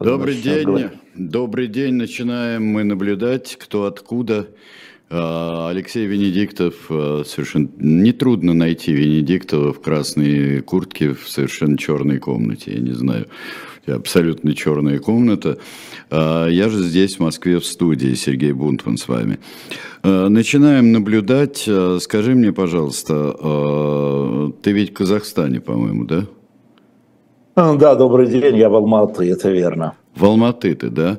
Добрый день, добрый день. Начинаем мы наблюдать, кто откуда. А, Алексей Венедиктов, а, совершенно нетрудно найти Венедиктова в красной куртке в совершенно черной комнате, я не знаю, абсолютно черная комната. А, я же здесь, в Москве, в студии, Сергей Бунтман с вами. Начинаем наблюдать. Скажи мне, пожалуйста, ты ведь в Казахстане, по-моему, да? Да, добрый день, я в Алматы, это верно. В Алматы ты, да?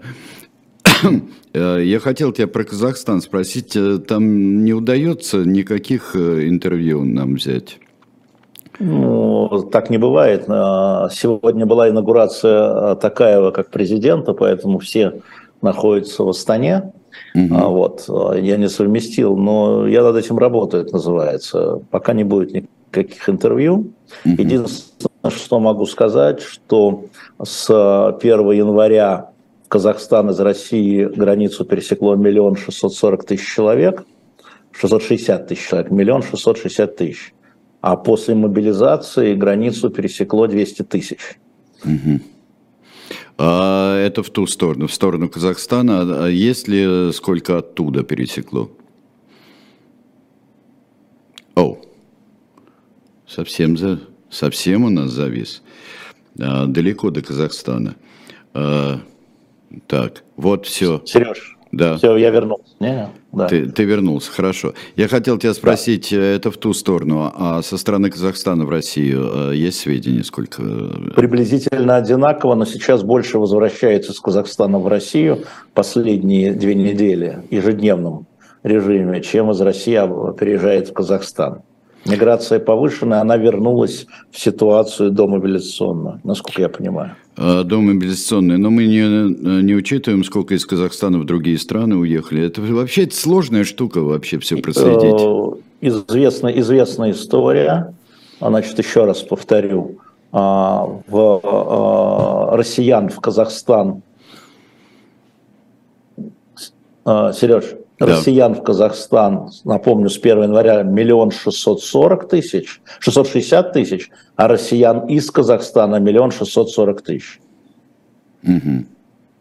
Э, я хотел тебя про Казахстан спросить. Э, там не удается никаких э, интервью нам взять? Ну, так не бывает. Сегодня была инаугурация Такаева как президента, поэтому все находятся в Астане. Угу. Вот. Я не совместил, но я над этим работаю, это называется. Пока не будет никаких интервью. Угу. Единственное, что могу сказать, что с 1 января Казахстан из России границу пересекло миллион шестьсот сорок тысяч человек, 660 тысяч человек, миллион шестьсот шестьдесят тысяч. А после мобилизации границу пересекло 200 тысяч. Угу. А это в ту сторону, в сторону Казахстана. А есть ли сколько оттуда пересекло? О, совсем, за, совсем у нас завис. А, далеко до Казахстана. А, так, вот все. Сереж, да. все, я вернулся. Не, да. ты, ты вернулся, хорошо. Я хотел тебя спросить, да. это в ту сторону, а со стороны Казахстана в Россию э, есть сведения, сколько? Э, Приблизительно одинаково, но сейчас больше возвращается из Казахстана в Россию последние две недели ежедневном режиме, чем из России переезжает в Казахстан. Миграция повышенная, она вернулась в ситуацию домобилизационную, насколько я понимаю. А, домобилизационная, но мы не, не учитываем, сколько из Казахстана в другие страны уехали. Это вообще это сложная штука вообще все проследить. Э, известная, известная история, значит, еще раз повторю, а, в а, россиян в Казахстан Сереж, да. россиян в Казахстан, напомню, с 1 января миллион шестьсот сорок тысяч, 660 тысяч, а россиян из Казахстана миллион шестьсот сорок тысяч. Угу.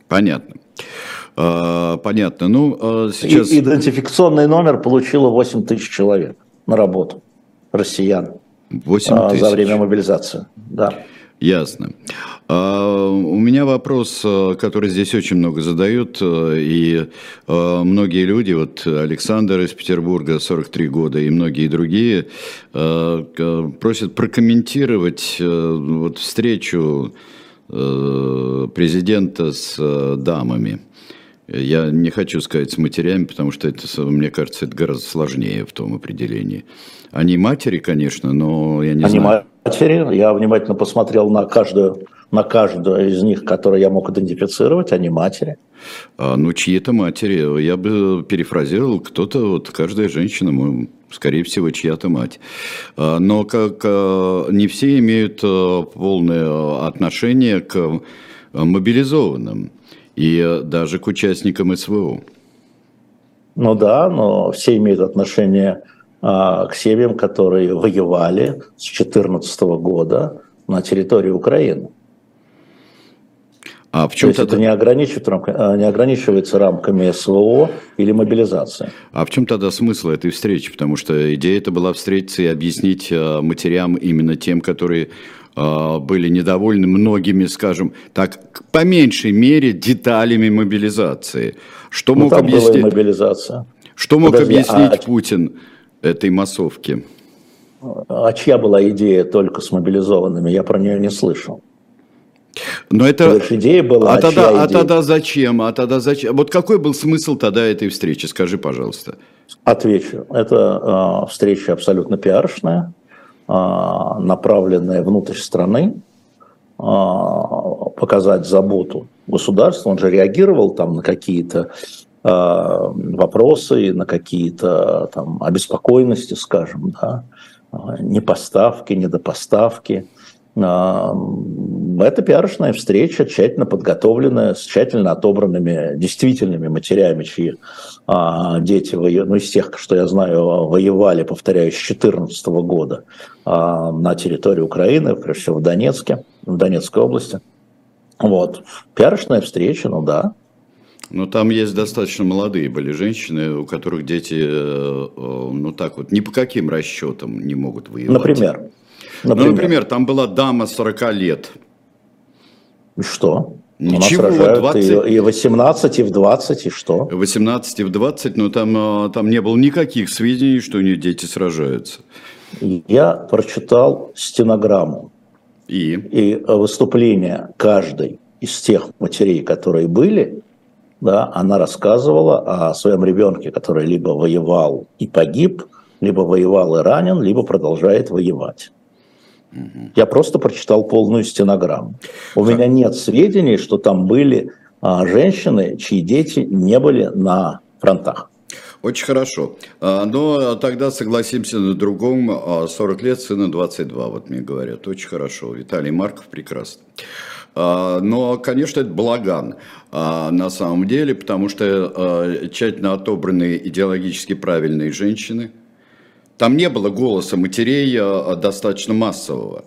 Понятно. А, понятно. Ну, а сейчас... И, идентификационный номер получило 8 тысяч человек на работу, россиян. 8 а, тысяч. За время мобилизации, да. Ясно. А, у меня вопрос, э, который здесь очень много задают, э, и э, многие люди, вот Александр из Петербурга, 43 года, и многие другие, просят прокомментировать вот встречу президента с дамами. Я не хочу сказать с матерями, потому что это, мне кажется, это гораздо сложнее в том определении. Они матери, конечно, но я не Они знаю. матери. Я внимательно посмотрел на каждую, на каждую из них, которую я мог идентифицировать. Они матери. А, ну, чьи-то матери. Я бы перефразировал, кто-то, вот каждая женщина, скорее всего, чья-то мать. А, но как а, не все имеют а, полное отношение к мобилизованным и даже к участникам СВО. Ну да, но все имеют отношение к семьям, которые воевали с 2014 года на территории Украины. А в чем То есть тогда... это не, ограничивает, а, не ограничивается рамками СВО или мобилизации. А в чем тогда смысл этой встречи? Потому что идея это была встретиться и объяснить а, матерям, именно тем, которые были недовольны многими, скажем так, по меньшей мере деталями мобилизации. Что ну, мог объяснить? мобилизация. Что мог Подожди, объяснить а... Путин этой массовки? А чья была идея только с мобилизованными? Я про нее не слышал. Но это... идея была, а, тогда, а тогда зачем? А тогда зачем? Вот какой был смысл тогда этой встречи? Скажи, пожалуйста. Отвечу. Это э, встреча абсолютно пиаршная а, направленная внутрь страны, а, показать заботу государства. Он же реагировал там на какие-то а, вопросы, на какие-то там обеспокоенности, скажем, да, непоставки, недопоставки. Это пиарочная встреча, тщательно подготовленная, с тщательно отобранными действительными матерями, чьи а, дети, ну, из тех, что я знаю, воевали, повторяю, с 2014 года а, на территории Украины, прежде всего в Донецке, в Донецкой области. Вот. Пиарочная встреча, ну да. Но там есть достаточно молодые были женщины, у которых дети, э, э, ну так вот, ни по каким расчетам не могут воевать. Например? Например, ну, например там была дама 40 лет. И что? Ничего, 20... и, и 18, и в 20, и что? 18 и в 20, но там, э, там не было никаких сведений, что у нее дети сражаются. Я прочитал стенограмму и, и выступление каждой из тех матерей, которые были, да, она рассказывала о своем ребенке, который либо воевал и погиб, либо воевал и ранен, либо продолжает воевать. Угу. Я просто прочитал полную стенограмму. У меня нет сведений, что там были а, женщины, чьи дети не были на фронтах. Очень хорошо. А, но тогда согласимся на другом. 40 а, лет, сына 22, вот мне говорят. Очень хорошо. Виталий Марков прекрасно. Но, конечно, это балаган а, на самом деле, потому что тщательно отобранные идеологически правильные женщины, там не было голоса матерей достаточно массового.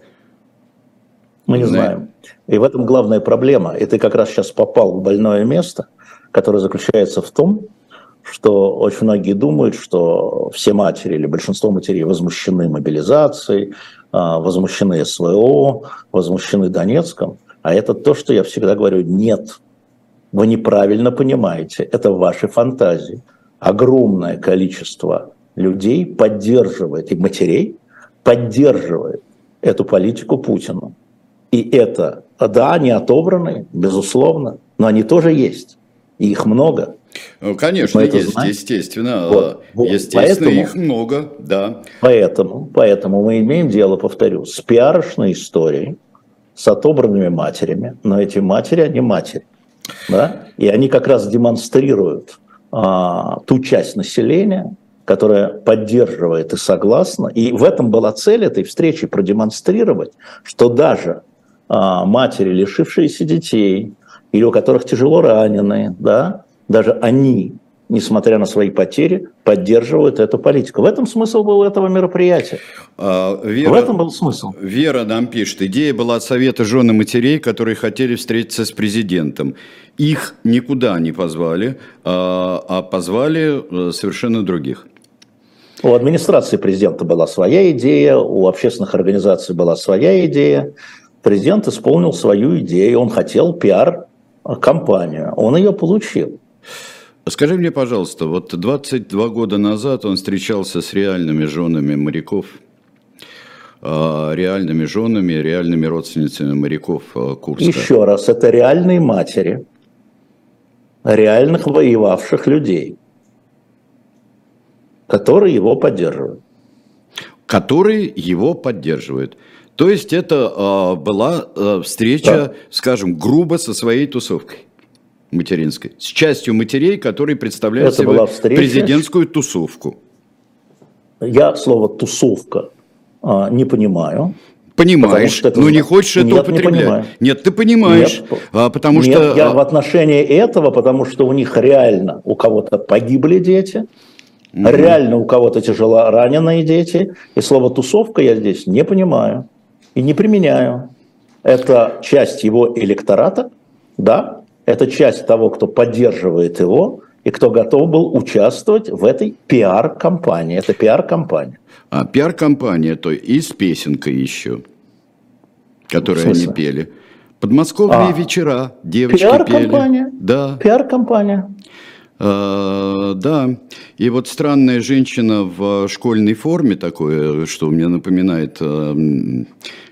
Мы не знаем. И в этом главная проблема. И ты как раз сейчас попал в больное место, которое заключается в том, что очень многие думают, что все матери или большинство матерей возмущены мобилизацией, возмущены СВО, возмущены Донецком. А это то, что я всегда говорю, нет, вы неправильно понимаете, это ваши фантазии. Огромное количество людей поддерживает, и матерей поддерживает эту политику Путина. И это, да, они отобраны, безусловно, но они тоже есть. И их много. Ну, конечно, есть, знаем. естественно. Вот, вот, естественно, поэтому, их много, да. Поэтому, поэтому мы имеем дело, повторю, с пиарочной историей, с отобранными матерями, но эти матери, они матери. Да? И они как раз демонстрируют а, ту часть населения, которая поддерживает и согласна. И в этом была цель этой встречи продемонстрировать, что даже а, матери, лишившиеся детей, или у которых тяжело ранены, да, даже они несмотря на свои потери, поддерживают эту политику. В этом смысл был этого мероприятия. А, Вера, в этом был смысл. Вера нам пишет, идея была от Совета жены матерей, которые хотели встретиться с президентом. Их никуда не позвали, а, а позвали э, совершенно других. У администрации президента была своя идея, у общественных организаций была своя идея. Президент исполнил свою идею, он хотел пиар-компанию, он ее получил. Скажи мне, пожалуйста, вот 22 года назад он встречался с реальными женами моряков, а, реальными женами, реальными родственницами моряков а, Курска. Еще раз, это реальные матери, реальных воевавших людей, которые его поддерживают. Которые его поддерживают. То есть это э, была э, встреча, да. скажем, грубо со своей тусовкой материнской, с частью матерей, которые представляют Это собой президентскую тусовку. Я слово «тусовка» а, не понимаю. Понимаешь, но это... не хочешь это Нет, употреблять. Не Нет, ты понимаешь, Нет, а, потому Нет, что... я а в отношении этого, потому что у них реально у кого-то погибли дети, угу. реально у кого-то тяжело раненые дети, и слово «тусовка» я здесь не понимаю и не применяю. Это часть его электората, да, это часть того, кто поддерживает его и кто готов был участвовать в этой пиар-компании. Это пиар-компания. А пиар-компания, то и с песенкой еще, которую они пели. Подмосковные а, вечера, девочки пиар-компания. пели. Да. Пиар-компания. А, да, и вот странная женщина в школьной форме такое, что мне напоминает а,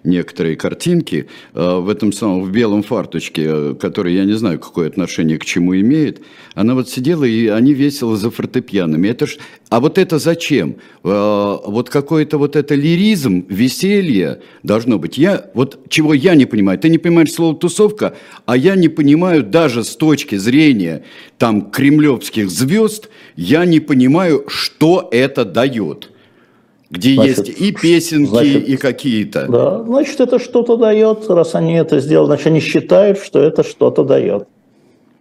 некоторые картинки, а, в этом самом, в белом фарточке, который я не знаю, какое отношение к чему имеет, она вот сидела, и они весело за фортепианами. Это ж... А вот это зачем? Вот какой-то вот это лиризм, веселье должно быть. Я, вот чего я не понимаю, ты не понимаешь слово «тусовка», а я не понимаю даже с точки зрения там кремлевских звезд, я не понимаю, что это дает. Где значит, есть и песенки, значит, и какие-то. Да, значит, это что-то дает, раз они это сделали, значит, они считают, что это что-то дает.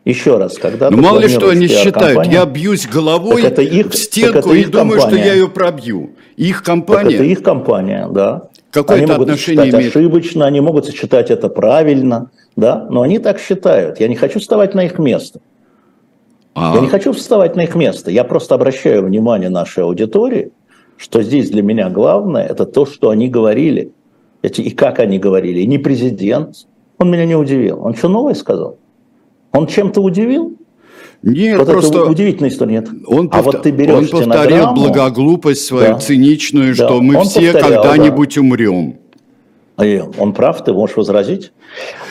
Еще раз, когда Ну, мало ли что они считают, я бьюсь головой это их, в стенку и думаю, компания. что я ее пробью. Их компания. Так это их компания, да. Какое они это могут отношение имеет? ошибочно, они могут сочетать это правильно, да, но они так считают. Я не хочу вставать на их место. А... Я не хочу вставать на их место. Я просто обращаю внимание нашей аудитории, что здесь для меня главное – это то, что они говорили. И как они говорили. И не президент, он меня не удивил. Он что новое сказал? Он чем-то удивил? Нет, вот просто это удивительная история. Нет. Он, а повтор... вот ты берешь он повторил благоглупость свою да. циничную, да. что мы все когда-нибудь да. умрем. Он прав, ты можешь возразить?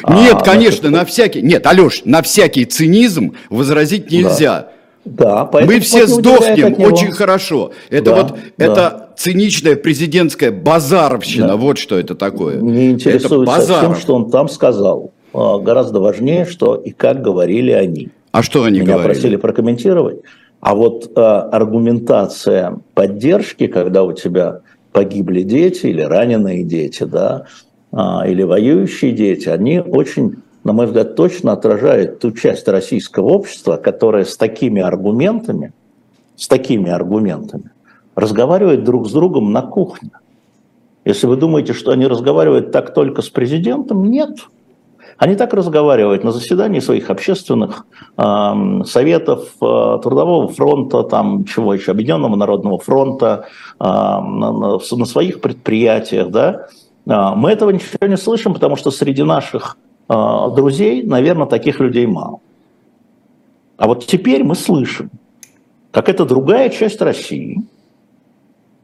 Нет, а, конечно, значит, на всякий... Нет, Алеш, на всякий цинизм возразить нельзя. Да. Да, мы все сдохнем очень хорошо. Это да, вот да. это циничная президентская базаровщина. Да. Вот что это такое. Не интересуется тем, что он там сказал. А, гораздо важнее, что и как говорили они. А что они Меня говорили? просили прокомментировать. А вот э, аргументация поддержки, когда у тебя погибли дети или раненые дети, да, а, или воюющие дети, они очень, на мой взгляд, точно отражают ту часть российского общества, которая с такими аргументами, с такими аргументами разговаривает друг с другом на кухне. Если вы думаете, что они разговаривают так только с президентом, нет. Они так разговаривают на заседании своих общественных э, советов э, Трудового фронта, там чего еще, Объединенного народного фронта, э, на, на, своих предприятиях, да. Мы этого ничего не слышим, потому что среди наших друзей, наверное, таких людей мало. А вот теперь мы слышим, как эта другая часть России,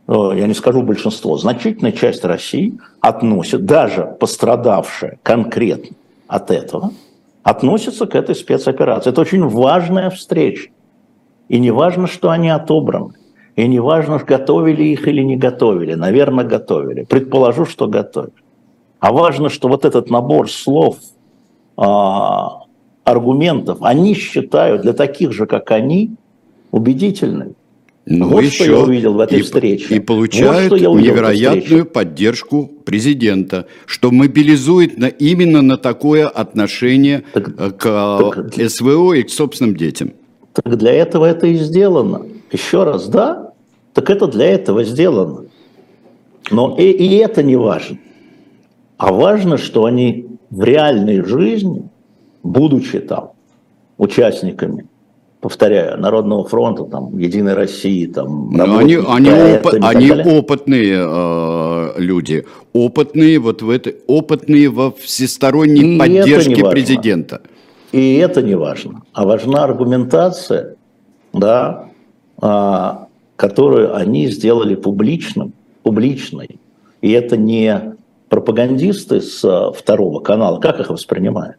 я не скажу большинство, значительная часть России относит, даже пострадавшая конкретно от этого относятся к этой спецоперации. Это очень важная встреча. И не важно, что они отобраны. И не важно, готовили их или не готовили. Наверное, готовили. Предположу, что готовили. А важно, что вот этот набор слов, а, аргументов, они считают для таких же, как они, убедительными. Ну, вот еще что я увидел в этой и, встрече. И получают вот невероятную поддержку президента, что мобилизует на, именно на такое отношение так, э, к так, э, СВО и к собственным детям. Так для этого это и сделано. Еще раз, да? Так это для этого сделано. Но и, и это не важно. А важно, что они в реальной жизни, будучи там участниками повторяю, Народного фронта, там, Единой России, там. Они, они, опыт, они опытные э, люди, опытные вот в этой, опытные во всесторонней и поддержке президента. И это не важно, а важна аргументация, да, а, которую они сделали публичным, публичной. И это не пропагандисты с э, второго канала, как их воспринимают?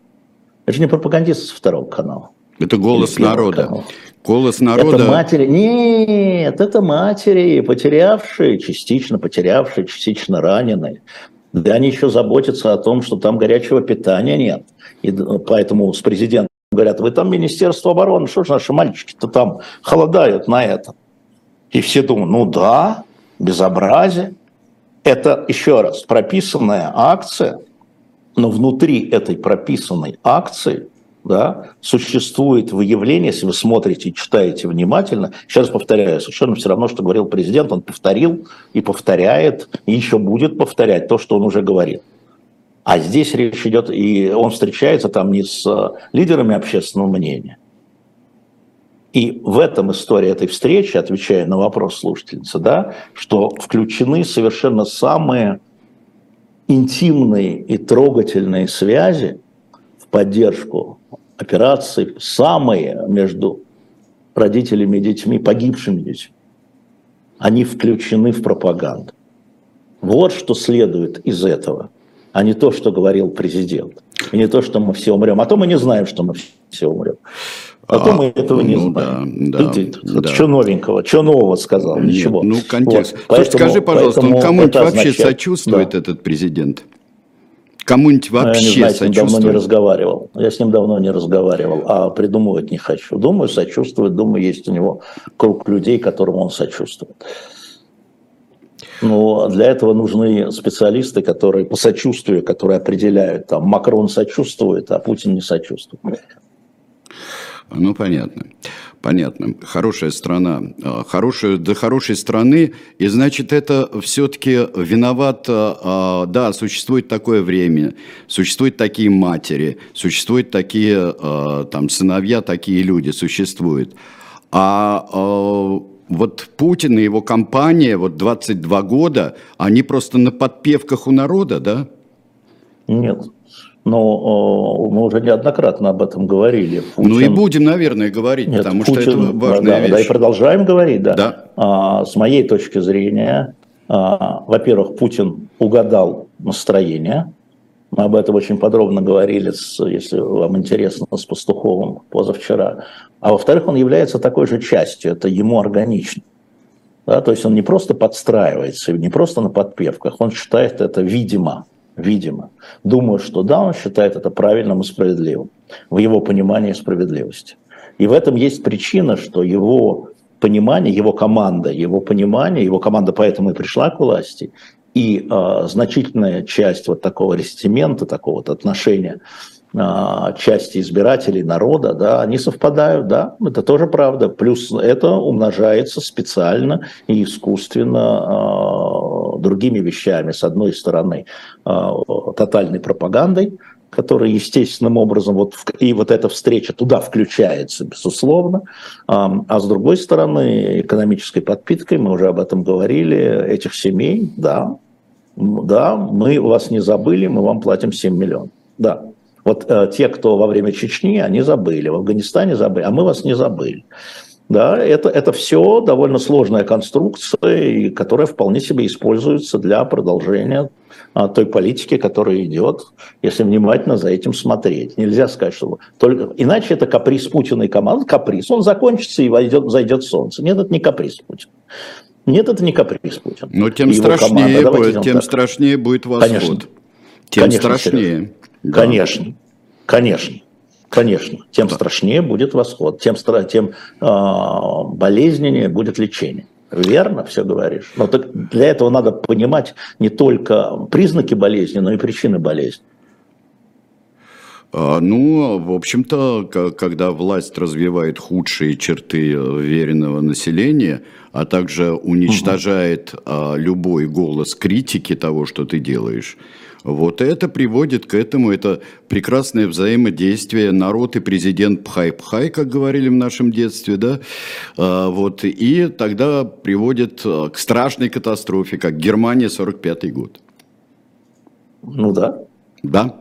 Это же не пропагандисты с второго канала. Это голос народа. Канал. Голос народа. Это матери. Нет, это матери, потерявшие, частично потерявшие, частично раненые. Да они еще заботятся о том, что там горячего питания нет. И поэтому с президентом говорят, вы там Министерство обороны, что же наши мальчики-то там холодают на это. И все думают, ну да, безобразие. Это, еще раз, прописанная акция, но внутри этой прописанной акции – да, существует выявление, если вы смотрите и читаете внимательно, раз повторяю, совершенно все равно, что говорил президент, он повторил и повторяет, и еще будет повторять то, что он уже говорил. А здесь речь идет, и он встречается там не с э, лидерами общественного мнения. И в этом истории этой встречи, отвечая на вопрос слушательницы, да, что включены совершенно самые интимные и трогательные связи в поддержку операций, самые между родителями и детьми, погибшими детьми, они включены в пропаганду. Вот что следует из этого, а не то, что говорил президент. И не то, что мы все умрем. А то мы не знаем, что мы все умрем. А, то мы этого не ну, знаем. Да, да, да. Что новенького, что нового сказал? Нет, Ничего. Ну, контекст. Вот. Поэтому, скажи, пожалуйста, он кому-нибудь вообще означает, сочувствует, да. этот президент? Кому-нибудь вообще Я не знаю, с ним давно не разговаривал. Я с ним давно не разговаривал, а придумывать не хочу. Думаю, сочувствует, думаю, есть у него круг людей, которым он сочувствует. Но для этого нужны специалисты, которые по сочувствию, которые определяют, там, Макрон сочувствует, а Путин не сочувствует. Ну, понятно. Понятно. Хорошая страна. А, хорошая, до хорошей страны. И значит, это все-таки виноват... А, да, существует такое время, существуют такие матери, существуют такие там сыновья, такие люди существуют. А вот Путин и его компания, вот 22 года, они просто на подпевках у народа, да? Нет. Но мы уже неоднократно об этом говорили. Путин... Ну и будем, наверное, говорить, Нет, потому Путин... что это важная да, вещь. Да, и продолжаем говорить, да. да. А, с моей точки зрения, а, во-первых, Путин угадал настроение. Мы об этом очень подробно говорили, с, если вам интересно, с Пастуховым позавчера. А во-вторых, он является такой же частью, это ему органично. Да, то есть он не просто подстраивается, не просто на подпевках, он считает это видимо, видимо. Думаю, что да, он считает это правильным и справедливым, в его понимании справедливости. И в этом есть причина, что его понимание, его команда, его понимание, его команда поэтому и пришла к власти, и э, значительная часть вот такого рестимента, такого вот отношения части избирателей народа, да, они совпадают, да, это тоже правда. Плюс это умножается специально и искусственно э, другими вещами. С одной стороны, э, тотальной пропагандой, которая естественным образом, вот, и вот эта встреча туда включается, безусловно, а с другой стороны, экономической подпиткой, мы уже об этом говорили, этих семей, да, да, мы вас не забыли, мы вам платим 7 миллионов. Да. Вот э, те, кто во время Чечни, они забыли, в Афганистане забыли, а мы вас не забыли. Да, это, это все довольно сложная конструкция, которая вполне себе используется для продолжения а, той политики, которая идет, если внимательно за этим смотреть. Нельзя сказать, что только... иначе это каприз Путина и команды. Каприз. Он закончится и войдет, зайдет солнце. Нет, это не каприз Путина. Нет, это не каприз Путина. Но тем страшнее, команда, будет, тем страшнее будет восход. Конечно. Тем конечно, страшнее. Да. Конечно, конечно, конечно. Тем да. страшнее будет восход, тем, тем э, болезненнее будет лечение. Верно все говоришь. Но так для этого надо понимать не только признаки болезни, но и причины болезни. А, ну, в общем-то, когда власть развивает худшие черты э, веренного населения, а также уничтожает угу. любой голос критики того, что ты делаешь, вот это приводит к этому, это прекрасное взаимодействие, народ и президент пхай-пхай, как говорили в нашем детстве, да, а, вот, и тогда приводит э, к страшной катастрофе, как Германия 45 год. Ну да. Да.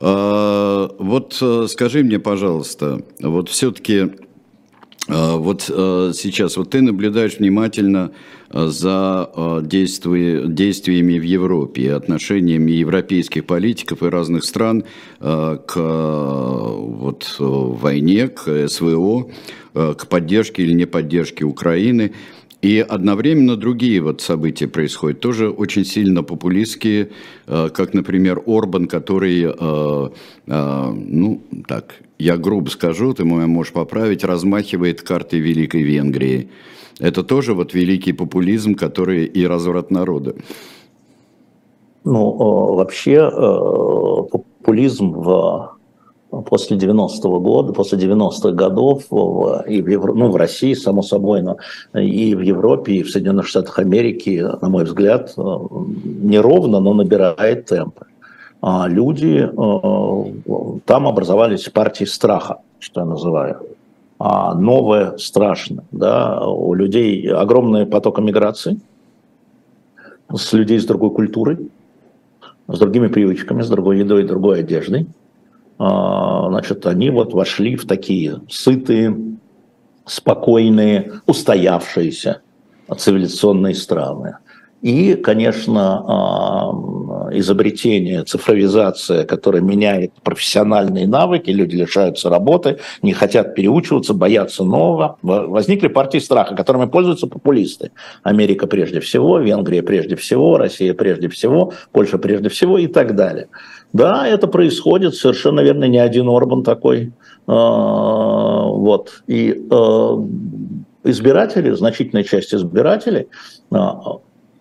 А, вот э, скажи мне, пожалуйста, вот все-таки а, вот э, сейчас вот ты наблюдаешь внимательно э, за действиями в Европе отношениями европейских политиков и разных стран к вот, войне, к СВО, к поддержке или не поддержке Украины. И одновременно другие вот события происходят, тоже очень сильно популистские, э, как, например, Орбан, который, э, э, ну, так, я грубо скажу, ты меня можешь поправить, размахивает картой Великой Венгрии. Это тоже вот великий популизм, который и разврат народа. Ну, вообще популизм в после 90-го года, после 90-х годов и в, Евро, ну, в России, само собой, но и в Европе, и в Соединенных Штатах Америки, на мой взгляд, э, неровно, но набирает темпы. А люди, э, там образовались партии страха, что я называю. А новое страшно. Да? У людей огромный поток миграции, с людей с другой культурой, с другими привычками, с другой едой, другой одеждой – значит, они вот вошли в такие сытые, спокойные, устоявшиеся цивилизационные страны. И, конечно, а, изобретение, цифровизация, которая меняет профессиональные навыки, люди лишаются работы, не хотят переучиваться, боятся нового. Возникли партии страха, которыми пользуются популисты. Америка прежде всего, Венгрия прежде всего, Россия прежде всего, Польша прежде всего и так далее. Да, это происходит, совершенно верно, не один Орбан такой. А, вот. И а, избиратели, значительная часть избирателей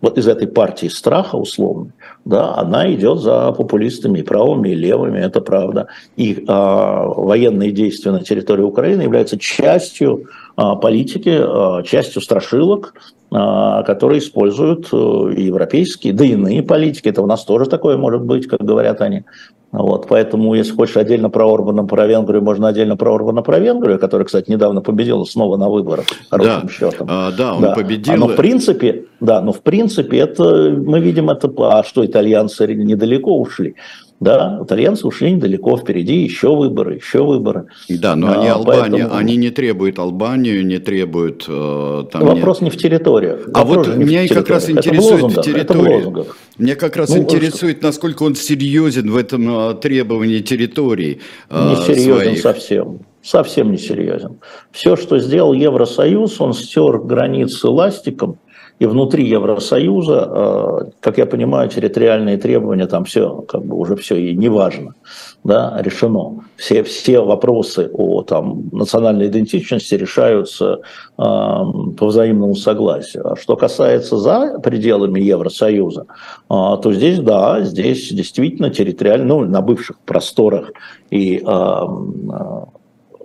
вот из этой партии страха условно, да, она идет за популистами и правыми, и левыми, это правда. И а, военные действия на территории Украины являются частью а, политики, а, частью страшилок, а, которые используют э, европейские, да и иные политики. Это у нас тоже такое может быть, как говорят они. Вот, поэтому, если хочешь отдельно про Орбана, про Венгрию, можно отдельно про Орбана, про Венгрию, которая, кстати, недавно победила снова на выборах хорошим да. счетом. А, да, он да. победил. но в принципе, да, но в принципе это мы видим это, а что итальянцы недалеко ушли. Да, итальянцы ушли недалеко впереди, еще выборы, еще выборы. Да, но они а, Албания, поэтому... они не требуют Албанию, не требуют... Э, там Вопрос не... не в территориях. А вот меня как раз интересует в, территории. Меня как раз ну, интересует, что... насколько он серьезен в этом э, требовании территории. Э, не серьезен своих. совсем. Совсем не серьезен. Все, что сделал Евросоюз, он стер границы ластиком – и внутри Евросоюза, э, как я понимаю, территориальные требования там все, как бы уже все и неважно, да, решено. Все, все вопросы о там, национальной идентичности решаются э, по взаимному согласию. А что касается за пределами Евросоюза, э, то здесь, да, здесь действительно территориально, ну, на бывших просторах и э,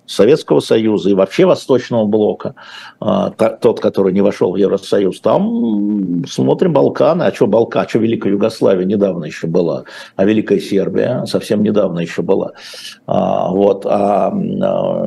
Советского Союза и вообще Восточного блока, а, тот, который не вошел в Евросоюз, там смотрим Балканы, а что Балкан, а что Великая Югославия недавно еще была, а Великая Сербия совсем недавно еще была. А, вот, а, а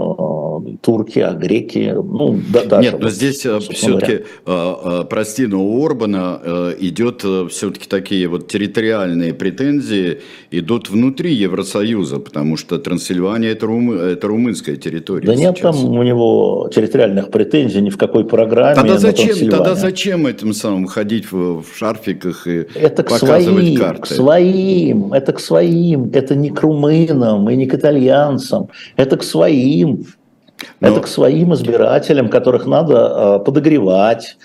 турки, а греки, ну, да, даже, Нет, но здесь э, все-таки, э, прости, но у Орбана э, идет все-таки такие вот территориальные претензии идут внутри Евросоюза, потому что Трансильвания это, рум, это румынская территория территории. Да нет там у него территориальных претензий ни в какой программе. Тогда зачем, тогда зачем этим самым ходить в, в шарфиках и это к показывать своим, карты? К своим, это к своим, это не к румынам и не к итальянцам, это к своим. Но... Это к своим избирателям, которых надо э, подогревать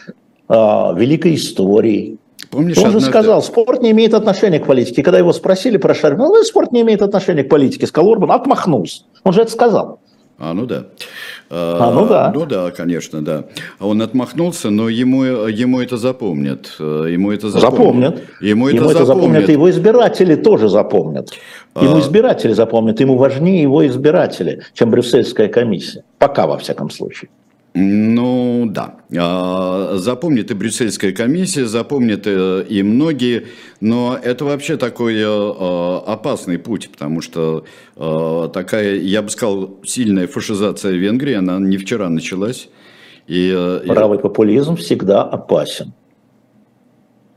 э, великой историей. Помнишь, Он же однажды... сказал, спорт не имеет отношения к политике. Когда его спросили про Шарь, ну, спорт не имеет отношения к политике, сказал Орбан, отмахнулся. Он же это сказал. А, ну да. А, ну да. Ну да, конечно, да. Он отмахнулся, но ему, ему это запомнят. Ему это запомнят. запомнят. Ему, ему это, это запомнят. Его избиратели тоже запомнят. Ему а... избиратели запомнят. Ему важнее его избиратели, чем Брюссельская комиссия. Пока, во всяком случае. Ну да, а, запомнит и брюссельская комиссия, запомнит э, и многие, но это вообще такой э, э, опасный путь, потому что такая, я бы сказал, сильная фашизация Венгрии, она не вчера началась. И, Правый популизм всегда опасен,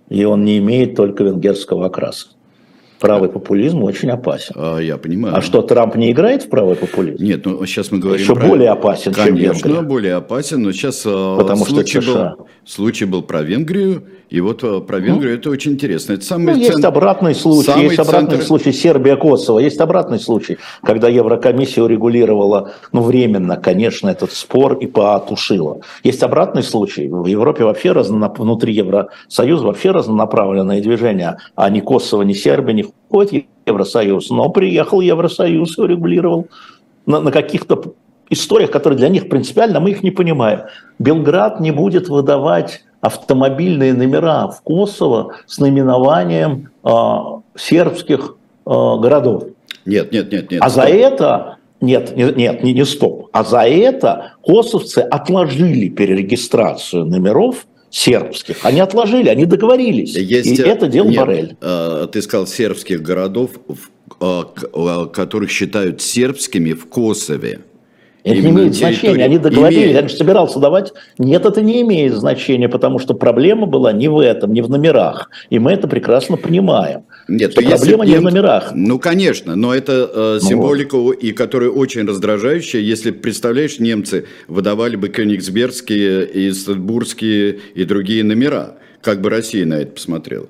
и он не имеет только венгерского окраса правый популизм очень опасен. А, я понимаю. А что, Трамп не играет в правый популизм? Нет, ну сейчас мы говорим Еще про... более опасен, Конечно, чем Венгрия. более опасен, но сейчас а, Потому случай, что был, случай был про Венгрию, и вот а, про Венгрию ну, это очень интересно. Это самый ну, центр... есть обратный случай, самый есть обратный центр... случай Сербия-Коsovo, есть обратный случай, когда Еврокомиссия урегулировала, ну, временно, конечно, этот спор и потушила. Есть обратный случай. В Европе вообще разнонап... внутри Евросоюза вообще разнонаправленное движение, а ни Косово, ни Сербия не входит в Евросоюз. Но приехал Евросоюз и урегулировал на, на каких-то историях, которые для них принципиально, мы их не понимаем. Белград не будет выдавать автомобильные номера в Косово с наименованием э, сербских э, городов. Нет, нет, нет, нет. А стоп. за это нет, нет, нет, не, не стоп. А за это косовцы отложили перерегистрацию номеров сербских. Они отложили, они договорились. Есть, и это делал нет, Борель. Э, ты сказал сербских городов, которых считают сербскими в Косове. Это не имеет значения, они договорились, имеет. я же собирался давать. Нет, это не имеет значения, потому что проблема была не в этом, не в номерах. И мы это прекрасно понимаем. Нет, что проблема не в номерах. Ну, конечно, но это э, ну символика, вот. и которая очень раздражающая. Если, представляешь, немцы выдавали бы кёнигсбергские и статбургские и другие номера. Как бы Россия на это посмотрела?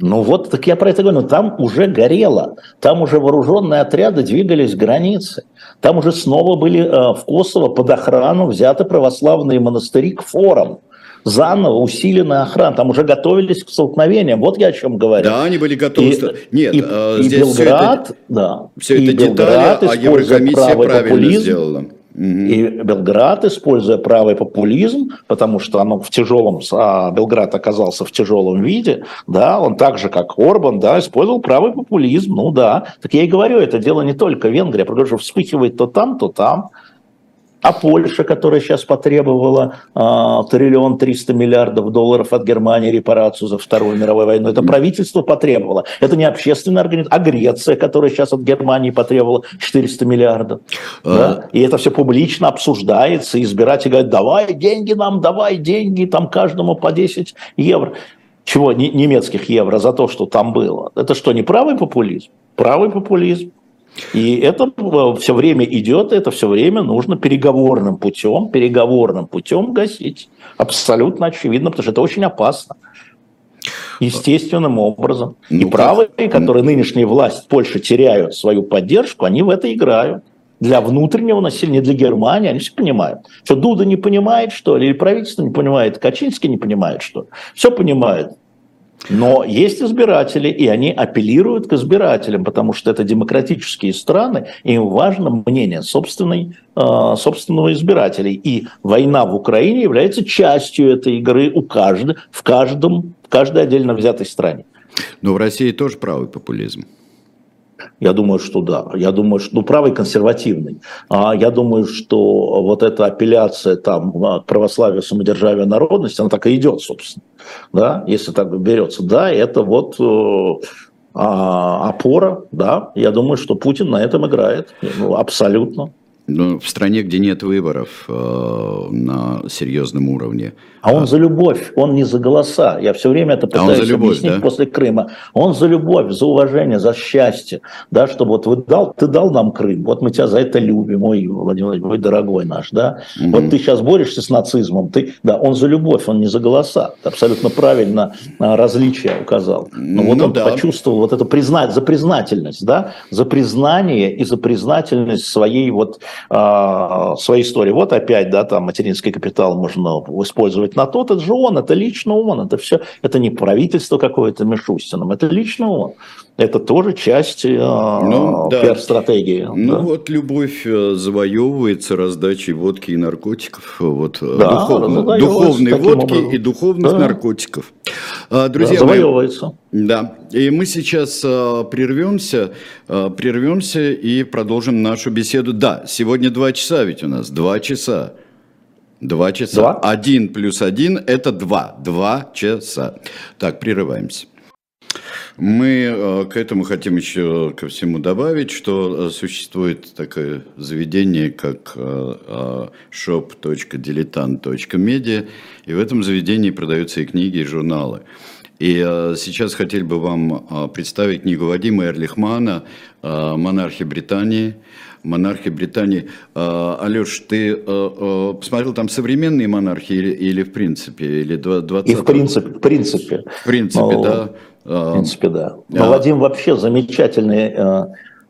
Ну вот, так я про это говорю, но там уже горело, там уже вооруженные отряды двигались к границе, там уже снова были э, в Косово под охрану взяты православные монастыри к форам, заново усиленная охрана, там уже готовились к столкновениям, вот я о чем говорю. Да, они были готовы. И, Нет, и, э, здесь и Белград, все это, да, все это и детали, Белград, а Еврокомиссия правильно популизм, сделала. И Белград, используя правый популизм, потому что оно в тяжелом, а Белград оказался в тяжелом виде, да, он так же, как Орбан, да, использовал правый популизм, ну да. Так я и говорю, это дело не только Венгрия, потому что вспыхивает то там, то там. А Польша, которая сейчас потребовала а, триллион триста миллиардов долларов от Германии репарацию за Вторую мировую войну, это правительство потребовало. Это не общественная организация, а Греция, которая сейчас от Германии потребовала 400 миллиардов. А... Да? И это все публично обсуждается, избиратели говорят, давай деньги нам, давай деньги, там каждому по 10 евро. Чего, немецких евро за то, что там было. Это что, не правый популизм? Правый популизм. И это э, все время идет, это все время нужно переговорным путем, переговорным путем гасить. Абсолютно очевидно, потому что это очень опасно. Естественным образом. Ну, и правые, как... которые нынешняя власть Польши теряют свою поддержку, они в это играют. Для внутреннего населения, для Германии, они все понимают. Что Дуда не понимает, что ли, или правительство не понимает, Качинский не понимает, что ли. Все понимает. Но есть избиратели, и они апеллируют к избирателям, потому что это демократические страны, им важно мнение собственной, э, собственного избирателей. И война в Украине является частью этой игры у каждого, в, каждом, в каждой отдельно взятой стране. Но в России тоже правый популизм. Я думаю, что да. Я думаю, что ну, правый консервативный. А я думаю, что вот эта апелляция там к православию, самодержавию, народности, она так и идет, собственно. Да, если так берется. Да, это вот э, а, опора, да. Я думаю, что Путин на этом играет. Ну, абсолютно. Ну, в стране, где нет выборов э, на серьезном уровне. А он а... за любовь, он не за голоса. Я все время это пытаюсь а он за любовь, объяснить да? после Крыма. Он за любовь, за уважение, за счастье. Да, чтобы вот вы дал, ты дал нам Крым, вот мы тебя за это любим, ой, Владимир мой дорогой наш, да. Угу. Вот ты сейчас борешься с нацизмом, ты, да, он за любовь, он не за голоса. Ты абсолютно правильно а, различие указал. Но вот ну, он да. почувствовал вот это признать, за признательность, да, за признание и за признательность своей вот э, своей истории. Вот опять, да, там материнский капитал можно использовать на тот, это же он, это лично он, это все, это не правительство какое-то Мишустиным, это лично он. Это тоже часть э, ну, да. пиар-стратегии. Ну да. вот любовь э, завоевывается раздачей водки и наркотиков, вот э, да, духовно, духовной водки образом. и духовных да. наркотиков. А, друзья, да, завоевывается. Мы, да, и мы сейчас прервемся, прервемся и продолжим нашу беседу. Да, сегодня два часа ведь у нас, два часа. Два часа. Два? Один плюс один – это два. Два часа. Так, прерываемся. Мы к этому хотим еще ко всему добавить, что существует такое заведение, как shop.diletant.media, и в этом заведении продаются и книги, и журналы. И э, сейчас хотели бы вам э, представить книгу Вадима Эрлихмана э, «Монархи Британии». Монархи Британии. Алеш, ты посмотрел там современные монархии или, или в принципе? Или 20 И в принципе. В принципе, в принципе ну, да. В принципе, да. Но а... Вадим вообще замечательный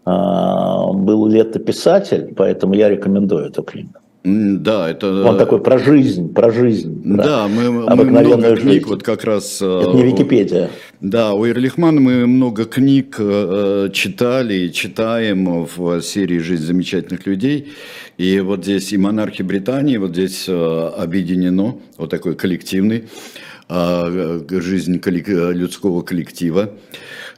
был летописатель, поэтому я рекомендую эту книгу. Да, это... Он такой про жизнь, про жизнь. Да, про мы, мы много жизнь. книг вот как раз... Э, это не Википедия. Да, у Ирлихмана мы много книг э, читали и читаем в серии «Жизнь замечательных людей». И вот здесь и «Монархи Британии», вот здесь э, объединено, вот такой коллективный, жизнь людского коллектива.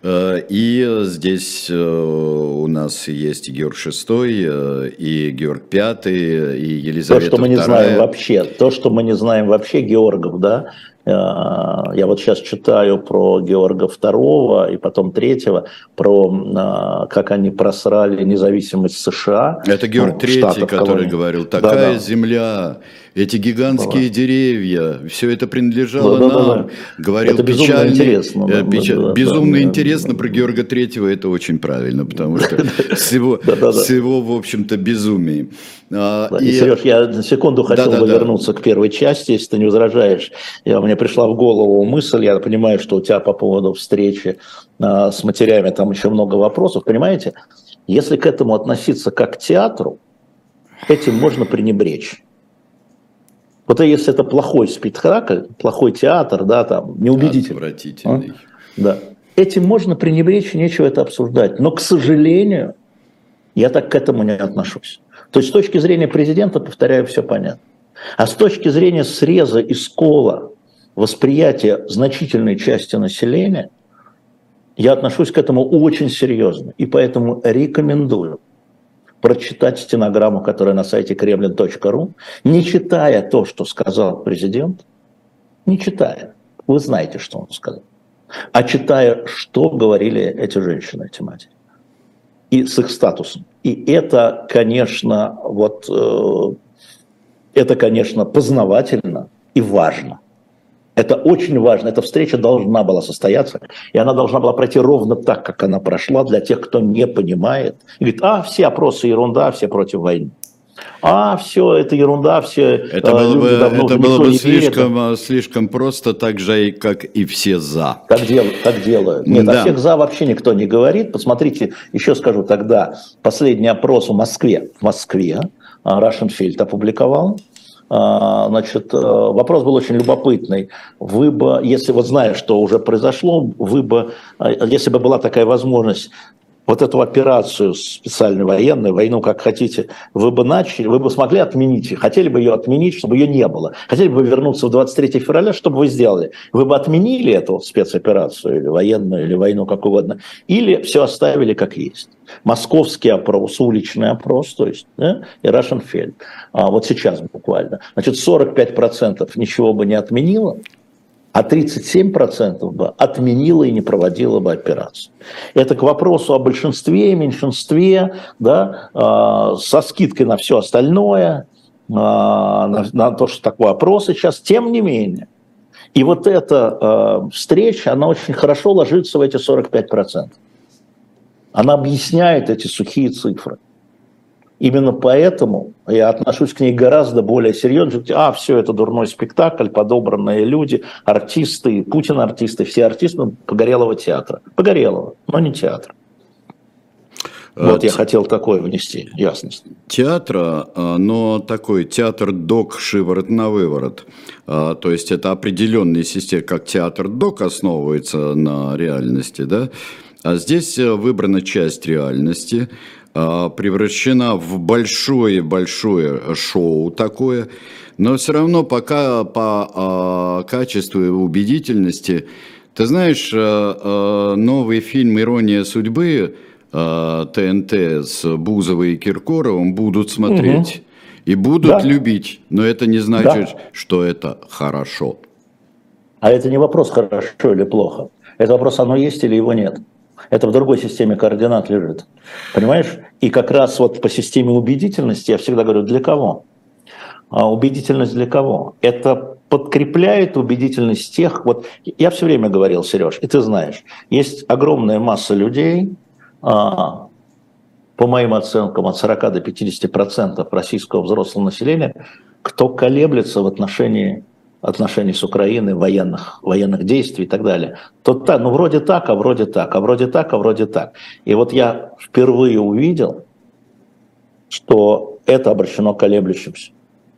Э, и здесь э, у нас есть и Георг VI, э, и Георг V, и Елизавета То, что мы не знаем вообще, то, что мы не знаем вообще Георгов, да, я вот сейчас читаю про Георга II и потом третьего, про как они просрали независимость США. Это Георг ну, III, который говорил, такая да, да. земля, эти гигантские да. деревья, все это принадлежало да, нам. Да, да. Говорил это печальный, интересно. Да, печаль, да, безумно да, интересно да, про Георга Третьего, это очень правильно, потому что всего, всего в общем-то, безумие. А, и... Сереж, я на секунду хотел бы вернуться к первой части, если ты не возражаешь. Я, мне пришла в голову мысль, я понимаю, что у тебя по поводу встречи а, с матерями там еще много вопросов, понимаете? Если к этому относиться как к театру, этим можно пренебречь. Вот если это плохой спектакль, плохой театр, да, там, неубедительный. Отвратительный. А? Да. Этим можно пренебречь, нечего это обсуждать. Но, к сожалению, я так к этому не отношусь. То есть с точки зрения президента, повторяю, все понятно. А с точки зрения среза и скола восприятия значительной части населения, я отношусь к этому очень серьезно. И поэтому рекомендую прочитать стенограмму, которая на сайте kremlin.ru, не читая то, что сказал президент, не читая, вы знаете, что он сказал, а читая, что говорили эти женщины, эти матери, и с их статусом. И это, конечно, вот э, это, конечно, познавательно и важно. Это очень важно. Эта встреча должна была состояться, и она должна была пройти ровно так, как она прошла, для тех, кто не понимает. И говорит, а, все опросы ерунда, все против войны. А, все, это ерунда, все это было бы, это было бы слишком, верит. Э, слишком просто, так же, как и все за. Так, дел, так делают. Нет, да. о всех за вообще никто не говорит. Посмотрите, еще скажу тогда, последний опрос в Москве, в Москве, Russian Field опубликовал, значит, э, вопрос был очень любопытный. Вы бы, если вот знаешь, что уже произошло, вы бы, э, если бы была такая возможность вот эту операцию специальную военную, войну как хотите, вы бы начали, вы бы смогли отменить, хотели бы ее отменить, чтобы ее не было. Хотели бы вернуться в 23 февраля, что бы вы сделали? Вы бы отменили эту спецоперацию, или военную, или войну, как угодно, или все оставили как есть? Московский опрос, уличный опрос, то есть, да, и Рашенфельд. А вот сейчас буквально. Значит, 45% ничего бы не отменило, а 37% бы отменила и не проводила бы операцию. Это к вопросу о большинстве и меньшинстве, да, э, со скидкой на все остальное, э, на, на то, что такое опрос сейчас, тем не менее. И вот эта э, встреча, она очень хорошо ложится в эти 45%. Она объясняет эти сухие цифры. Именно поэтому я отношусь к ней гораздо более серьезно. А, все это дурной спектакль, подобранные люди, артисты, Путин артисты, все артисты Погорелого театра. Погорелого, но не театра. Вот я хотел такое внести, ясность. Театра, а, но такой театр док шиворот на выворот. А, то есть это определенная система, как театр док основывается на реальности, да? А здесь э, выбрана часть реальности, превращена в большое-большое шоу такое, но все равно пока по а, качеству и убедительности, ты знаешь, а, новый фильм «Ирония судьбы» ТНТ с Бузовой и Киркоровым будут смотреть. Угу. И будут да. любить, но это не значит, да. что это хорошо. А это не вопрос, хорошо или плохо. Это вопрос, оно есть или его нет. Это в другой системе координат лежит. Понимаешь? И как раз вот по системе убедительности я всегда говорю, для кого? А убедительность для кого? Это подкрепляет убедительность тех, вот я все время говорил, Сереж, и ты знаешь, есть огромная масса людей, а, по моим оценкам, от 40 до 50 процентов российского взрослого населения, кто колеблется в отношении отношений с Украиной, военных, военных действий и так далее, то так, ну вроде так, а вроде так, а вроде так, а вроде так. И вот я впервые увидел, что это обращено колеблющимся,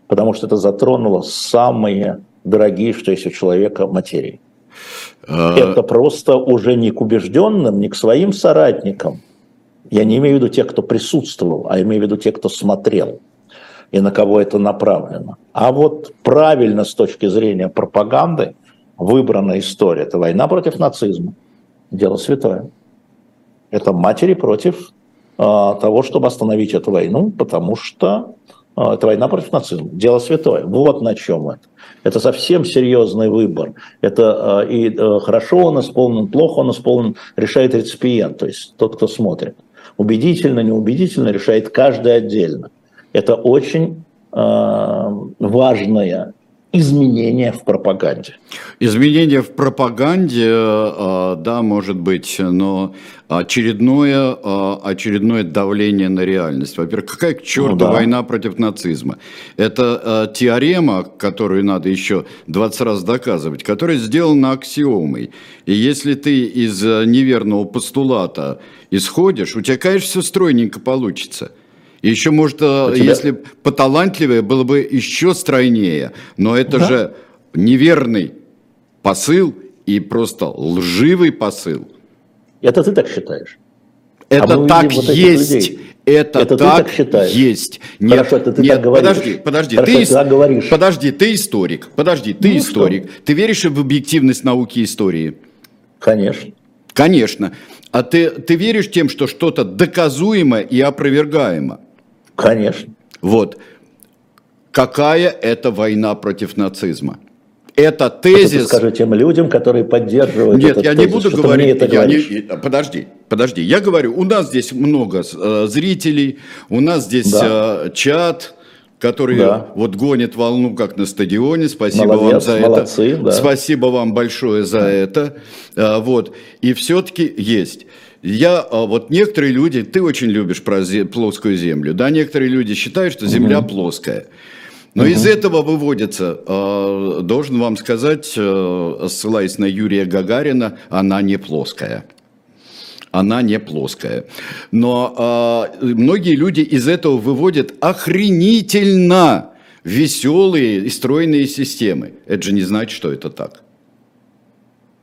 потому что это затронуло самые дорогие, что есть у человека, материи. А... Это просто уже не к убежденным, не к своим соратникам. Я не имею в виду тех, кто присутствовал, а имею в виду тех, кто смотрел и на кого это направлено. А вот правильно с точки зрения пропаганды выбрана история. Это война против нацизма. Дело святое. Это матери против э, того, чтобы остановить эту войну, потому что э, это война против нацизма. Дело святое. Вот на чем это. Это совсем серьезный выбор. Это э, и э, хорошо он исполнен, плохо он исполнен, решает реципиент, то есть тот, кто смотрит. Убедительно, неубедительно решает каждый отдельно. Это очень э, важное изменение в пропаганде. Изменение в пропаганде, э, да, может быть, но очередное, э, очередное давление на реальность. Во-первых, какая к черту ну, да. война против нацизма? Это э, теорема, которую надо еще 20 раз доказывать, которая сделана аксиомой. И если ты из неверного постулата исходишь, у тебя, конечно, все стройненько получится – еще, может, а тебя... если поталантливее, было бы еще стройнее. Но это да? же неверный посыл и просто лживый посыл. Это ты так считаешь? Это а так вот есть. Это, это так, ты так есть. Нет, Хорошо, это ты нет, так говоришь. Подожди, подожди. Хорошо, ты, ты так говоришь. Подожди, ты историк. Подожди, ты ну, историк. Что? Ты веришь в объективность науки истории? Конечно. Конечно. А ты, ты веришь тем, что что-то доказуемо и опровергаемо? Конечно. Вот. Какая это война против нацизма? Это тезис... Скажи тем людям, которые поддерживают Нет, этот я тезис, не буду говорить... это я не, подожди, подожди. Я говорю, у нас здесь много э, зрителей, у нас здесь да. э, чат, который да. вот гонит волну, как на стадионе. Спасибо Молодец, вам за молодцы, это. Да. Спасибо вам большое за да. это. А, вот. И все-таки есть. Я, а, вот некоторые люди, ты очень любишь про плоскую землю, да, некоторые люди считают, что земля угу. плоская. Но угу. из этого выводится, а, должен вам сказать, ссылаясь на Юрия Гагарина, она не плоская она не плоская. Но э, многие люди из этого выводят охренительно веселые и стройные системы. Это же не значит, что это так.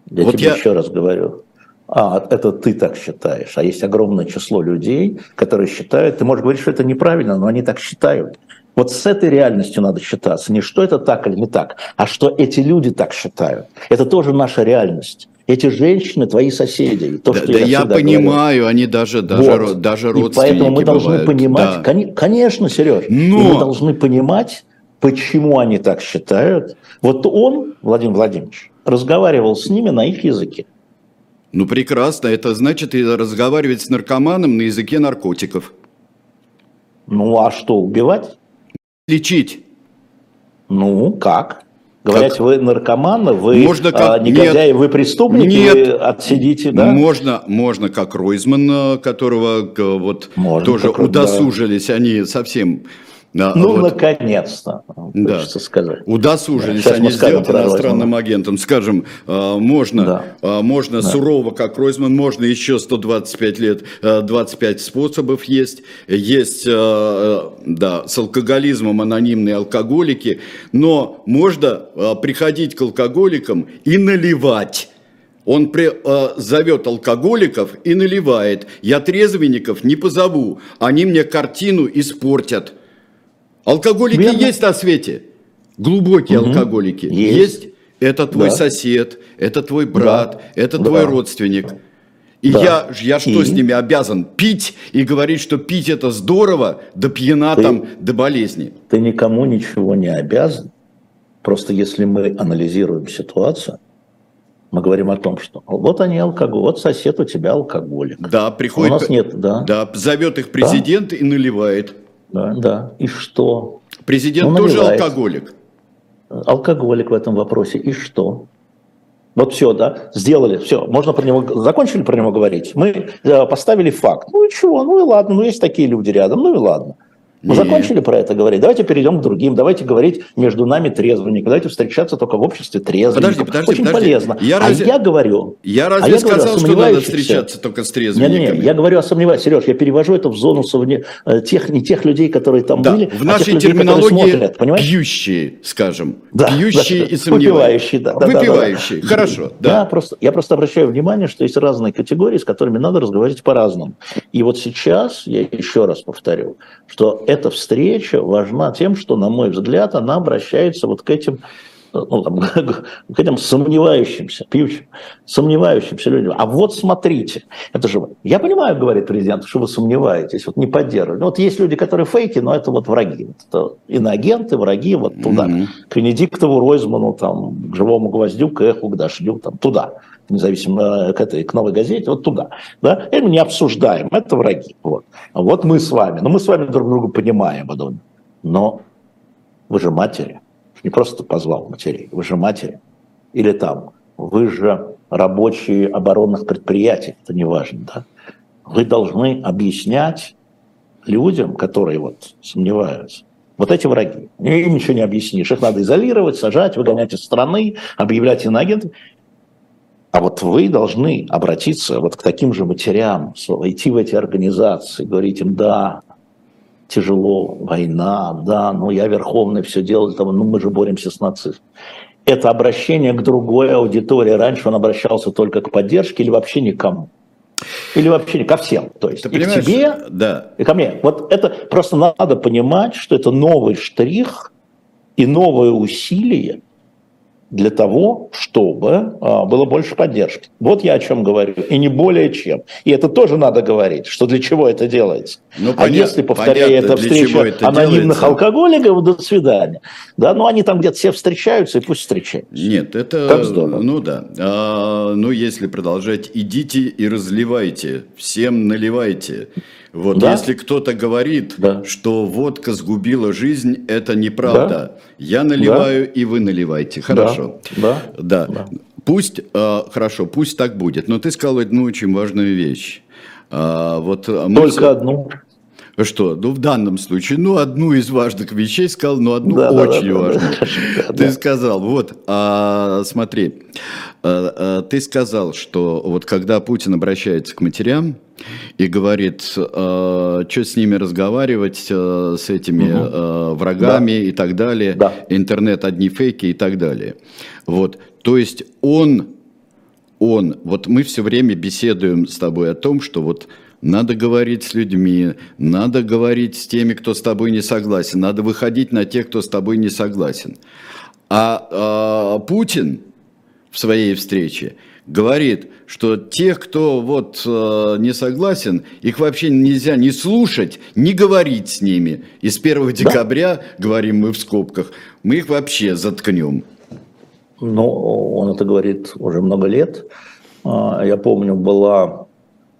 Я вот тебе я... еще раз говорю. А, это ты так считаешь. А есть огромное число людей, которые считают, ты можешь говорить, что это неправильно, но они так считают. Вот с этой реальностью надо считаться. Не что это так или не так, а что эти люди так считают. Это тоже наша реальность. Эти женщины твои соседи. То, да, что да я, я понимаю, говорю. они даже, даже, вот. даже родственники И поэтому мы должны бывают. понимать, да. конечно, Сереж, Но... мы должны понимать, почему они так считают. Вот он, Владимир Владимирович, разговаривал с ними на их языке. Ну прекрасно, это значит разговаривать с наркоманом на языке наркотиков. Ну а что, убивать? Лечить. Ну, как? Говорят, как? вы наркоманы, вы можно как... а, негодяи, Нет. вы преступники, Нет. вы отсидите, да? Можно, можно как Ройзман, которого вот можно, тоже как, удосужились, да. они совсем да, ну, вот, наконец-то, да. хочется сказать. Удосужились да, они сделать иностранным агентом. Скажем, а, можно, да. А, можно да. сурово, как Ройзман, можно еще 125 лет, 25 а, способов есть. Есть, да, с алкоголизмом анонимные алкоголики, но можно приходить к алкоголикам и наливать. Он при, э, зовет алкоголиков и наливает. Я трезвенников не позову, они мне картину испортят. Алкоголики Верно. есть на свете. Глубокие угу. алкоголики. Есть. есть. Это твой да. сосед, это твой брат, да. это да. твой родственник. И да. я, я что и? с ними обязан? Пить и говорить, что пить это здорово, да пьяна ты, там, до болезни. Ты никому ничего не обязан. Просто если мы анализируем ситуацию, мы говорим о том, что вот они алкоголь, вот сосед у тебя алкоголик. Да, приходит. У нас нет, да. Да, зовет их президент да? и наливает. Да, да. И что? Президент ну, тоже алкоголик. Алкоголик в этом вопросе. И что? Вот все, да, сделали, все, можно про него, закончили про него говорить. Мы э, поставили факт. Ну и чего, ну и ладно, ну есть такие люди рядом, ну и ладно. Мы Нет. закончили про это говорить. Давайте перейдем к другим. Давайте говорить между нами трезвенников. Давайте встречаться только в обществе трезвенников. Подожди, подожди, Очень подожди. полезно. Я а разве, я говорю... Я разве а я сказал, что надо встречаться только с трезвенниками? Не, не, не, я говорю о сомневаюсь. Сереж, я перевожу это в зону совне... Э, тех, не тех людей, которые там да, были, в нашей а тех терминологии людей, смотрят, пьющие, скажем. Да, пьющие да, и сомневающие. Да, да, Выпивающие. Да, да, да. Хорошо. Да. Я, просто, я просто обращаю внимание, что есть разные категории, с которыми надо разговаривать по-разному. И вот сейчас, я еще раз повторю, что эта встреча важна тем, что, на мой взгляд, она обращается вот к этим ну, там, к этим сомневающимся, пьющим, сомневающимся людям. А вот смотрите, это же... Я понимаю, говорит президент, что вы сомневаетесь, вот не поддерживаете. Вот есть люди, которые фейки, но это вот враги. Вот это иноагенты, враги, вот туда. Mm-hmm. К Венедиктову, Ройзману, там, к Живому Гвоздю, к Эху, к Дождю, там, туда независимо к этой, к новой газете, вот туда. Да? И мы не обсуждаем, это враги. Вот. вот мы с вами, но мы с вами друг друга понимаем, но вы же матери, не просто позвал матерей, вы же матери. Или там, вы же рабочие оборонных предприятий, это не важно, да? Вы должны объяснять людям, которые вот сомневаются, вот эти враги. Им ничего не объяснишь. Их надо изолировать, сажать, выгонять из страны, объявлять иноагентами. А вот вы должны обратиться вот к таким же матерям, идти в эти организации, говорить им, да, тяжело, война, да, но я верховный все делал, того, ну мы же боремся с нацизмом. Это обращение к другой аудитории. Раньше он обращался только к поддержке или вообще никому. Или вообще ко всем. То есть Ты и к тебе, да. и ко мне. Вот это просто надо понимать, что это новый штрих и новое усилие для того, чтобы а, было больше поддержки. Вот я о чем говорю, и не более чем. И это тоже надо говорить, что для чего это делается. Ну, а понятно, если, повторяю, это встреча это анонимных делается. алкоголиков, до свидания. Да, ну они там где-то все встречаются, и пусть встречаются. Нет, это... Как здорово. Ну да. А, ну если продолжать, идите и разливайте, всем наливайте. Вот да? если кто-то говорит, да. что водка сгубила жизнь, это неправда. Да. Я наливаю, да. и вы наливайте. Хорошо. Да. Да. да. Пусть, э, хорошо, пусть так будет. Но ты сказал одну очень важную вещь. А, вот а мы... Только одну. Что? Ну, в данном случае, ну, одну из важных вещей сказал, но одну да, очень да, важную. Да, ты сказал, вот, а, смотри, а, а, ты сказал, что вот когда Путин обращается к матерям и говорит, а, что с ними разговаривать, а, с этими угу. а, врагами да. и так далее, да. интернет одни фейки и так далее. Вот, то есть он, он, вот мы все время беседуем с тобой о том, что вот надо говорить с людьми, надо говорить с теми, кто с тобой не согласен, надо выходить на тех, кто с тобой не согласен. А, а Путин в своей встрече говорит, что тех, кто вот э, не согласен, их вообще нельзя не слушать, не говорить с ними. И с 1 декабря, да. говорим мы в скобках, мы их вообще заткнем. Ну, он это говорит уже много лет. А, я помню, была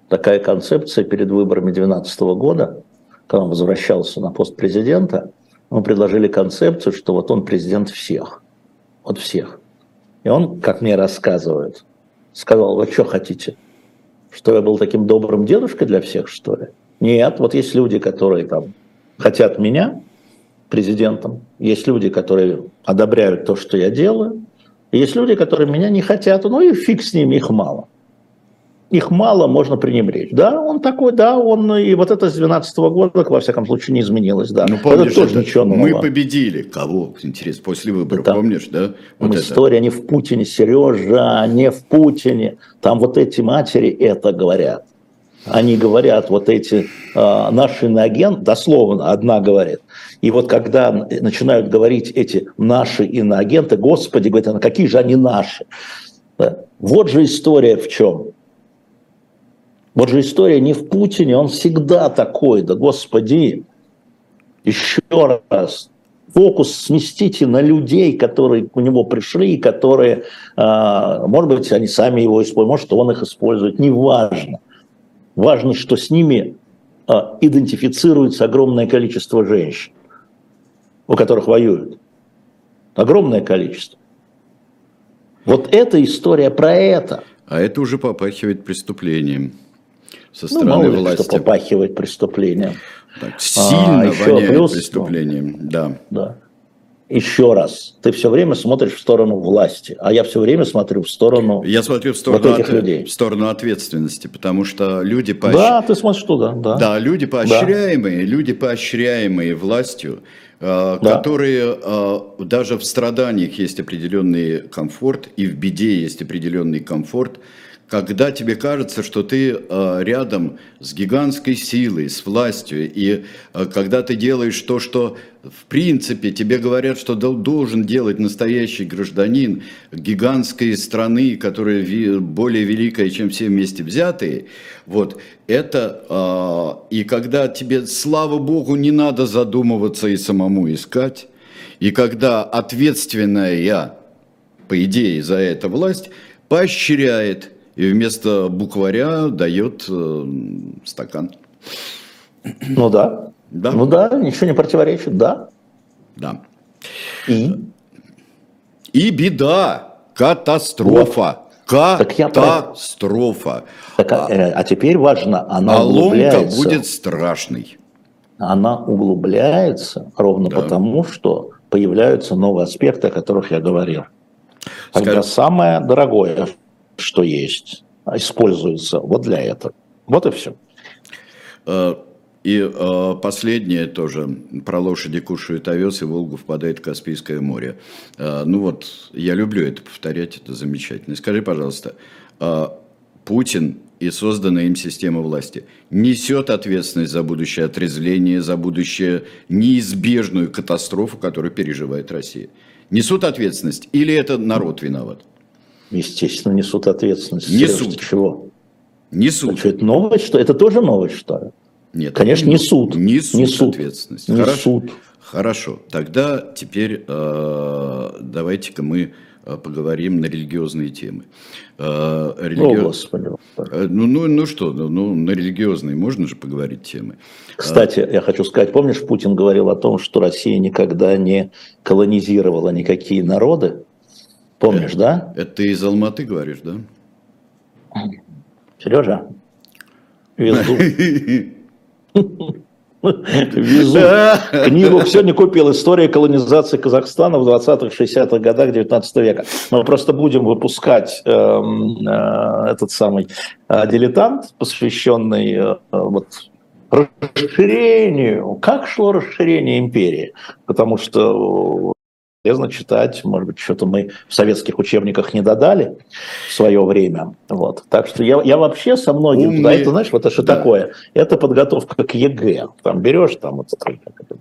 такая концепция перед выборами 2012 года, когда он возвращался на пост президента, мы предложили концепцию, что вот он президент всех. Вот всех. И он, как мне рассказывают, сказал, вы что хотите? Что я был таким добрым дедушкой для всех, что ли? Нет, вот есть люди, которые там хотят меня президентом, есть люди, которые одобряют то, что я делаю, есть люди, которые меня не хотят, ну и фиг с ними, их мало их мало, можно пренебречь. Да, он такой, да, он и вот это с 12 года, во всяком случае, не изменилось, да. Ну, помнишь, это тоже это ничего нового. Мы победили. Кого? Интересно, после выборов, это, помнишь, да? Вот история не в Путине, Сережа, не в Путине. Там вот эти матери это говорят. Они говорят, вот эти э, наши иноагенты, дословно одна говорит. И вот когда начинают говорить эти наши иноагенты, господи, говорят, а какие же они наши? Да? Вот же история в чем вот же история не в Путине, он всегда такой, да господи. Еще раз, фокус сместите на людей, которые у него пришли, которые, а, может быть, они сами его используют, может, он их использует, неважно. Важно, что с ними а, идентифицируется огромное количество женщин, у которых воюют. Огромное количество. Вот эта история про это. А это уже попахивает преступлением со ну, стороны ну, мало власти. что попахивает преступлением. Так, сильно а, воняет плюс, преступлением, да. да. Еще раз, ты все время смотришь в сторону власти, а я все время смотрю в сторону Я смотрю в сторону, вот этих от, людей. в сторону ответственности, потому что люди поощ... Да, ты смотришь туда, да. Да, люди поощряемые, да. люди поощряемые властью, э, да. которые э, даже в страданиях есть определенный комфорт, и в беде есть определенный комфорт, когда тебе кажется, что ты э, рядом с гигантской силой, с властью, и э, когда ты делаешь то, что в принципе тебе говорят, что должен делать настоящий гражданин гигантской страны, которая более великая, чем все вместе взятые, вот это, э, и когда тебе, слава богу, не надо задумываться и самому искать, и когда ответственная по идее, за это власть, поощряет и вместо букваря дает э, стакан. Ну да. да. Ну да, ничего не противоречит, да. Да. И? И беда, катастрофа. Вот. Катастрофа. Так, а, э, а теперь важно, она а углубляется. будет страшный. Она углубляется ровно да. потому, что появляются новые аспекты, о которых я говорил. Когда Скажи... самое дорогое, что есть, используется вот для этого. Вот и все. Э, и э, последнее тоже. Про лошади кушают овес, и Волгу впадает в Каспийское море. Ну вот, я люблю это повторять, это замечательно. Скажи, пожалуйста, Путин и созданная им система власти несет ответственность за будущее отрезвление, за будущее неизбежную катастрофу, которую переживает Россия? Несут ответственность или это народ виноват? Естественно, несут ответственность. Несут. Чего? Несут. А что, это новость, что Это тоже новость, что ли? Нет. Конечно, не несут. Несут, несут ответственность. Несут. Хорошо. Хорошо. Тогда теперь э, давайте-ка мы э, поговорим на религиозные темы. Э, религи... О, Господи. Э, ну, ну, ну что, ну, ну, на религиозные можно же поговорить темы. Кстати, я хочу сказать, помнишь, Путин говорил о том, что Россия никогда не колонизировала никакие народы? Помнишь, это, да? Это ты из Алматы говоришь, да? Сережа, везу. Везу. Книгу сегодня купил «История колонизации Казахстана в 20-60-х годах 19 века». Мы просто будем выпускать э, э, этот самый э, дилетант, посвященный э, вот, расширению. Как шло расширение империи? Потому что полезно читать, может быть, что-то мы в советских учебниках не додали в свое время. Вот. Так что я, я вообще со многими, Умные... да, это знаешь, вот это что да. такое? Это подготовка к ЕГЭ. Там берешь там вот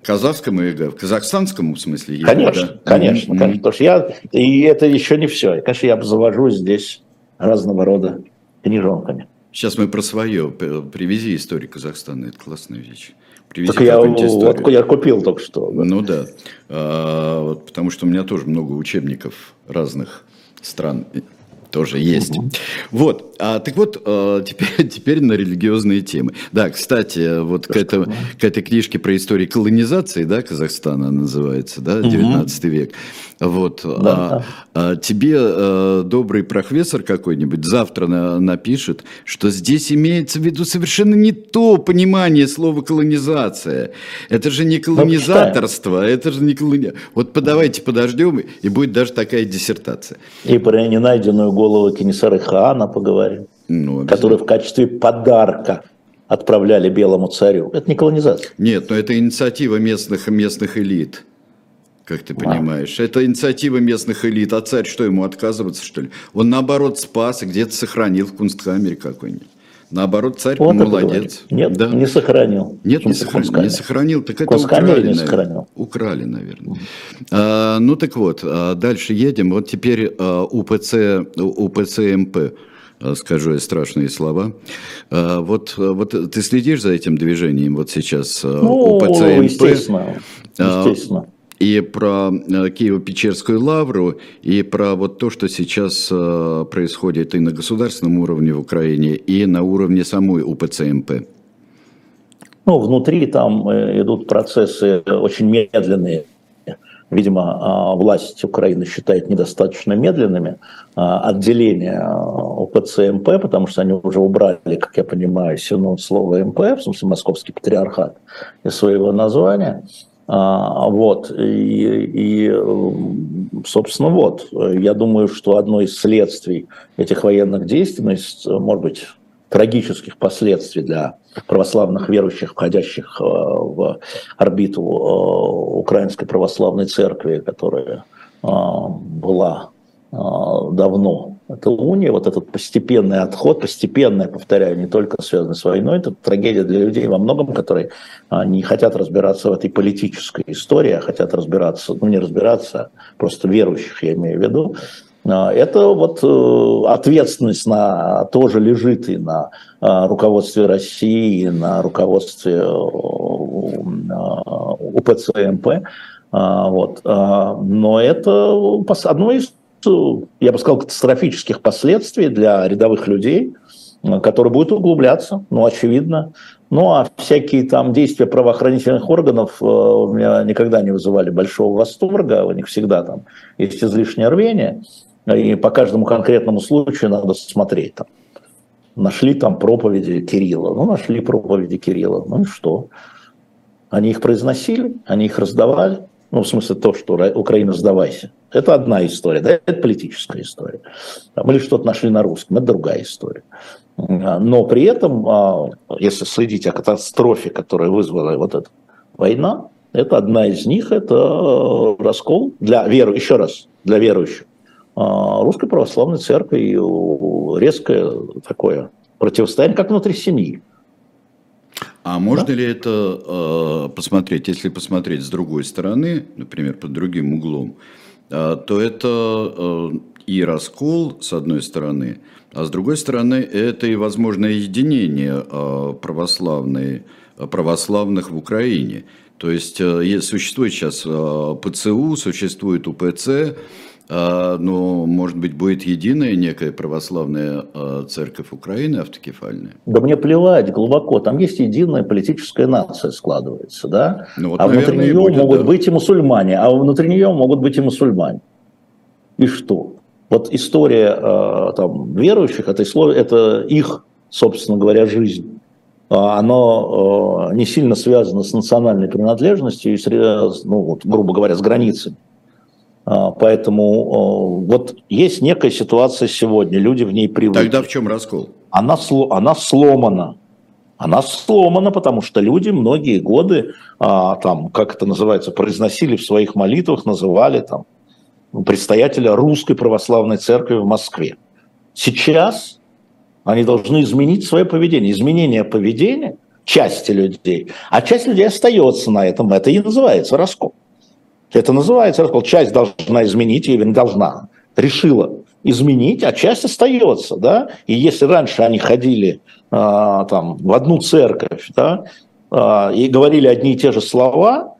Казахскому ЕГЭ, в казахстанском в смысле ЕГЭ, Конечно, да? конечно, mm-hmm. конечно. Потому что я, и это еще не все. Конечно, я обзавожусь здесь разного рода книжонками. Сейчас мы про свое. Привези историю Казахстана, это классная вещь. Привези так я, вот, я купил только что. Да. Ну да, а, вот, потому что у меня тоже много учебников разных стран тоже есть. Угу. Вот, а, так вот, а, теперь, теперь на религиозные темы. Да, кстати, вот к, это, к этой книжке про историю колонизации, да, Казахстана называется, да, 19 угу. век. Вот, да. а, а тебе а, добрый профессор какой-нибудь завтра на, напишет, что здесь имеется в виду совершенно не то понимание слова колонизация. Это же не ну, колонизаторство, это же не колони... Вот подавайте, подождем, и будет даже такая диссертация. И про ненайденную голову Кенесары Хаана поговорим, ну, который в качестве подарка отправляли белому царю. Это не колонизация. Нет, но это инициатива местных, местных элит как ты понимаешь. Это инициатива местных элит. А царь что, ему отказываться, что ли? Он, наоборот, спас и где-то сохранил в кунсткамере какой-нибудь. Наоборот, царь вот молодец. Нет, да. не сохранил. Нет, не сохранил. Не сохранил. Так это украли, не сохранил. Украли, наверное. А, ну так вот, а дальше едем. Вот теперь а, УПЦ, УПЦ МП а, скажу я страшные слова. Вот, вот ты следишь за этим движением вот сейчас ну, УПЦ МП? Естественно. естественно и про э, Киево-Печерскую лавру, и про вот то, что сейчас э, происходит и на государственном уровне в Украине, и на уровне самой УПЦ-МП? Ну, внутри там э, идут процессы очень медленные. Видимо, а, власть Украины считает недостаточно медленными а, отделение УПЦ-МП, потому что они уже убрали, как я понимаю, синод слова МП, в смысле Московский патриархат, из своего названия. А, вот, и, и, собственно, вот, я думаю, что одно из следствий этих военных действий, ну, может быть, трагических последствий для православных верующих, входящих э, в орбиту э, Украинской православной церкви, которая э, была давно это уния, вот этот постепенный отход, постепенный, повторяю, не только связанный с войной, это трагедия для людей во многом, которые а, не хотят разбираться в этой политической истории, а хотят разбираться, ну не разбираться, а просто верующих, я имею в виду. А, это вот э, ответственность на, тоже лежит и на руководстве России, и на руководстве э, УПЦ МП. Вот. Но это одно из я бы сказал, катастрофических последствий для рядовых людей, э, которые будут углубляться, ну, очевидно. Ну, а всякие там действия правоохранительных органов э, у меня никогда не вызывали большого восторга, у них всегда там есть излишнее рвение, и по каждому конкретному случаю надо смотреть там. Нашли там проповеди Кирилла, ну, нашли проповеди Кирилла, ну и что? Они их произносили, они их раздавали, ну, в смысле то, что Украина сдавайся. Это одна история, да, это политическая история. Там, или что-то нашли на русском, это другая история. Но при этом, а, если следить о катастрофе, которая вызвала вот эта война, это одна из них, это раскол для веру, еще раз, для верующих. А, Русской православной церкви резкое такое Противостояние как внутри семьи. А можно да? ли это э, посмотреть, если посмотреть с другой стороны, например, под другим углом, э, то это э, и раскол, с одной стороны, а с другой стороны, это и возможное единение э, православной, православных в Украине. То есть э, существует сейчас э, ПЦУ, существует УПЦ, но, может быть, будет единая некая православная а, церковь Украины автокефальная? Да мне плевать глубоко. Там есть единая политическая нация складывается, да? Ну, вот, а наверное, внутри нее будет, могут да. быть и мусульмане, а внутри нее могут быть и мусульмане. И что? Вот история а, там, верующих, это, это их, собственно говоря, жизнь оно не сильно связано с национальной принадлежностью и, с, ну, вот, грубо говоря, с границами. А, поэтому вот есть некая ситуация сегодня, люди в ней привыкли. Тогда в чем раскол? Она, она сломана. Она сломана, потому что люди многие годы, а, там, как это называется, произносили в своих молитвах, называли там предстоятеля Русской Православной Церкви в Москве. Сейчас они должны изменить свое поведение. Изменение поведения части людей, а часть людей остается на этом. Это и называется раскол. Это называется раскол. Часть должна изменить, или должна, решила изменить, а часть остается, да. И если раньше они ходили а, там в одну церковь, да, а, и говорили одни и те же слова,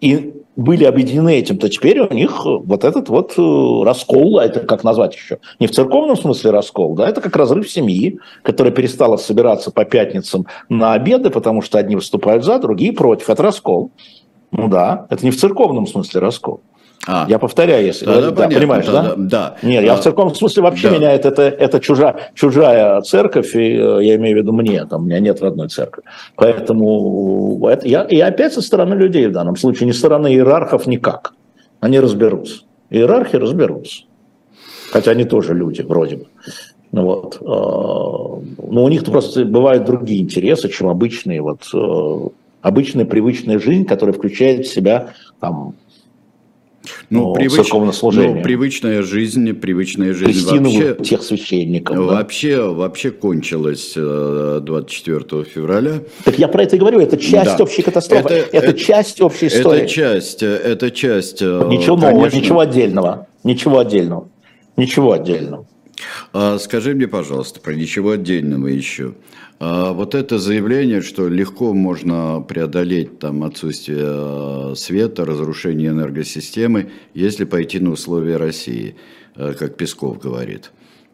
и были объединены этим, то теперь у них вот этот вот э, раскол, а это как назвать еще, не в церковном смысле раскол, да, это как разрыв семьи, которая перестала собираться по пятницам на обеды, потому что одни выступают за, другие против, это раскол. Ну да, это не в церковном смысле раскол. А, я повторяю, если да, да, понятно, понимаешь, да? Да. да. Нет, а, я в церковном смысле вообще да. меня это, это, это чужая, чужая церковь, и э, я имею в виду мне, там, у меня нет родной церкви. Поэтому это, я, и опять со стороны людей в данном случае, не со стороны иерархов никак. Они разберутся. Иерархи разберутся. Хотя они тоже люди, вроде бы. Ну, вот. Э, но у них просто бывают другие интересы, чем обычные вот э, обычная привычная жизнь, которая включает в себя там, ну, ну, привыч... ну, привычная жизнь, привычная жизнь вообще, тех священников. Вообще, да? вообще кончилась 24 э, февраля. Так я про это и говорю, это часть да. общей катастрофы, это, это, это часть общей истории. Это часть, это часть. Э, ничего конечно... нового, ничего отдельного, ничего отдельного, ничего отдельного. А, скажи мне, пожалуйста, про ничего отдельного еще. А, вот это заявление, что легко можно преодолеть там отсутствие а, света, разрушение энергосистемы, если пойти на условия России, как Песков говорит.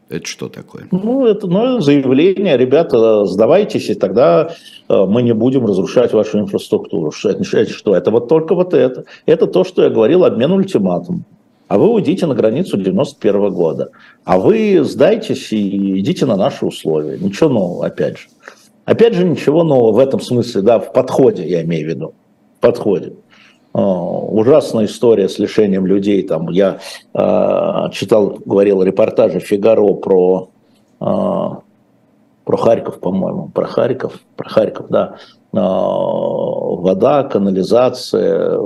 Это что такое? Ну, это ну, заявление, ребята, сдавайтесь, и тогда мы не будем разрушать вашу инфраструктуру. Что это, что это вот только вот это. Это то, что я говорил, обмен ультиматум а вы уйдите на границу 91 года. А вы сдайтесь и идите на наши условия. Ничего нового, опять же. Опять же, ничего нового в этом смысле, да, в подходе, я имею в виду. В подходе. ужасная история с лишением людей. Там я э, читал, говорил репортажи Фигаро про, э, про Харьков, по-моему, про Харьков, про Харьков, да. Вода, канализация,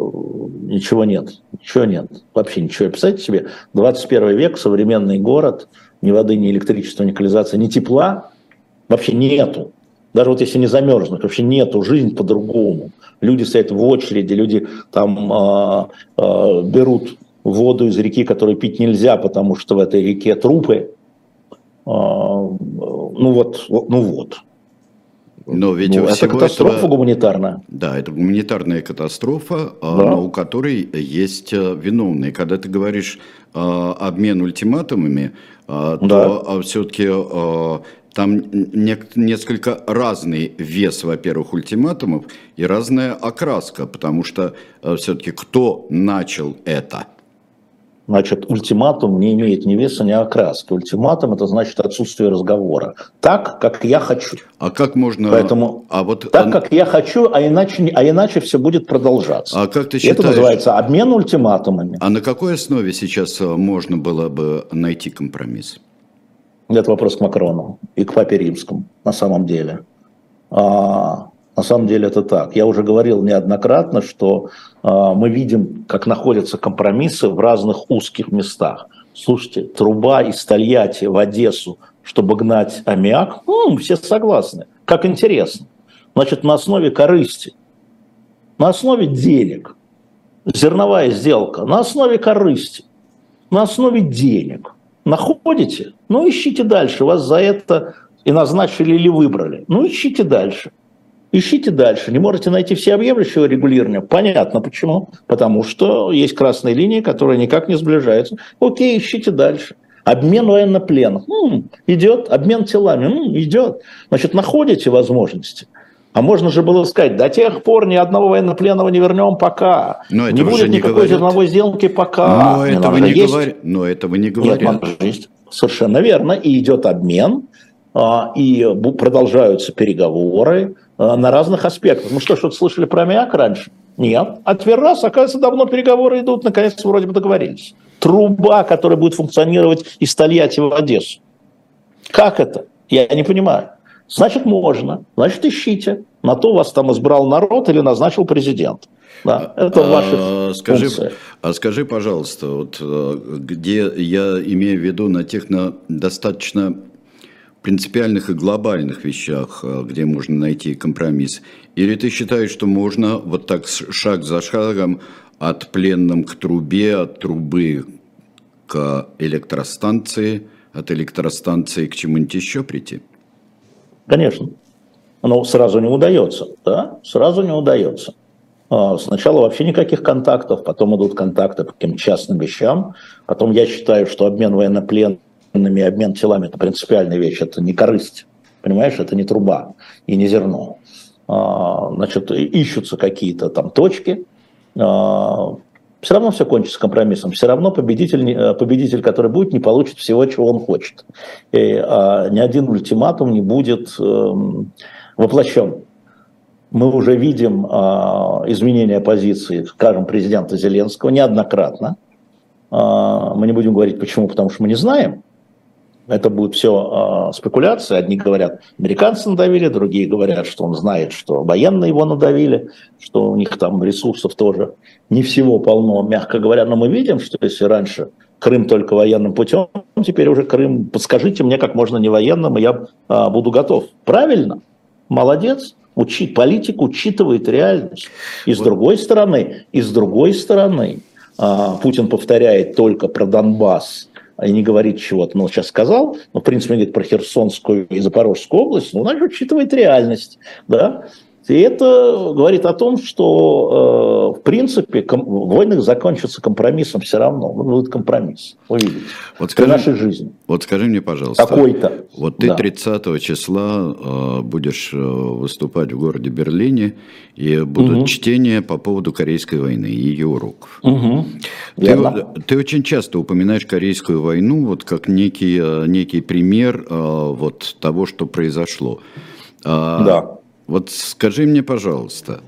ничего нет, ничего нет, вообще ничего. Представьте себе, 21 век, современный город, ни воды, ни электричества, ни канализации, ни тепла вообще нету. Даже вот если не замерзнуть, вообще нету, жизнь по-другому. Люди стоят в очереди, люди там э, э, берут воду из реки, которую пить нельзя, потому что в этой реке трупы. Э, ну вот, ну вот. Но ведь ну, это катастрофа этого, гуманитарная. Да, это гуманитарная катастрофа, а, да. но у которой есть э, виновные. Когда ты говоришь э, обмен ультиматумами, э, да. то все-таки там несколько разный вес, во-первых, ультиматумов и разная окраска, потому что все-таки кто начал это – Значит, ультиматум не имеет ни веса, ни окраски. Ультиматум – это значит отсутствие разговора. Так, как я хочу. А как можно… Поэтому а вот так, как я хочу, а иначе, а иначе все будет продолжаться. А как ты считаешь… Это называется обмен ультиматумами. А на какой основе сейчас э, можно было бы найти компромисс? Это вопрос к Макрону и к Папе Римскому на самом деле. А, на самом деле это так. Я уже говорил неоднократно, что э, мы видим, как находятся компромиссы в разных узких местах. Слушайте, труба из Тольятти в Одессу чтобы гнать аммиак, ну, все согласны. Как интересно. Значит, на основе корысти, на основе денег, зерновая сделка, на основе корысти, на основе денег. Находите? Ну, ищите дальше. Вас за это и назначили или выбрали. Ну, ищите дальше. Ищите дальше. Не можете найти все объемлющего регулирования? Понятно почему. Потому что есть красные линии, которые никак не сближаются. Окей, ищите дальше. Обмен военнопленных. М-м, идет. Обмен телами. М-м, идет. Значит, находите возможности. А можно же было сказать, до тех пор ни одного военнопленного не вернем пока. Но не будет не никакой говорят. зерновой сделки пока. Но, этого не, есть... говор... Но этого не говорят. Нет, совершенно верно. И идет обмен, а, и продолжаются переговоры на разных аспектах. Ну что, что-то слышали про МИАК раньше? Нет. А теперь раз, оказывается, давно переговоры идут, наконец-то вроде бы договорились. Труба, которая будет функционировать из Тольятти в Одессу. Как это? Я не понимаю. Значит, можно. Значит, ищите. На то вас там избрал народ или назначил президент. Да, это ваши а, скажи, а скажи, пожалуйста, вот э, где я имею в виду на тех на достаточно принципиальных и глобальных вещах, э, где можно найти компромисс? Или ты считаешь, что можно вот так шаг за шагом от пленным к трубе, от трубы к электростанции, от электростанции к чему-нибудь еще прийти? Конечно. Но сразу не удается, да? Сразу не удается. А, сначала вообще никаких контактов, потом идут контакты по каким-то частным вещам. Потом я считаю, что обмен военнопленными и обмен телами – это принципиальная вещь, это не корысть. Понимаешь, это не труба и не зерно. А, значит, ищутся какие-то там точки, а, все равно все кончится компромиссом. Все равно победитель, э, победитель, который будет, не получит всего, чего он хочет. И, а, ни один ультиматум не будет э, воплощен. Мы уже видим а, изменения позиции, скажем, президента Зеленского неоднократно. Мы не будем говорить почему, потому что мы не знаем. Это будет все э, спекуляции. Одни говорят, американцы надавили, другие говорят, что он знает, что военные его надавили, что у них там ресурсов тоже не всего полно, мягко говоря. Но мы видим, что если раньше Крым только военным путем, теперь уже Крым, подскажите мне, как можно не военным, и я э, буду готов. Правильно? Молодец. Учи, политик учитывает реальность. И с другой стороны, и с другой стороны, э, Путин повторяет только про Донбасс – и не говорит чего-то, ну, сейчас сказал, но, в принципе, говорит про Херсонскую и Запорожскую область, ну, значит, учитывает реальность, да, и это говорит о том, что, э, в принципе, ком- войны закончатся компромиссом все равно. Будет компромисс. Увидите. Вот скажи, нашей жизни. Вот скажи мне, пожалуйста. Какой-то. Вот ты да. 30 числа э, будешь э, выступать в городе Берлине, и будут угу. чтения по поводу Корейской войны и ее уроков. Угу. Ты, ты очень часто упоминаешь Корейскую войну вот как некий, э, некий пример э, вот того, что произошло. А, да. Вот скажи мне, пожалуйста,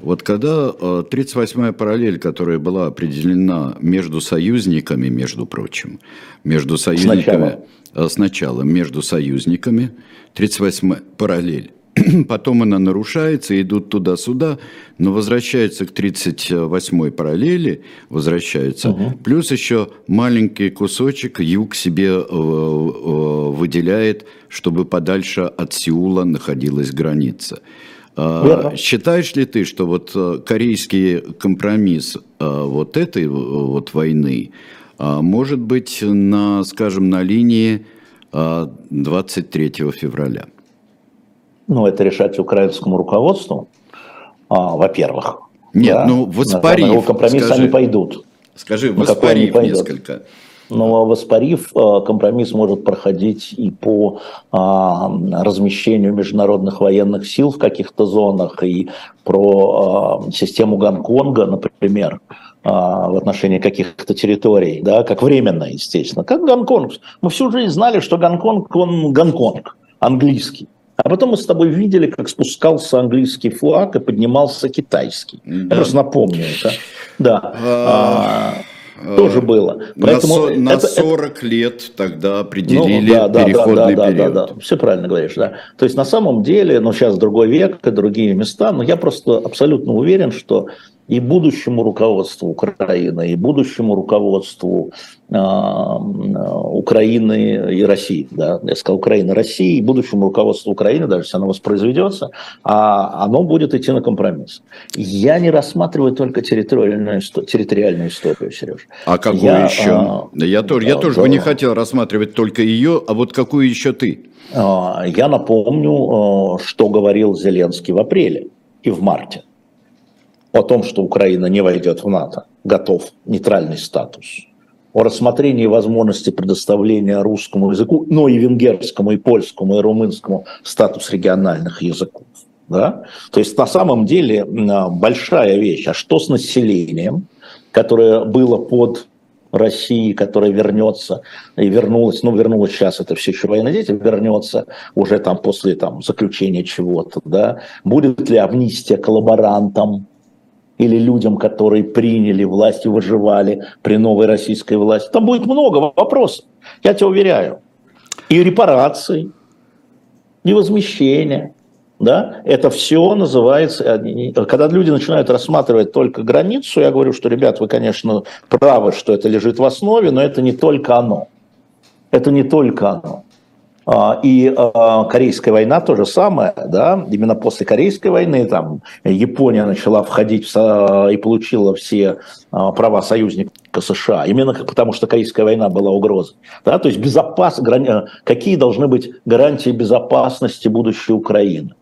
вот когда 38-я э, параллель, которая была определена между союзниками, между прочим, между союзниками, сначала, сначала между союзниками, 38-я параллель, потом она нарушается, идут туда-сюда, но возвращается к 38-й параллели, возвращается, угу. плюс еще маленький кусочек юг себе э, э, выделяет, чтобы подальше от Сеула находилась граница. А, Верно. Считаешь ли ты, что вот э, корейский компромисс вот этой вот войны может быть на, скажем, на линии 23 февраля? Ну, это решать украинскому руководству, а, во-первых. Нет, да, ну, воспарив. На компромисс скажи, они пойдут. Скажи, воспарив несколько. Но воспарив, компромисс может проходить и по а, размещению международных военных сил в каких-то зонах, и про а, систему Гонконга, например, а, в отношении каких-то территорий, да, как временно, естественно. Как Гонконг. Мы всю жизнь знали, что Гонконг, он Гонконг, английский. А потом мы с тобой видели, как спускался английский флаг и поднимался китайский. Да. Я просто напомню это. Да. А, а, тоже было. Поэтому на, это, 40 это... лет тогда определили ну, да, да, переходный да, да, период. Да, да, да, все правильно говоришь. Да. То есть на самом деле, ну сейчас другой век и другие места, но я просто абсолютно уверен, что и будущему руководству Украины, и будущему руководству э, Украины и России, да, я сказал Украины, России, и будущему руководству Украины, даже если оно воспроизведется, а оно будет идти на компромисс. Я не рассматриваю только территориальную, территориальную историю, Сереж. А какую я, еще? А, я тоже, я тоже да, бы не хотел рассматривать только ее, а вот какую еще ты? А, я напомню, что говорил Зеленский в апреле и в марте о том, что Украина не войдет в НАТО, готов нейтральный статус, о рассмотрении возможности предоставления русскому языку, но и венгерскому, и польскому, и румынскому статус региональных языков. Да? То есть на самом деле большая вещь. А что с населением, которое было под России, которая вернется и вернулась, ну, вернулась сейчас, это все еще военные дети, вернется уже там после там, заключения чего-то, да, будет ли амнистия коллаборантам, или людям, которые приняли власть и выживали при новой российской власти. Там будет много вопросов, я тебя уверяю. И репарации, и возмещения. Да? Это все называется, когда люди начинают рассматривать только границу, я говорю, что, ребят, вы, конечно, правы, что это лежит в основе, но это не только оно. Это не только оно. А, и а, Корейская война то же самое, да, именно после Корейской войны там Япония начала входить в, и получила все а, права союзника США, именно потому что Корейская война была угрозой. Да, то есть безопас, какие должны быть гарантии безопасности будущей Украины?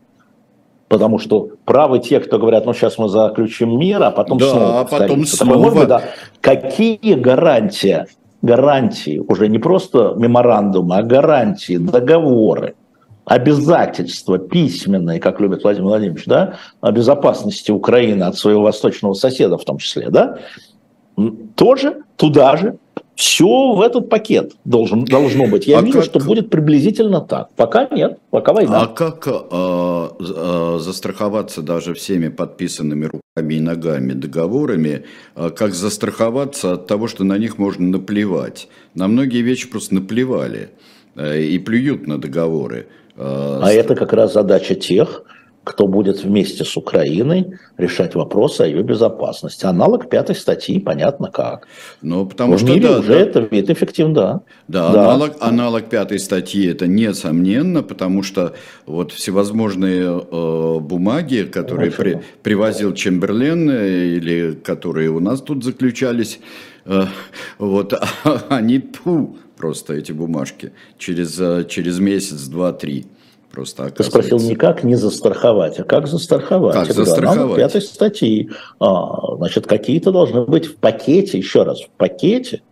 Потому что правы те, кто говорят, ну сейчас мы заключим мир, а потом да, снова. А потом снова. Быть, да. Какие гарантии гарантии, уже не просто меморандумы, а гарантии, договоры, обязательства письменные, как любит Владимир Владимирович, да, о безопасности Украины от своего восточного соседа в том числе, да, тоже туда же все в этот пакет должен, должно быть. Я а вижу, как... что будет приблизительно так. Пока нет, пока война. А как э, э, застраховаться даже всеми подписанными руками и ногами договорами, э, как застраховаться от того, что на них можно наплевать? На многие вещи просто наплевали э, и плюют на договоры. Э, а это как раз задача тех, кто будет вместе с Украиной решать вопросы о ее безопасности. Аналог пятой статьи, понятно как. Ну, потому в что мире да, уже да. это вид эффективно, да. Да, да. Аналог, аналог пятой статьи это несомненно, потому что вот всевозможные э, бумаги, которые при, привозил Чемберлен э, или которые у нас тут заключались, э, вот они тьфу, просто эти бумажки через, э, через месяц, два, три. Просто Ты спросил не как не застраховать, а как застраховать. Как застраховать? Пятой статьи. А, значит, какие-то должны быть в пакете, еще раз, в пакете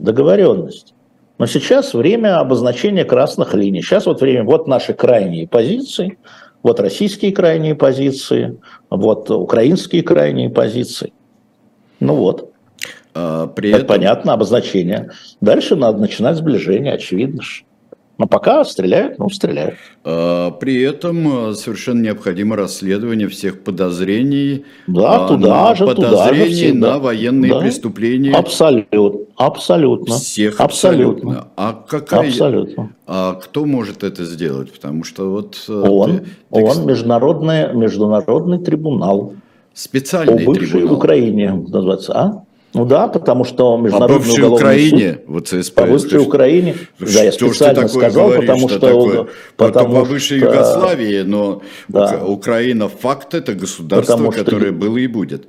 договоренность. Но сейчас время обозначения красных линий. Сейчас вот время, вот наши крайние позиции, вот российские крайние позиции, вот украинские крайние позиции. Ну вот. А, при Это этом... понятно, обозначение. Дальше надо начинать сближение, очевидно же. Но пока стреляют, ну, стреляют. А, при этом э, совершенно необходимо расследование всех подозрений. Да, а, туда на же, подозрений туда же. на военные да. преступления. Абсолютно, абсолютно. Всех абсолютно. абсолютно. А какая? Абсолютно. А кто может это сделать? Потому что вот... Э, он, ты, он ты... международный, международный трибунал. Специальный по бывшей трибунал. Украине называется, а? Ну да, потому что международный по бывшей Украине, суд, вот ЦСП, по бывшей Украине, да, я специально сказал, говоришь, потому что, что потому по бывшей что, Югославии, но да. Украина факт это государство, потому которое что... было и будет.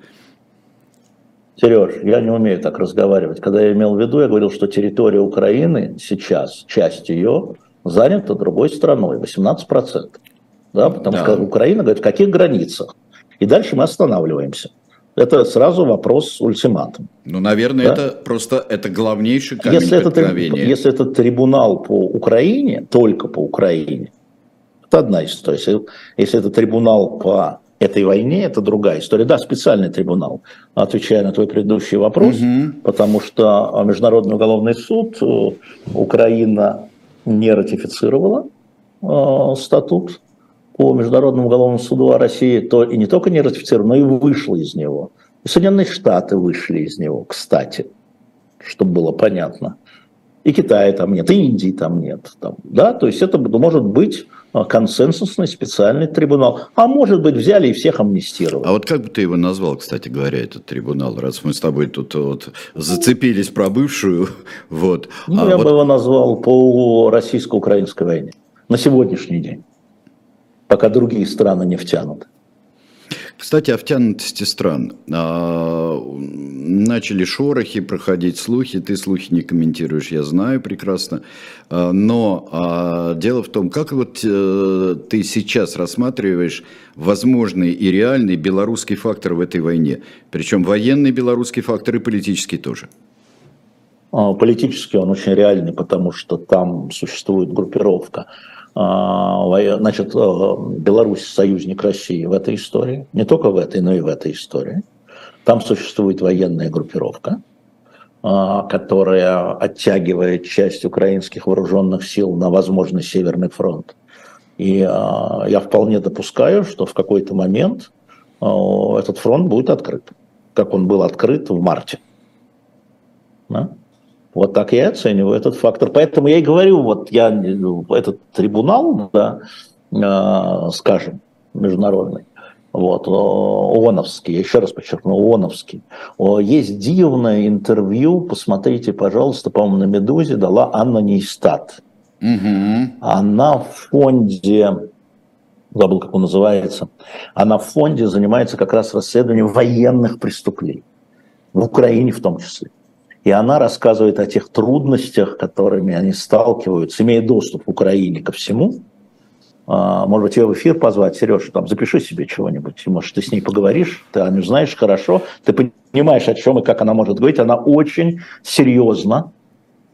Сереж, я не умею так разговаривать. Когда я имел в виду, я говорил, что территория Украины сейчас, часть ее, занята другой страной, 18%. Да, потому да. что Украина говорит, в каких границах. И дальше мы останавливаемся это сразу вопрос ультиматум. Ну, наверное, да? это просто это главнейший камень если это, если это трибунал по Украине, только по Украине, это одна история. Если, если это трибунал по этой войне, это другая история. Да, специальный трибунал, отвечая на твой предыдущий вопрос, угу. потому что Международный уголовный суд э, Украина не ратифицировала э, статут по Международному уголовному суду о России, то и не только не ратифицировал, но и вышел из него. И Соединенные Штаты вышли из него, кстати, чтобы было понятно. И Китая там нет, и Индии там нет. Там, да? То есть это может быть а, консенсусный специальный трибунал. А может быть, взяли и всех амнистировали. А вот как бы ты его назвал, кстати говоря, этот трибунал, раз мы с тобой тут вот зацепились про бывшую, вот. Ну, а я вот... бы его назвал по российско-украинской войне на сегодняшний день, пока другие страны не втянуты. Кстати, о втянутости стран. А, начали шорохи, проходить слухи. Ты слухи не комментируешь, я знаю прекрасно. А, но а, дело в том, как вот а, ты сейчас рассматриваешь возможный и реальный белорусский фактор в этой войне. Причем военный белорусский фактор и политический тоже. Политически он очень реальный, потому что там существует группировка значит, э, Беларусь союзник России в этой истории, не только в этой, но и в этой истории. Там существует военная группировка, а, которая оттягивает часть украинских вооруженных сил на возможный Северный фронт. И а, я вполне допускаю, что в какой-то момент этот фронт будет открыт, как он был открыт в марте. Да? Вот так я оцениваю этот фактор. Поэтому я и говорю, вот я этот трибунал, да, э, скажем, международный, вот, ООНовский, еще раз подчеркну, ООНовский. Есть дивное интервью, посмотрите, пожалуйста, по-моему, на «Медузе» дала Анна Нейстат. Угу. Она в фонде, забыл, как он называется, она в фонде занимается как раз расследованием военных преступлений, в Украине в том числе. И она рассказывает о тех трудностях, которыми они сталкиваются, имея доступ в Украине ко всему. А, может быть, ее в эфир позвать, Сереж, там запиши себе чего-нибудь, может, ты с ней поговоришь, ты Аню знаешь хорошо, ты понимаешь, о чем и как она может говорить. Она очень серьезно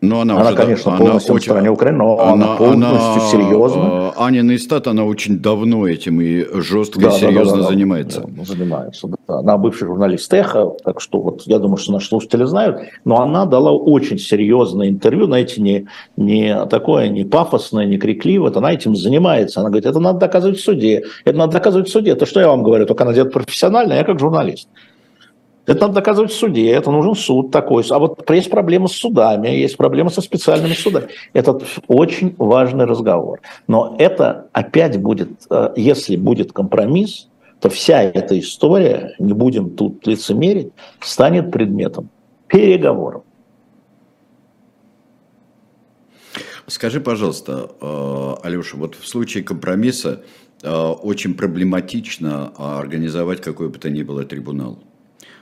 но она, она уже, конечно, она полностью очень, в стране Украины, но она, она полностью она, серьезно. Аня Нейстат, она очень давно этим и жестко да, и серьезно да, да, занимается. Да, занимается. Да. Она бывший журналист Эхо, так что вот я думаю, что наши слушатели знают, но она дала очень серьезное интервью, знаете, не, не такое, не пафосное, не крикливое, она этим занимается. Она говорит, это надо доказывать в суде, это надо доказывать в суде. Это что я вам говорю, только она делает профессионально, я как журналист. Это надо доказывать в суде, это нужен суд такой. А вот есть проблемы с судами, есть проблемы со специальными судами. Это очень важный разговор. Но это опять будет, э, если будет компромисс, то вся эта история, не будем тут лицемерить, станет предметом переговоров. Скажи, пожалуйста, э, Алеша, вот в случае компромисса э, очень проблематично организовать какой бы то ни было трибунал.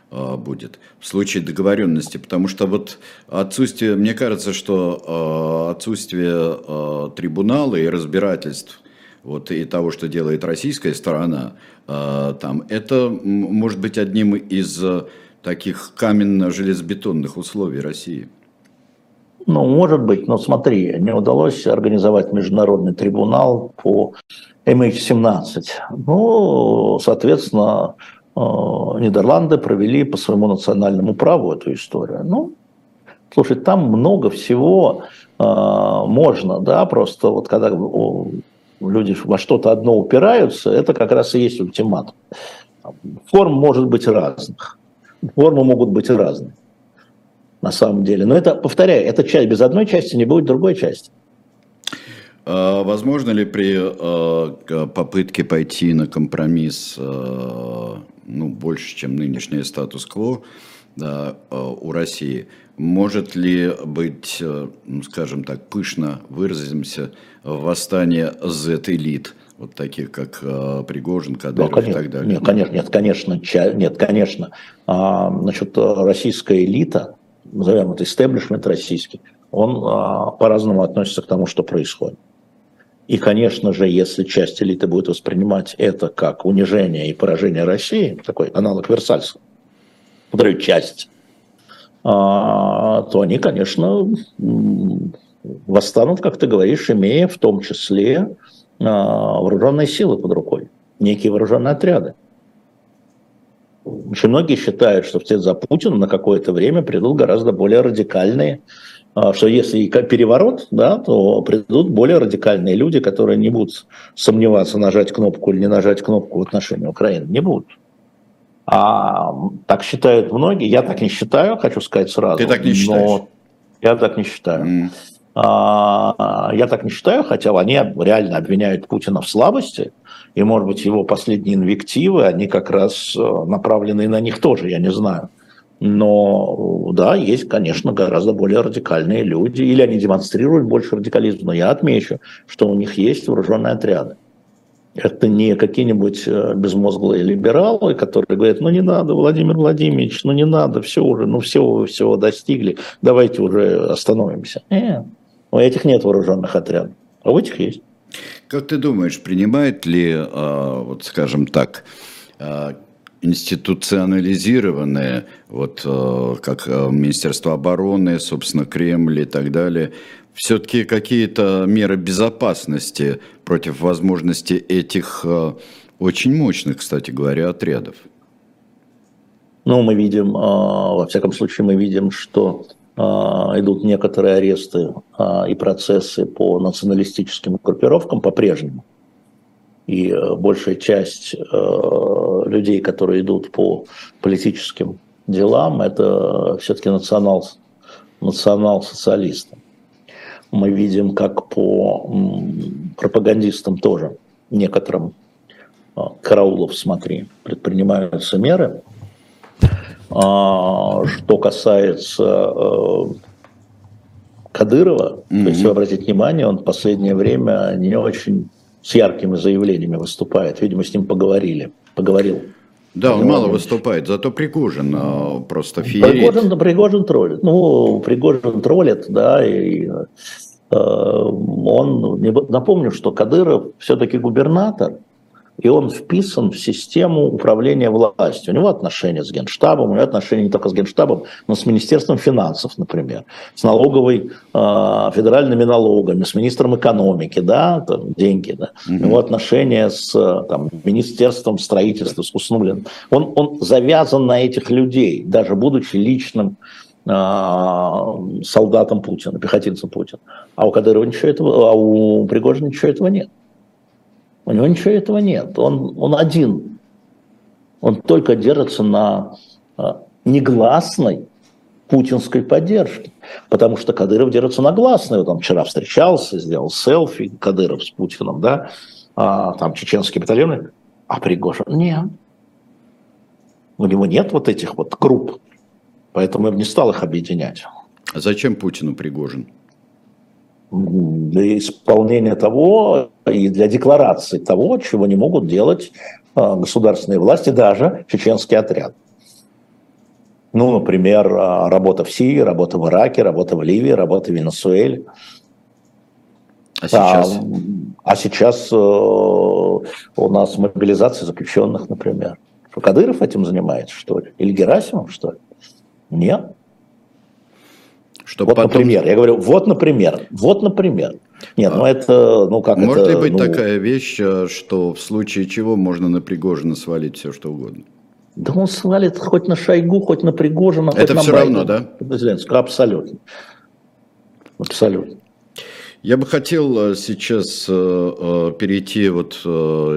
А, будет в случае договоренности, потому что вот отсутствие, мне кажется, что а, отсутствие а, трибунала и разбирательств вот, и того, что делает российская сторона, там, это может быть одним из таких каменно-железобетонных условий России. Ну, может быть, но смотри, не удалось организовать международный трибунал по MH17. Ну, соответственно, Нидерланды провели по своему национальному праву эту историю. Ну, слушай, там много всего э, можно, да, просто вот когда люди во что-то одно упираются, это как раз и есть ультиматум. Форм может быть разных, формы могут быть разные на самом деле. Но это, повторяю, эта часть без одной части не будет другой части. А возможно ли при э, попытке пойти на компромисс ну, больше, чем нынешний статус-кво да, э, у России. Может ли быть, э, ну, скажем так, пышно выразимся, восстание Z-элит, вот таких как э, Пригожин, Кадыров да, конечно, и так далее? Нет, конечно, нет, конечно, нет, конечно. А, значит, российская элита, назовем это истеблишмент российский, он а, по-разному относится к тому, что происходит. И, конечно же, если часть элиты будет воспринимать это как унижение и поражение России, такой аналог Версальского, повторю, часть, а, то они, конечно, восстанут, как ты говоришь, имея в том числе а, вооруженные силы под рукой, некие вооруженные отряды. Очень многие считают, что вслед за Путиным на какое-то время придут гораздо более радикальные что если переворот, да, то придут более радикальные люди, которые не будут сомневаться, нажать кнопку или не нажать кнопку в отношении Украины. Не будут. А так считают многие. Я так не считаю, хочу сказать сразу. Ты так не считаешь? Я так не считаю. Mm. Я так не считаю, хотя они реально обвиняют Путина в слабости, и, может быть, его последние инвективы, они как раз э, направлены на них тоже, я не знаю. Но да, есть, конечно, гораздо более радикальные люди, или они демонстрируют больше радикализма, но я отмечу, что у них есть вооруженные отряды. Это не какие-нибудь э, безмозглые либералы, которые говорят, ну не надо, Владимир Владимирович, ну не надо, все уже, ну все вы всего достигли, давайте уже остановимся. Нет, у этих нет вооруженных отрядов, а у этих есть. Как ты думаешь, принимает ли, а, вот скажем так, институционализированные, вот а, как Министерство обороны, собственно, Кремль и так далее, все-таки какие-то меры безопасности против возможности этих очень мощных, кстати говоря, отрядов? Ну, мы видим, во всяком случае, мы видим, что идут некоторые аресты и процессы по националистическим группировкам по-прежнему. И э, большая часть э, людей, которые идут по политическим делам, это все-таки национал, национал-социалисты. Мы видим, как по пропагандистам тоже, некоторым, а, караулов, смотри, предпринимаются меры – а, что касается э, Кадырова, mm-hmm. то есть, вы обратите внимание, он в последнее время не очень с яркими заявлениями выступает. Видимо, с ним поговорили, поговорил. Да, он мало выступает, зато Пригожин а, просто феерит. Пригожин, Пригожин троллит. Ну, Пригожин троллит, да, и э, он, напомню, что Кадыров все-таки губернатор, и он вписан в систему управления властью. У него отношения с Генштабом, у него отношения не только с Генштабом, но с Министерством финансов, например, с налоговой, э, федеральными налогами, с министром экономики, да, там, деньги, да. Mm-hmm. У него отношения с там, Министерством строительства, с Куснулиным. Он, он завязан на этих людей, даже будучи личным э, солдатом Путина, пехотинцем Путина. А у Кадырова ничего этого, а у Пригожина ничего этого нет. У него ничего этого нет. Он, он один. Он только держится на а, негласной путинской поддержке. Потому что Кадыров держится на гласной. Он вчера встречался, сделал селфи Кадыров с Путиным, да, а, там чеченские батальоны. А Пригожин нет. У него нет вот этих вот групп. Поэтому я бы не стал их объединять. А зачем Путину Пригожин? Для исполнения того и для декларации того, чего не могут делать а, государственные власти, даже чеченский отряд. Ну, например, а, работа в Сирии, работа в Ираке, работа в Ливии, работа в Венесуэле. А сейчас? А, а сейчас э, у нас мобилизация заключенных, например. Что, Кадыров этим занимается, что ли? Или Герасимов, что ли? Нет. Чтобы вот, потом... например, я говорю, вот, например, вот, например. Нет, ну это, ну как Может это, ли быть ну... такая вещь, э, что в случае чего можно на Пригожина свалить все, что угодно? Да он свалит хоть на Шойгу, хоть на Пригожина, это хоть все на равно, да? Зеленского, абсолютно. Абсолютно. Я бы хотел э, сейчас э, перейти вот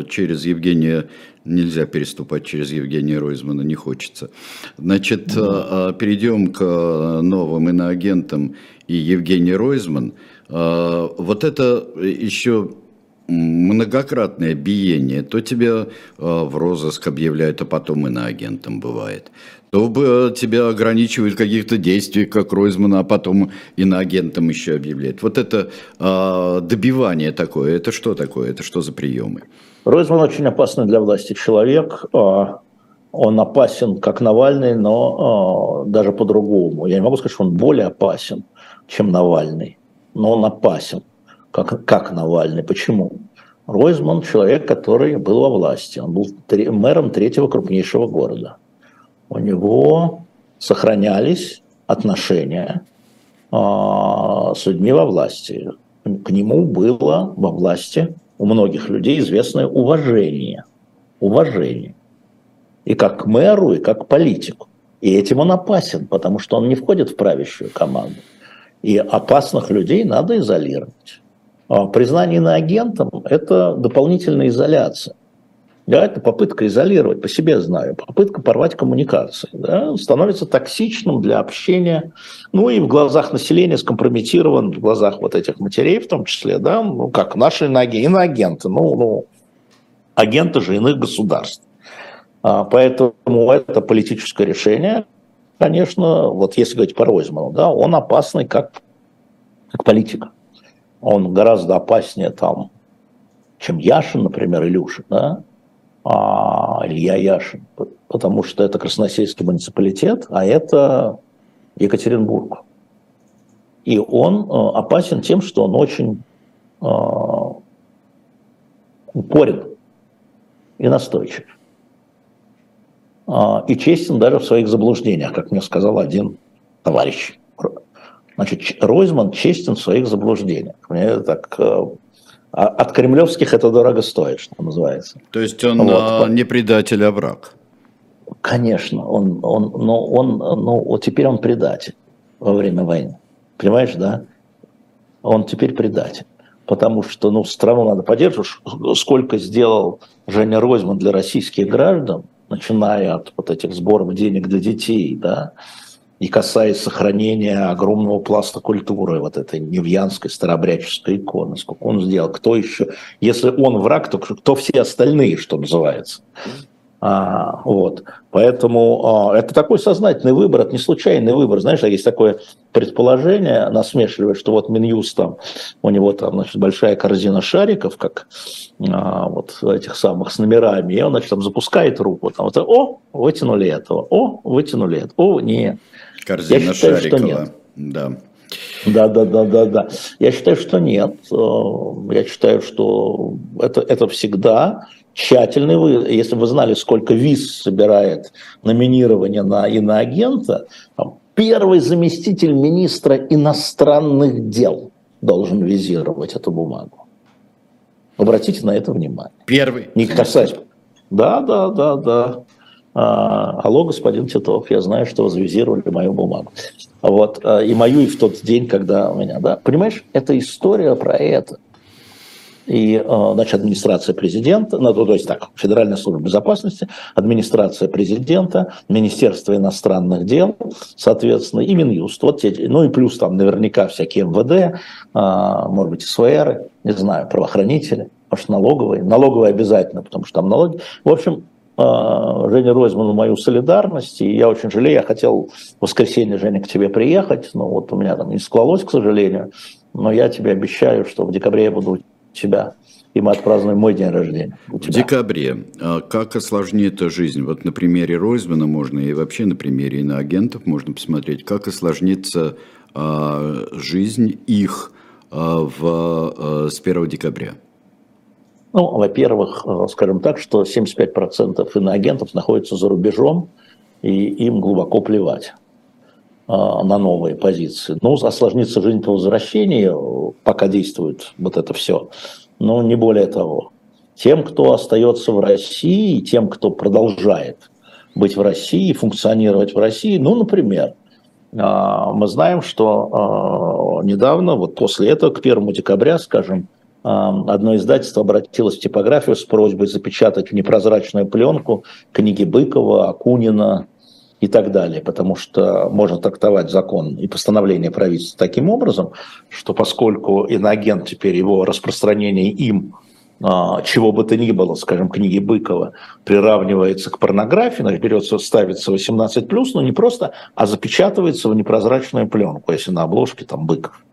через Евгения Нельзя переступать через Евгения Ройзмана, не хочется. Значит, mm перейдем к э, новым иноагентам и Евгений Ройзман. Э, вот это еще многократное биение. То тебя в розыск объявляют, а потом иноагентом бывает. То тебя ограничивают каких-то действиях, как Ройзмана, а потом иноагентом еще объявляют. Вот это добивание такое, это что такое? Это что за приемы? Ройзман очень опасный для власти человек. Он опасен, как Навальный, но даже по-другому. Я не могу сказать, что он более опасен, чем Навальный, но он опасен, как, как Навальный. Почему? Ройзман человек, который был во власти. Он был мэром третьего крупнейшего города. У него сохранялись отношения а, с людьми во власти. К нему было во власти у многих людей известное уважение. Уважение. И как к мэру, и как к политику. И этим он опасен, потому что он не входит в правящую команду. И опасных людей надо изолировать. А признание иноагентом – это дополнительная изоляция. Да, это попытка изолировать, по себе знаю, попытка порвать коммуникации. Да, становится токсичным для общения, ну и в глазах населения скомпрометирован, в глазах вот этих матерей в том числе, да, ну как наши иноагенты, ну, ну агенты же иных государств. А, поэтому это политическое решение, конечно, вот если говорить по Ройзману, да, он опасный как, как политик. Он гораздо опаснее там, чем Яшин, например, Илюшин, да, а, Илья Яшин, потому что это Красносельский муниципалитет, а это Екатеринбург. И он э, опасен тем, что он очень э, упорен и настойчив. А, и честен даже в своих заблуждениях, как мне сказал один товарищ. Значит, Ройзман честен в своих заблуждениях. Мне так э, а от кремлевских это дорого стоит, что называется. То есть он вот. А, не предатель, а враг? Конечно, он, он, но он, ну, вот теперь он предатель во время войны. Понимаешь, да? Он теперь предатель. Потому что, ну, страну надо поддерживать. Сколько сделал Женя Ройзман для российских граждан, начиная от вот этих сборов денег для детей, да, и касаясь сохранения огромного пласта культуры, вот этой невьянской старообрядческой иконы, сколько он сделал, кто еще, если он враг, то кто все остальные, что называется. А, вот. Поэтому а, это такой сознательный выбор, это не случайный выбор. Знаешь, есть такое предположение насмешливое, что вот Минюст там, у него там, значит, большая корзина шариков, как а, вот этих самых с номерами, и он, значит, там запускает руку, там, вот, о, вытянули этого, о, вытянули это, о, нет. Корзина Я считаю, Шарикова. Что нет. Да. Да, да, да, да, да. Я считаю, что нет. Э, я считаю, что это, это всегда тщательный вы, если вы знали, сколько виз собирает номинирование на иноагента, первый заместитель министра иностранных дел должен визировать эту бумагу. Обратите на это внимание. Первый. Не касаясь. Да, да, да, да. А, алло, господин Титов, я знаю, что вы завизировали мою бумагу. Вот, а, и мою, и в тот день, когда у меня, да. Понимаешь, это история про это. И, а, значит, администрация президента, ну, то есть так, Федеральная служба безопасности, администрация президента, Министерство иностранных дел, соответственно, и Минюст. Вот те, ну и плюс там наверняка всякие МВД, может быть, СВР, не знаю, правоохранители, может, налоговые. Налоговые обязательно, потому что там налоги. В общем, Жене Ройзману мою солидарность, и я очень жалею, я хотел в воскресенье, Женя, к тебе приехать, но вот у меня там не склалось, к сожалению, но я тебе обещаю, что в декабре я буду у тебя, и мы отпразднуем мой день рождения. В декабре. А как осложнит жизнь? Вот на примере Ройзмана можно, и вообще на примере иноагентов можно посмотреть, как осложнится а, жизнь их в, с 1 декабря. Ну, во-первых, э, скажем так, что 75% иноагентов находятся за рубежом, и им глубоко плевать э, на новые позиции. Ну, осложнится жизнь по возвращении, пока действует вот это все, но не более того. Тем, кто остается в России, тем, кто продолжает быть в России, функционировать в России, ну, например, э, мы знаем, что недавно, вот после этого, к 1 декабря, скажем, одно издательство обратилось в типографию с просьбой запечатать в непрозрачную пленку книги Быкова, Акунина и так далее, потому что можно трактовать закон и постановление правительства таким образом, что поскольку иноагент теперь его распространение им а, чего бы то ни было, скажем, книги Быкова, приравнивается к порнографии, значит, берется, ставится 18+, но не просто, а запечатывается в непрозрачную пленку, если на обложке там Быков.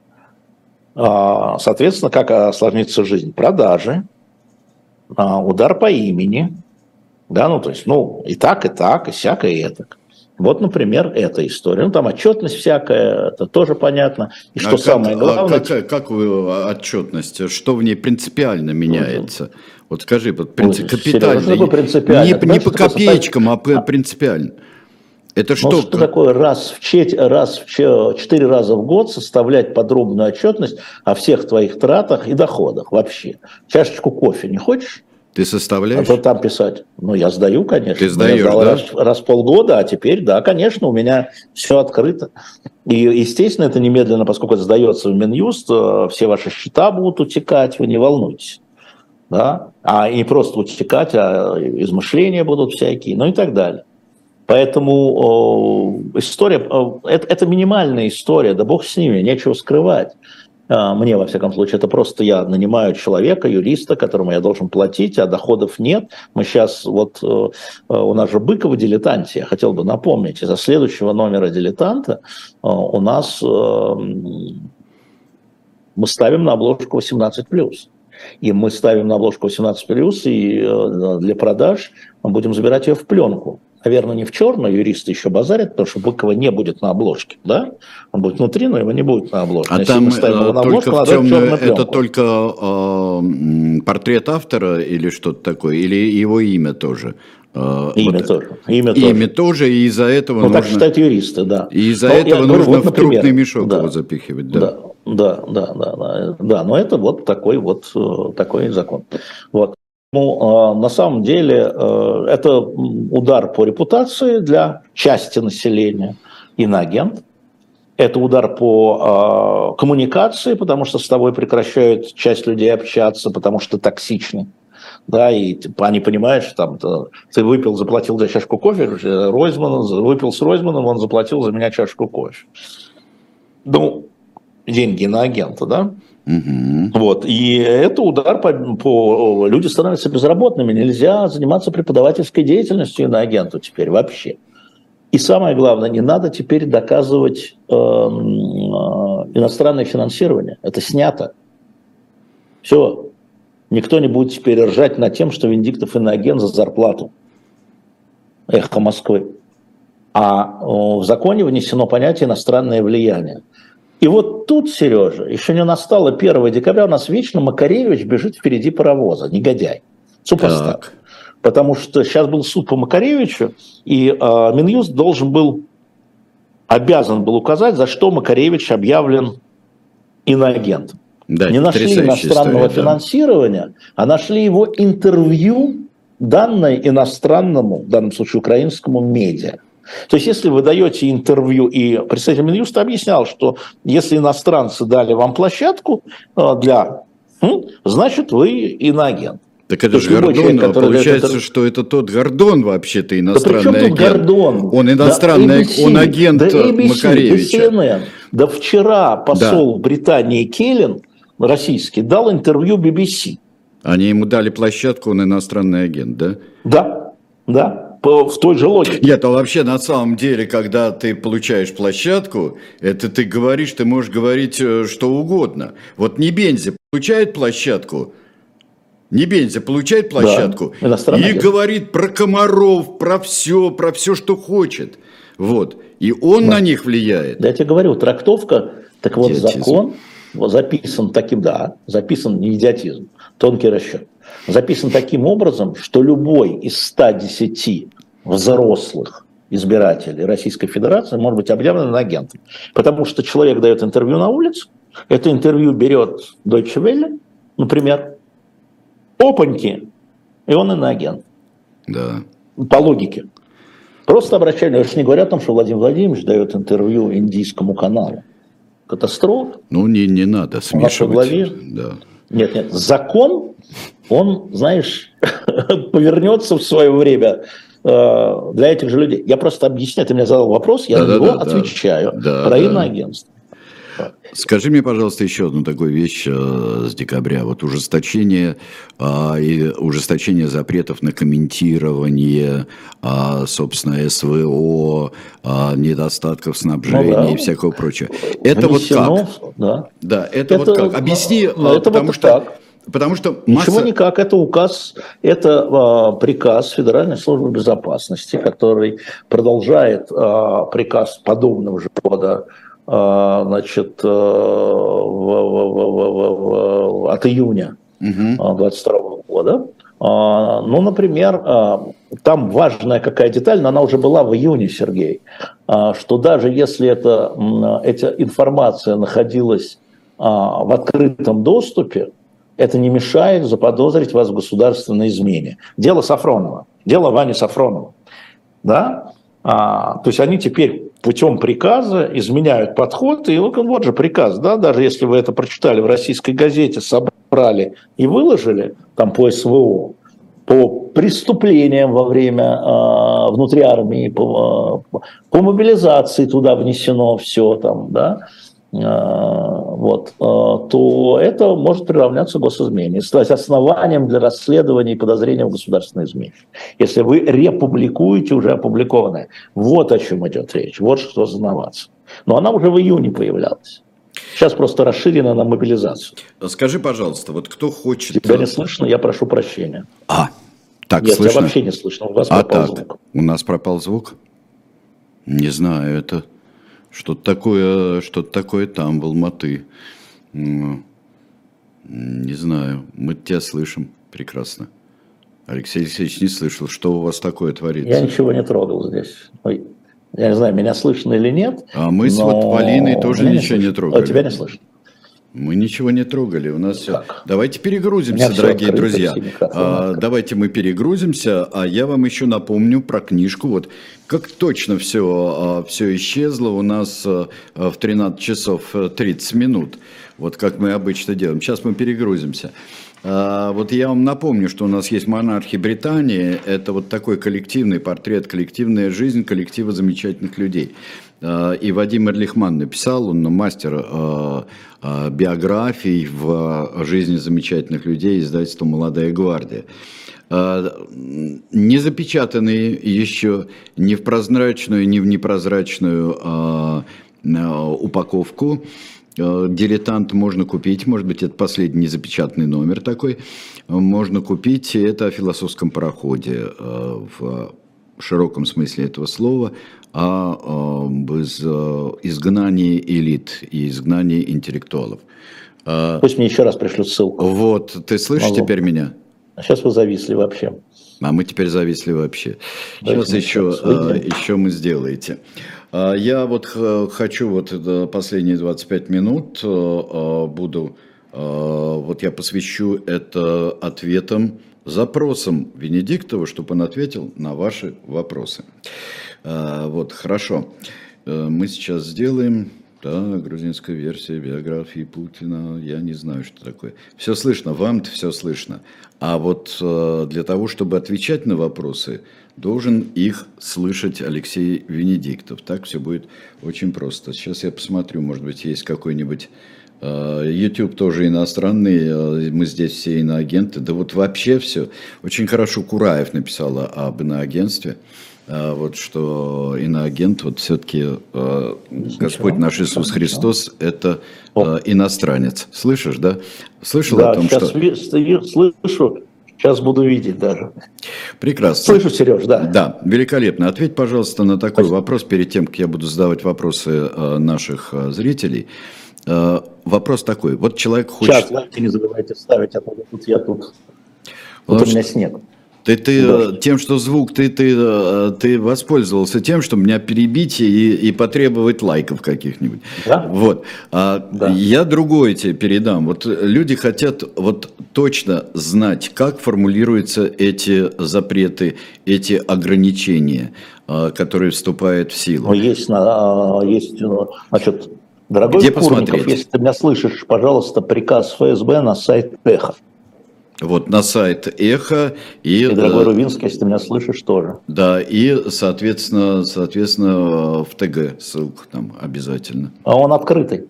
А, соответственно, как осложнится жизнь? Продажи, а, удар по имени, да, ну, то есть, ну, и так, и так, и всякое, и это. Вот, например, эта история. Ну, там отчетность всякая, это тоже понятно. И что а самое как, главное... Как, как вы отчетность? Что в ней принципиально меняется? Угу. Вот скажи, вот принцип, капитально. Серьезно. Не, не по копеечкам, а принципиально. Это что? Ну, что такое раз в, четь, раз в четыре раза в год составлять подробную отчетность о всех твоих тратах и доходах вообще? Чашечку кофе не хочешь? Ты составляешь? А то там писать. Ну, я сдаю, конечно. Ты сдаешь, да? Раз, раз в полгода, а теперь, да, конечно, у меня все открыто. И, естественно, это немедленно, поскольку это сдается в Минюст, э, все ваши счета будут утекать, вы не волнуйтесь. да, а не просто утекать, а измышления будут всякие, ну и так далее. Поэтому история, это, это минимальная история, да бог с ними, нечего скрывать. А, мне, во всяком случае, это просто я нанимаю человека, юриста, которому я должен платить, а доходов нет. Мы сейчас, вот э, э, у нас же Быкова дилетанте, я хотел бы напомнить, из-за следующего номера дилетанта э, у нас мы ставим на обложку 18+. И мы ставим на обложку 18+, и для продаж мы будем забирать ее в пленку наверное, не в черную, юристы еще базарят, потому что Быкова не будет на обложке, да? Он будет внутри, но его не будет на обложке. А Если там мы ставим его на обложку, только темную, это только э, портрет автора или что-то такое, или его имя тоже? Э, имя вот, тоже. Имя, имя тоже. тоже, и из-за этого ну, нужно... так считают юристы, да. И из-за но этого нужно говорю, вот, например, в трупный мешок да, его запихивать, да. Да, да, да, да, да, но это вот такой вот э, такой закон. Вот. Ну, а, на самом деле э, это удар по репутации для части населения, иноагент. Это удар по а, коммуникации, потому что с тобой прекращают часть людей общаться, потому что токсичны. Да, и они понимают, что там ты выпил, заплатил за чашку кофе, Ройзман выпил с Ройзманом, он заплатил за меня чашку кофе. Ну, деньги на агента, да? Угу. Вот. И это удар по, по... Люди становятся безработными. Нельзя заниматься преподавательской деятельностью на агенту теперь вообще. И самое главное, не надо теперь доказывать э, э, иностранное финансирование. Это снято. Все. Никто не будет теперь ржать над тем, что Венедиктов иноагент за зарплату. Эхо Москвы. А в законе внесено понятие иностранное влияние. И вот тут, Сережа, еще не настало 1 декабря, у нас вечно Макаревич бежит впереди паровоза, негодяй, супостат. Потому что сейчас был суд по Макаревичу, и э, Минюст должен был, обязан был указать, за что Макаревич объявлен иноагентом. Да, не нашли иностранного история, финансирования, да. а нашли его интервью, данное иностранному, в данном случае украинскому медиа. То есть, если вы даете интервью, и представитель Минюста объяснял, что если иностранцы дали вам площадку э, для, значит, вы иноагент. Так это же Гордон, человек, получается, это... что это тот Гордон вообще-то иностранный да агент. Гордон? Он иностранный, да ABC, он агент да ABC, Макаревича. Да, CNN. да вчера посол да. Британии Келлен, российский, дал интервью BBC. Они ему дали площадку, он иностранный агент, да? Да, да в той же логике. Нет, а вообще на самом деле, когда ты получаешь площадку, это ты говоришь, ты можешь говорить э, что угодно. Вот не Бензи получает площадку, не Бензи получает площадку да, и говорит про комаров, про все, про все, что хочет. Вот. И он да. на них влияет. Я тебе говорю, трактовка, так вот идиотизм. закон записан таким, да, записан не идиотизм, тонкий расчет записан таким образом, что любой из 110 взрослых избирателей Российской Федерации может быть объявлен агентом. Потому что человек дает интервью на улице, это интервью берет Deutsche Welle, например, опаньки, и он иноагент. Да. По логике. Просто обращение, не говорят о том, что Владимир Владимирович дает интервью индийскому каналу. Катастрофа. Ну, не, не надо смешивать. Да. Нет, нет, закон, он, знаешь, повернется в свое время э, для этих же людей. Я просто объясняю, ты мне задал вопрос, я да, на него да, отвечаю да, да. иноагентство. Скажи мне, пожалуйста, еще одну такую вещь э, с декабря. Вот ужесточение, э, и ужесточение запретов на комментирование, э, собственно, СВО, э, недостатков снабжения ну, да. и всякого прочего. Это Внесено, вот как? Да, да это, это вот как? Объясни, ну, это потому вот что... Так. Потому что масса... Ничего никак, это указ, это а, приказ Федеральной службы безопасности, который продолжает а, приказ подобного же года а, значит, э, в, в, в, от июня 2022 угу. года. А, ну, например, а, там важная какая деталь, но она уже была в июне, Сергей, что даже если это, эта информация находилась в открытом доступе, это не мешает заподозрить вас в государственной измене. Дело Сафронова, дело Вани Сафронова. Да? А, то есть они теперь путем приказа изменяют подход, и вот, же приказ, да, даже если вы это прочитали в российской газете, собрали и выложили там по СВО, по преступлениям во время э, внутри армии, по, по мобилизации туда внесено все там, да, вот, э, то это может приравняться к госизмене, стать основанием для расследования и подозрения в государственной измене. Если вы републикуете уже опубликованное. Вот о чем идет речь, вот что зазнаваться. Но она уже в июне появлялась. Сейчас просто расширено на мобилизацию. Скажи, пожалуйста, вот кто хочет... Тебя не слышно, я прошу прощения. А, так Нет, слышно? тебя вообще не слышно, у вас а пропал так, звук. у нас пропал звук? Не знаю, это что-то такое, что-то такое там, в Алматы. Не знаю, мы тебя слышим прекрасно. Алексей Алексеевич не слышал, что у вас такое творится. Я ничего не трогал здесь. Я не знаю, меня слышно или нет. А мы с но вот Полиной тоже ничего не слышно. трогали. А тебя не слышно. Мы ничего не трогали, у нас все. Как? Давайте перегрузимся, дорогие открыто, друзья. все А, давайте мы перегрузимся, а я вам еще напомню про книжку. Вот как точно все, все исчезло у нас а, в 13 часов э, 30 минут. Вот как мы обычно делаем. Сейчас мы перегрузимся. А, Вот я вам напомню, что у нас есть монархи Британии. Это вот такой коллективный портрет, коллективная жизнь коллектива замечательных людей. А, И Вадим Эрлихман написал, он мастер а, а, биографий в жизни замечательных людей, издательство «Молодая гвардия». Не запечатанные еще ни в прозрачную, ни в непрозрачную упаковку. Э, Дилетант можно купить, может быть, это последний незапечатанный номер такой. Можно купить, это о философском пароходе э, в широком смысле этого слова, о э, из- э, изгнании элит и изгнании интеллектуалов. Э, Пусть мне еще раз пришлют ссылку. Вот, ты слышишь Алло. теперь меня? А сейчас вы зависли вообще. А мы теперь зависли вообще. Давайте Сейчас еще, э, еще мы сделаете. А, Я вот хочу вот это последние 25 минут э, э, буду, э, вот я посвящу это ответам, запросам Венедиктова, чтобы он ответил на ваши вопросы. А, Вот, хорошо. Э, Мы сейчас сделаем, да, грузинская версия биографии Путина, я не знаю, что такое. Все слышно, вам-то все слышно. А вот э, для того, чтобы отвечать на вопросы, должен их слышать Алексей Венедиктов. Так все будет очень просто. Сейчас я посмотрю, может быть, есть какой-нибудь... э, YouTube тоже иностранный, мы здесь все иноагенты. Да вот вообще все. Очень хорошо Кураев написала об иноагентстве. Вот что иноагент, вот все-таки Господь наш Иисус Христос – это э, иностранец. Слышишь, да? Слышал Да, о том, сейчас что... стою, слышу, сейчас буду видеть даже. Прекрасно. Слышу, Сереж, да. Да, великолепно. Ответь, пожалуйста, на такой вопрос перед тем, как я буду задавать вопросы э, наших зрителей. Вопрос такой. Вот человек хочет... Сейчас, лайки не забывайте ставить, а то я тут, я тут. Вот у меня снег. Ты, ты э, Дождь. тем, что звук, ты, ты, э, ты воспользовался тем, чтобы меня перебить и, и потребовать лайков каких-нибудь. Да? Вот. А Да. Я другое тебе передам. Вот люди хотят вот точно знать, как формулируются эти запреты, эти ограничения, э, которые вступают в силу. есть, на- а, есть, значит, дорогой Где Курников, посмотреть? если ты меня слышишь, пожалуйста, приказ ФСБ на сайт Эхо. Вот на сайт Эхо и, И, дорогой э, Рувинский, если ты меня слышишь, тоже. да, и соответственно, соответственно в ТГ ссылку там обязательно. А он открытый,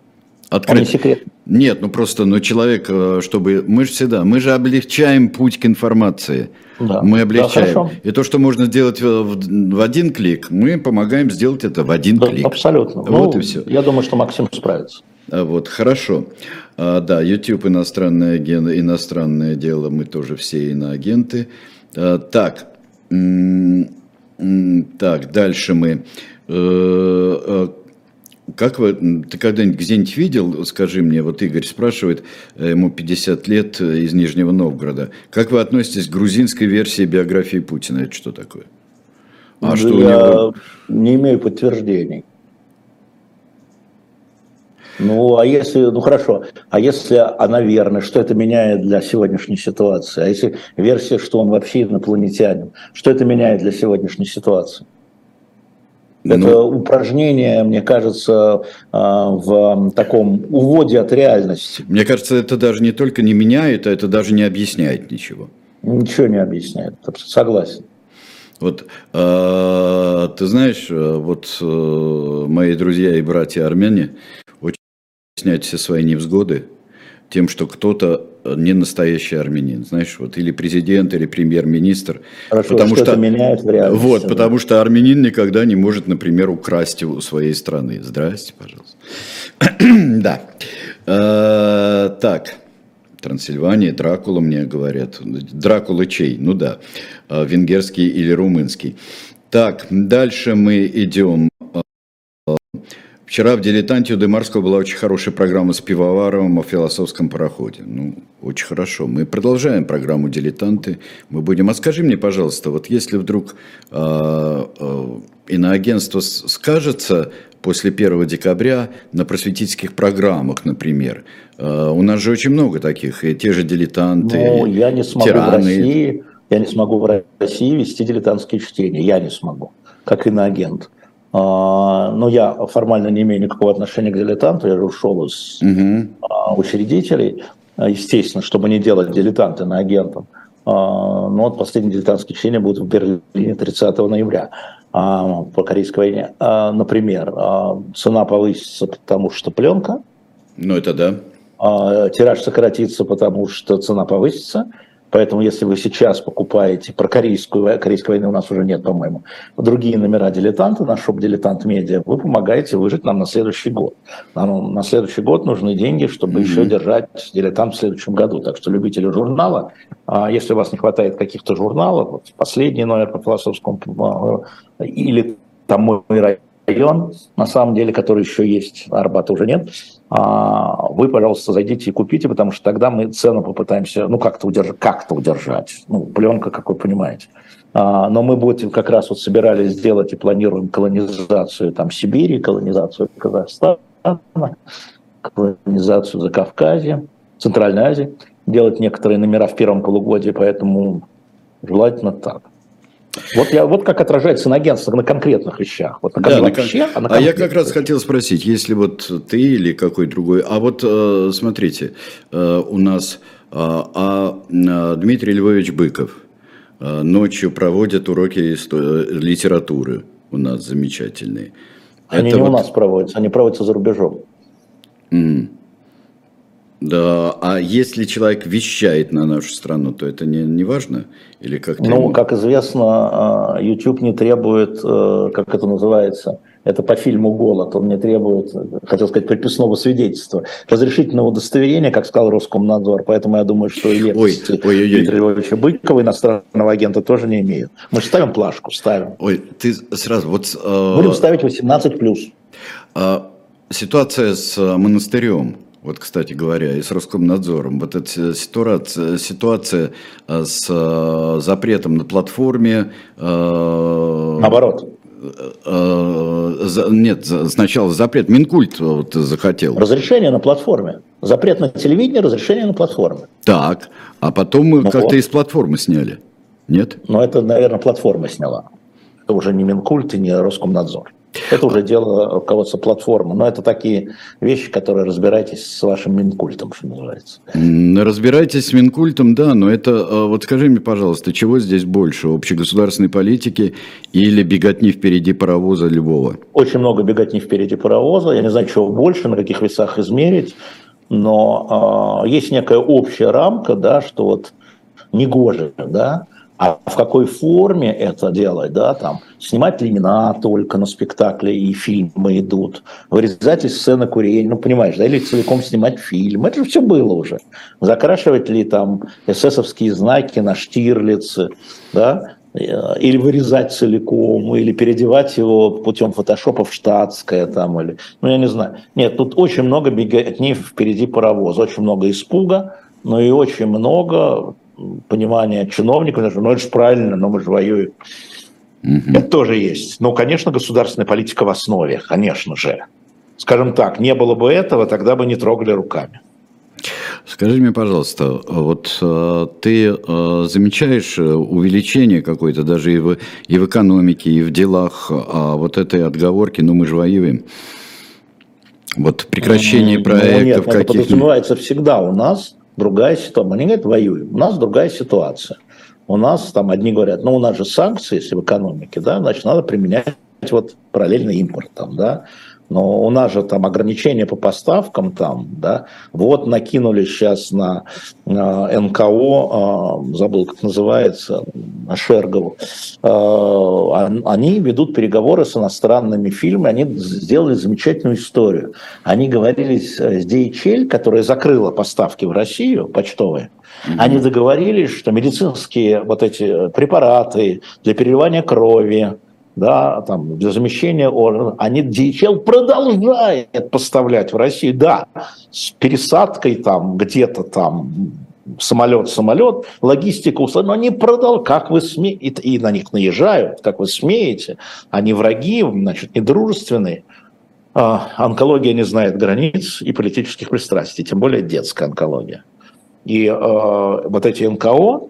он не секрет. Нет, ну просто, ну человек, э, чтобы, мы же всегда, мы же облегчаем путь к информации. Да. Мы Да, облегчаем. хорошо. и то, что можно сделать в, в- в один клик, мы помогаем сделать это в один Да, клик. абсолютно. Вот Ну, и все. Я думаю, что Максим справится. А Вот, хорошо. А, да, YouTube иностранное, ген- иностранное дело, мы тоже все иноагенты. А, так, так, дальше мы. Э, э, Как вы, ты когда-нибудь где-нибудь видел, скажи мне, вот Игорь спрашивает, э, ему 50 лет э, из Нижнего Новгорода, как вы относитесь к грузинской версии биографии Путина? Это что такое? А Ну, что у него? не имею подтверждений. Ну, а если, ну хорошо, а если она верна, что это меняет для сегодняшней ситуации? А если версия, что он вообще инопланетянин, что это меняет для сегодняшней ситуации? Это ну, упражнение, мне кажется, а, в таком уводе от реальности. Мне кажется, это даже не только не меняет, а это даже не объясняет ничего. Ничего не объясняет, согласен. Вот э, ты знаешь, вот э, мои друзья и братья армяне объясняют все свои невзгоды тем, что кто-то не настоящий армянин, знаешь, вот или президент, или премьер-министр. Потому что, что меняет в. Вот, да. потому что армянин никогда не может, например, украсть у своей страны. Здрасте, пожалуйста. да. Э, так. Трансильвания, Дракула мне говорят. Дракула чей? Ну да. Э, венгерский или румынский. Так, дальше мы идем. Вчера в «Дилетанте» у Демарского была очень хорошая программа с Пивоваровым о философском пароходе. Ну, очень хорошо. Мы продолжаем программу «Дилетанты». Мы будем... А скажи мне, пожалуйста, вот если вдруг э, э, иноагентство скажется после 1 декабря на просветительских программах, например, э, у нас же очень много таких, и те же «Дилетанты», Ну, я не смогу тираны. в России... Я не смогу в России вести дилетантские чтения. Я не смогу, как иноагент. А, но я формально не имею никакого отношения к дилетанту, я же ушел из угу. учредителей, а, естественно, чтобы не делать дилетанты на агентом. Но вот последнее дилетантское чтение будет в Берлине 30 ноября по Корейской войне. Например, цена повысится, потому что пленка. Ну, это да. Тираж сократится, потому что цена повысится. Поэтому, если вы сейчас покупаете про корейскую, корейской войны у нас уже нет, по-моему, другие номера дилетанта на шоп Дилетант Медиа, вы помогаете выжить нам на следующий год. Нам на следующий год нужны деньги, чтобы mm-hmm. еще держать дилетант в следующем году. Так что любители журнала, а если у вас не хватает каких-то журналов, вот последний номер по философскому э, или там мой район, на самом деле, который еще есть, Арбата уже нет, вы, пожалуйста, зайдите и купите, потому что тогда мы цену попытаемся, ну, как-то удержать, как-то удержать. Ну, пленка, как вы понимаете. А, но мы будем как раз вот собирались сделать и планируем колонизацию там Сибири, колонизацию Казахстана, колонизацию Закавказья, Центральной Азии, делать некоторые номера в первом полугодии, поэтому желательно так. Вот, я, вот как отражается иноагентство на конкретных вещах. Вот на да, вообще, а, на а я как раз хотел спросить, если вот ты или какой другой, а вот э, смотрите, э, у нас э, а, а Дмитрий Львович Быков ночью проводит уроки литературы у нас замечательные. Они Это не вот... у нас проводятся, они проводятся за рубежом. Mm. Да, а если человек вещает на нашу страну, то это не, не важно? Или как ну, как известно, а, YouTube не требует, э, как это называется, это по фильму «Голод», он не требует, хотел сказать, приписного свидетельства, разрешительного удостоверения, как сказал Роскомнадзор, поэтому я думаю, что и лепости Дмитрия Львовича Быкова, иностранного агента, тоже не имеют. Мы же ставим плашку, ставим. Ой, ты сразу вот... Э... Будем ставить 18+. Э, ситуация с э, монастырем вот, кстати говоря, и с Роскомнадзором. Вот эта ситуация, ситуация э, с э, запретом на платформе. Э, Наоборот. Нет, сначала запрет. Минкульт вот захотел. Разрешение на платформе. Запрет на телевидение, разрешение на платформе. Так, а потом мы ну, как-то вот. из платформы сняли. Нет? Ну, это, наверное, платформа сняла. Это уже не Минкульт и не Роскомнадзор. Это уже дело руководства платформы. Но это такие вещи, которые разбирайтесь с вашим Минкультом, что называется. Разбирайтесь с Минкультом, да, но это, э, вот скажи мне, пожалуйста, чего здесь больше, общегосударственной политики или беготни впереди паровоза Львова? Очень много беготни впереди паровоза, я не знаю, чего больше, на каких весах измерить, но э, есть некая общая рамка, да, что вот негоже, да, а в какой форме это делать, да, там, снимать Ленина только на спектакле и фильмы идут, вырезать из сцены курения, ну, понимаешь, да, или целиком снимать фильм, это же все было уже. Закрашивать ли там эсэсовские знаки на Штирлице, да, или вырезать целиком, или переодевать его путем фотошопа в штатское там, или, ну, я не знаю. Нет, тут очень много беготни впереди паровоза, очень много испуга, но и очень много понимание чиновников, ну это же правильно, но мы же воюем. Угу. Это тоже есть. Но, конечно, государственная политика в основе, конечно же. Скажем так, не было бы этого, тогда бы не трогали руками. Скажи мне, пожалуйста, вот э, ты э, замечаешь увеличение какое-то даже и в, и в экономике, и в делах а вот этой отговорки, ну мы же воюем. Вот прекращение ну, проектов нет, каких-то. Это подразумевается всегда у нас другая ситуация. Они говорят, воюем. У нас другая ситуация. У нас там одни говорят, ну у нас же санкции, если в экономике, да, значит надо применять вот параллельно импорт там, да но у нас же там ограничения по поставкам там, да, вот накинули сейчас на, на НКО, э, забыл, как называется, на Шергову, э, они ведут переговоры с иностранными фильмами, они сделали замечательную историю. Они говорили с DHL, которая закрыла поставки в Россию, почтовые, Mm-hmm. Они договорились, что медицинские вот эти препараты для переливания крови, да, там, для замещения органов, они DHL продолжает поставлять в Россию, да, с пересадкой там где-то там самолет-самолет, логистика но они продал, как вы смеете, и на них наезжают, как вы смеете, они враги, значит, недружественные. А, онкология не знает границ и политических пристрастий, тем более детская онкология. И э, вот эти НКО,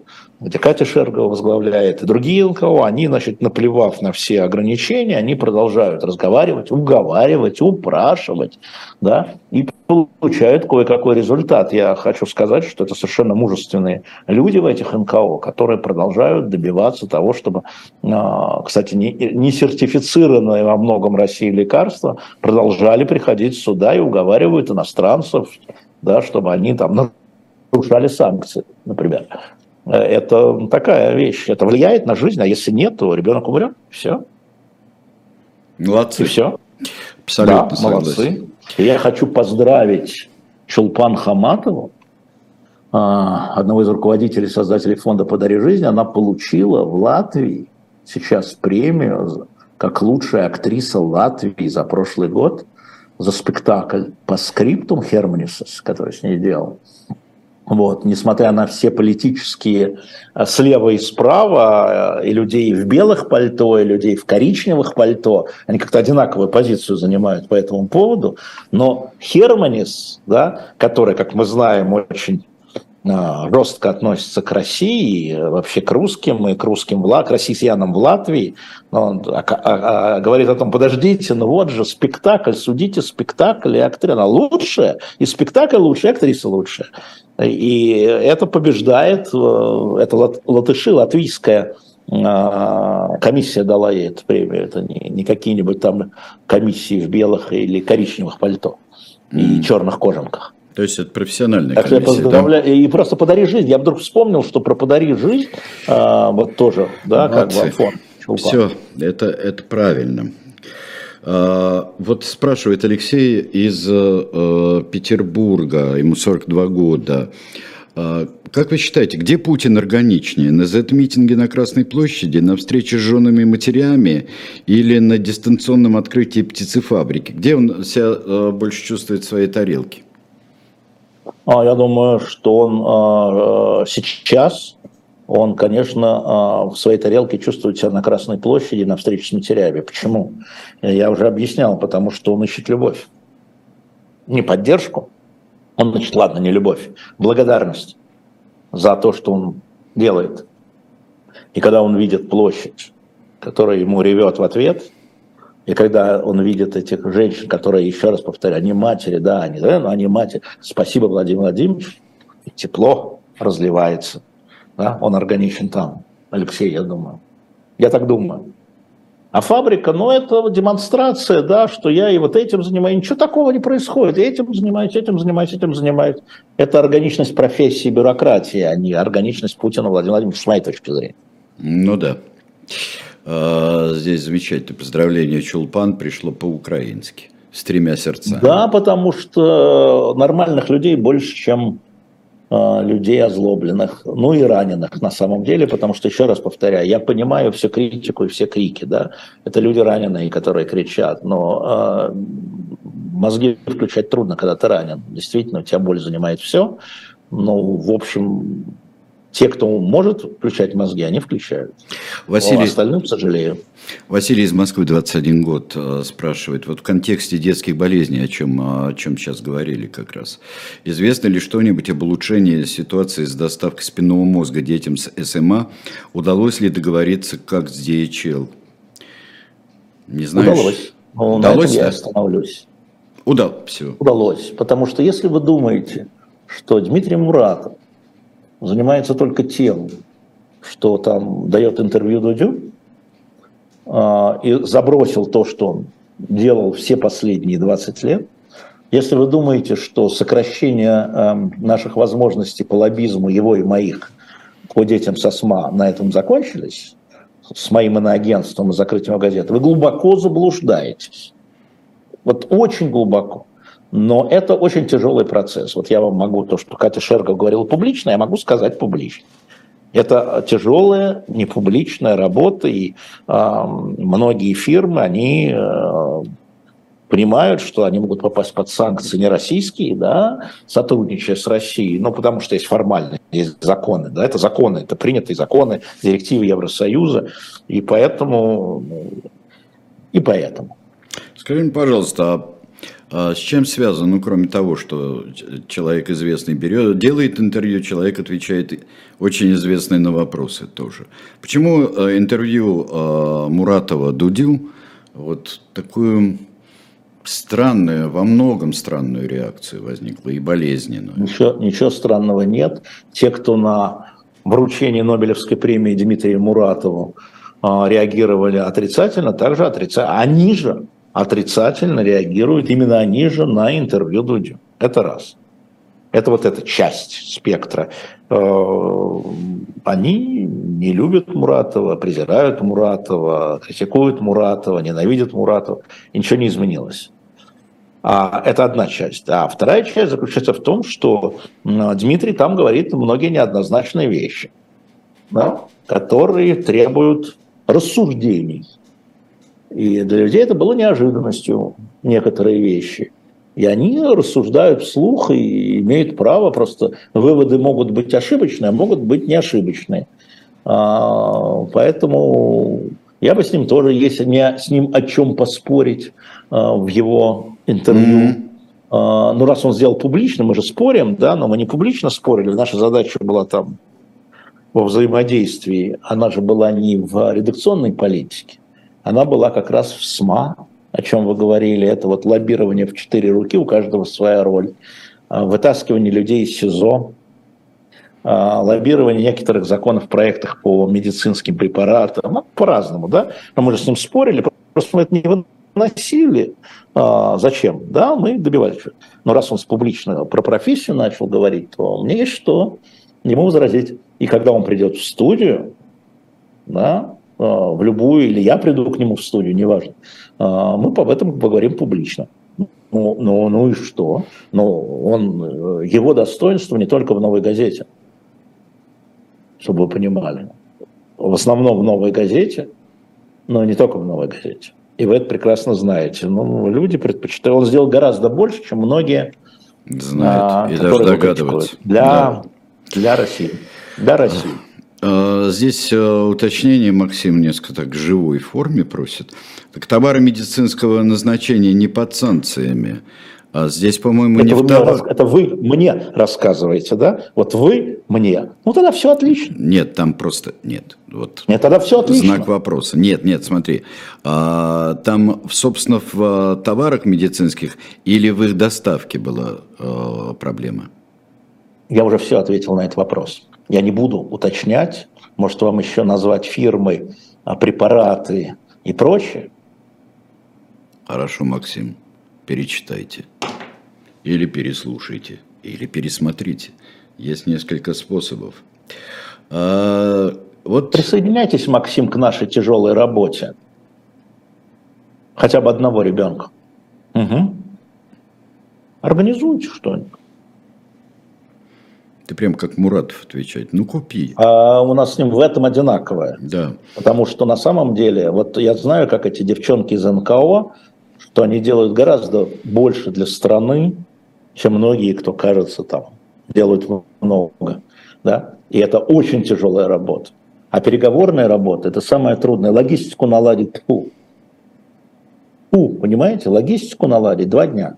Катя Шергова возглавляет, и другие НКО, они, значит, наплевав на все ограничения, они продолжают разговаривать, уговаривать, упрашивать, да, и получают кое-какой результат. Я хочу сказать, что это совершенно мужественные люди в этих НКО, которые продолжают добиваться того, чтобы, а, кстати, не сертифицированные во многом России лекарства продолжали приходить сюда и уговаривают иностранцев, да, чтобы они там нарушали санкции, например. Это такая вещь. Это влияет на жизнь, а если нет, то ребенок умрет. Все. Молодцы. И все. Абсолютно да, молодцы. И я хочу поздравить Чулпан Хаматову, а, одного из руководителей, создателей фонда «Подари жизнь». Она получила в Латвии сейчас премию как лучшая актриса Латвии за прошлый год за спектакль по скриптум Херманисос, который с ней делал. Вот, несмотря на все политические э, слева и справа, э, и людей в белых пальто, и людей в коричневых пальто, они как-то одинаковую позицию занимают по этому поводу, но Херманис, да, который, как мы знаем, очень э, жестко относится к России, вообще к русским и к русским, к россиянам в Латвии. Он говорит о том, подождите, ну вот же спектакль, судите спектакль и актриса. Лучшая, и спектакль лучше, и актриса лучшая. И это побеждает, э, это латыши, латвийская а, комиссия дала ей эту премию. Это не, не какие-нибудь там комиссии в белых или коричневых пальто и черных кожанках. То есть это профессиональная так комиссия, да? И просто «Подари жизнь». Я вдруг вспомнил, что про «Подари жизнь» а, вот тоже, да, Молодцы. как бы фон. Все, это, это правильно. А, вот спрашивает Алексей из э, Петербурга, ему 42 года. А, как вы считаете, где Путин органичнее? На Z-митинге на Красной площади, на встрече с женами и матерями или на дистанционном открытии птицефабрики? Где он себя э, больше чувствует в своей тарелке? А, я думаю, что он сейчас он, конечно, а, в своей тарелке чувствует себя на Красной площади на встрече с матерями. Почему? Я уже объяснял, потому что он ищет любовь. Не поддержку, он значит, ладно, не любовь, благодарность за то, что он делает. И когда он видит площадь, которая ему ревет в ответ, и когда он видит этих женщин, которые, еще раз повторяю, они матери, да, они, да, но они матери. Спасибо, Владимир Владимирович, тепло разливается да, он органичен там. Алексей, я думаю. Я так думаю. А фабрика, ну, это демонстрация, да, что я и вот этим занимаюсь. Ничего такого не происходит. Я этим занимаюсь, этим занимаюсь, этим занимаюсь. Это органичность профессии бюрократии, а не органичность Путина Владимира Владимировича, с моей точки зрения. Ну да. А, здесь замечательное поздравление. Чулпан пришло по-украински. С тремя сердцами. Да, потому что нормальных людей больше, чем людей озлобленных, ну и раненых на самом деле, потому что, еще раз повторяю, я понимаю всю критику и все крики, да, это люди раненые, которые кричат, но э, мозги включать трудно, когда ты ранен, действительно, у тебя боль занимает все, но, в общем, Те, кто может включать мозги, они включают. Василий, а остальным сожалею. Василий из Москвы, 21 год, э, спрашивает, вот в контексте детских болезней, о чем, о чем сейчас говорили как раз, известно ли что-нибудь об улучшении ситуации с доставкой спинного мозга детям с СМА? Удалось ли договориться как с DHL? Не знаешь? Удалось. Ну, Удалось? На этом я остановлюсь. Удалось. Удалось. Потому что если вы думаете, что Дмитрий Муратов занимается только тем, что там дает интервью Дудю, э, и забросил то, что он делал все последние 20 лет, если вы думаете, что сокращение э, наших возможностей по лоббизму его и моих по детям со СМА на этом закончились, с моим иноагентством и закрытием газеты, вы глубоко заблуждаетесь. Вот очень глубоко. Но это очень тяжелый процесс. Вот я вам могу то, что Катя Шерга говорила публично, я могу сказать публично. Это тяжелая, непубличная работа, и э, многие фирмы, они э, понимают, что они могут попасть под санкции не российские, да, сотрудничая с Россией, ну, потому что есть формальные, есть законы, да, это законы, это принятые законы, директивы Евросоюза, и поэтому, и поэтому. Скажи пожалуйста, а а с чем связано, ну, кроме того, что человек известный берет, делает интервью, человек отвечает очень известный на вопросы тоже. Почему э, интервью э, Муратова Дудю вот такую странную, во многом странную реакцию возникла и болезненную? Ничего, ничего странного нет. Те, кто на вручении Нобелевской премии Дмитрию Муратову э, реагировали отрицательно, также отрицательно. Они же отрицательно реагируют именно они же на интервью Дудю. Это раз. Это вот эта часть спектра. Э, они не любят Муратова, презирают Муратова, критикуют Муратова, ненавидят Муратова. И ничего не изменилось. А, это одна часть. А вторая часть заключается в том, что Дмитрий там говорит многие неоднозначные вещи, да, которые требуют рассуждений. И для людей это было неожиданностью, некоторые вещи. И они рассуждают вслух и имеют право, просто выводы могут быть ошибочные, а могут быть не ошибочные. А, поэтому я бы с ним тоже, если не с ним о чем поспорить а, в его интервью, mm-hmm. ну раз он сделал публично, мы же спорим, да, но мы не публично спорили, наша задача была там во взаимодействии, она же была не в редакционной политике, она была как раз в СМА, о чем вы говорили, это вот лоббирование в четыре руки, у каждого своя роль, а, вытаскивание людей из СИЗО, а, лоббирование некоторых законов в проектах по медицинским препаратам, ну, по-разному, да, но мы же с ним спорили, просто мы это не выносили. А, зачем? Да, мы добивались. Но раз он публично про профессию начал говорить, то мне есть что ему возразить. И когда он придет в студию, да, в любую, или я приду к нему в студию, неважно, а, мы об этом поговорим публично. Ну, ну, ну и что? Ну, он, его достоинство не только в «Новой газете», чтобы вы понимали. В основном в «Новой газете», но не только в «Новой газете». И вы это прекрасно знаете. Ну, люди предпочитают. Он сделал гораздо больше, чем многие знают а, и даже догадываются. Для, да. для России. Для России. А, здесь э, уточнение Максим несколько так в живой форме просит. Так товары медицинского назначения не под санкциями. А здесь, по-моему, не вы второй... Это вы мне рассказываете, да? Вот вы мне. Ну тогда все отлично. Нет, там просто нет. Вот нет, тогда все отлично. Знак вопроса. Нет, нет, смотри. А, там, собственно, в а, товарах медицинских или в их доставке была а, проблема? Я уже все ответил на этот вопрос. Я не буду уточнять, может вам еще назвать фирмы, а, препараты и прочее. Хорошо, Максим, перечитайте. Или переслушайте, или пересмотрите. Есть несколько способов. А, вот... Присоединяйтесь, Максим, к нашей тяжелой работе. Хотя бы одного ребенка. Угу. Организуйте что-нибудь. Ты прям как Муратов отвечать. Ну, купи. А у нас с ним в этом одинаковое. Да. Потому что на самом деле, вот я знаю, как эти девчонки из НКО, что они делают гораздо больше для страны, чем многие, кто кажется там, делают много. да, и это очень тяжелая работа. А переговорная работа – это самое трудное. Логистику наладить, фу. Фу, понимаете, логистику наладить два дня.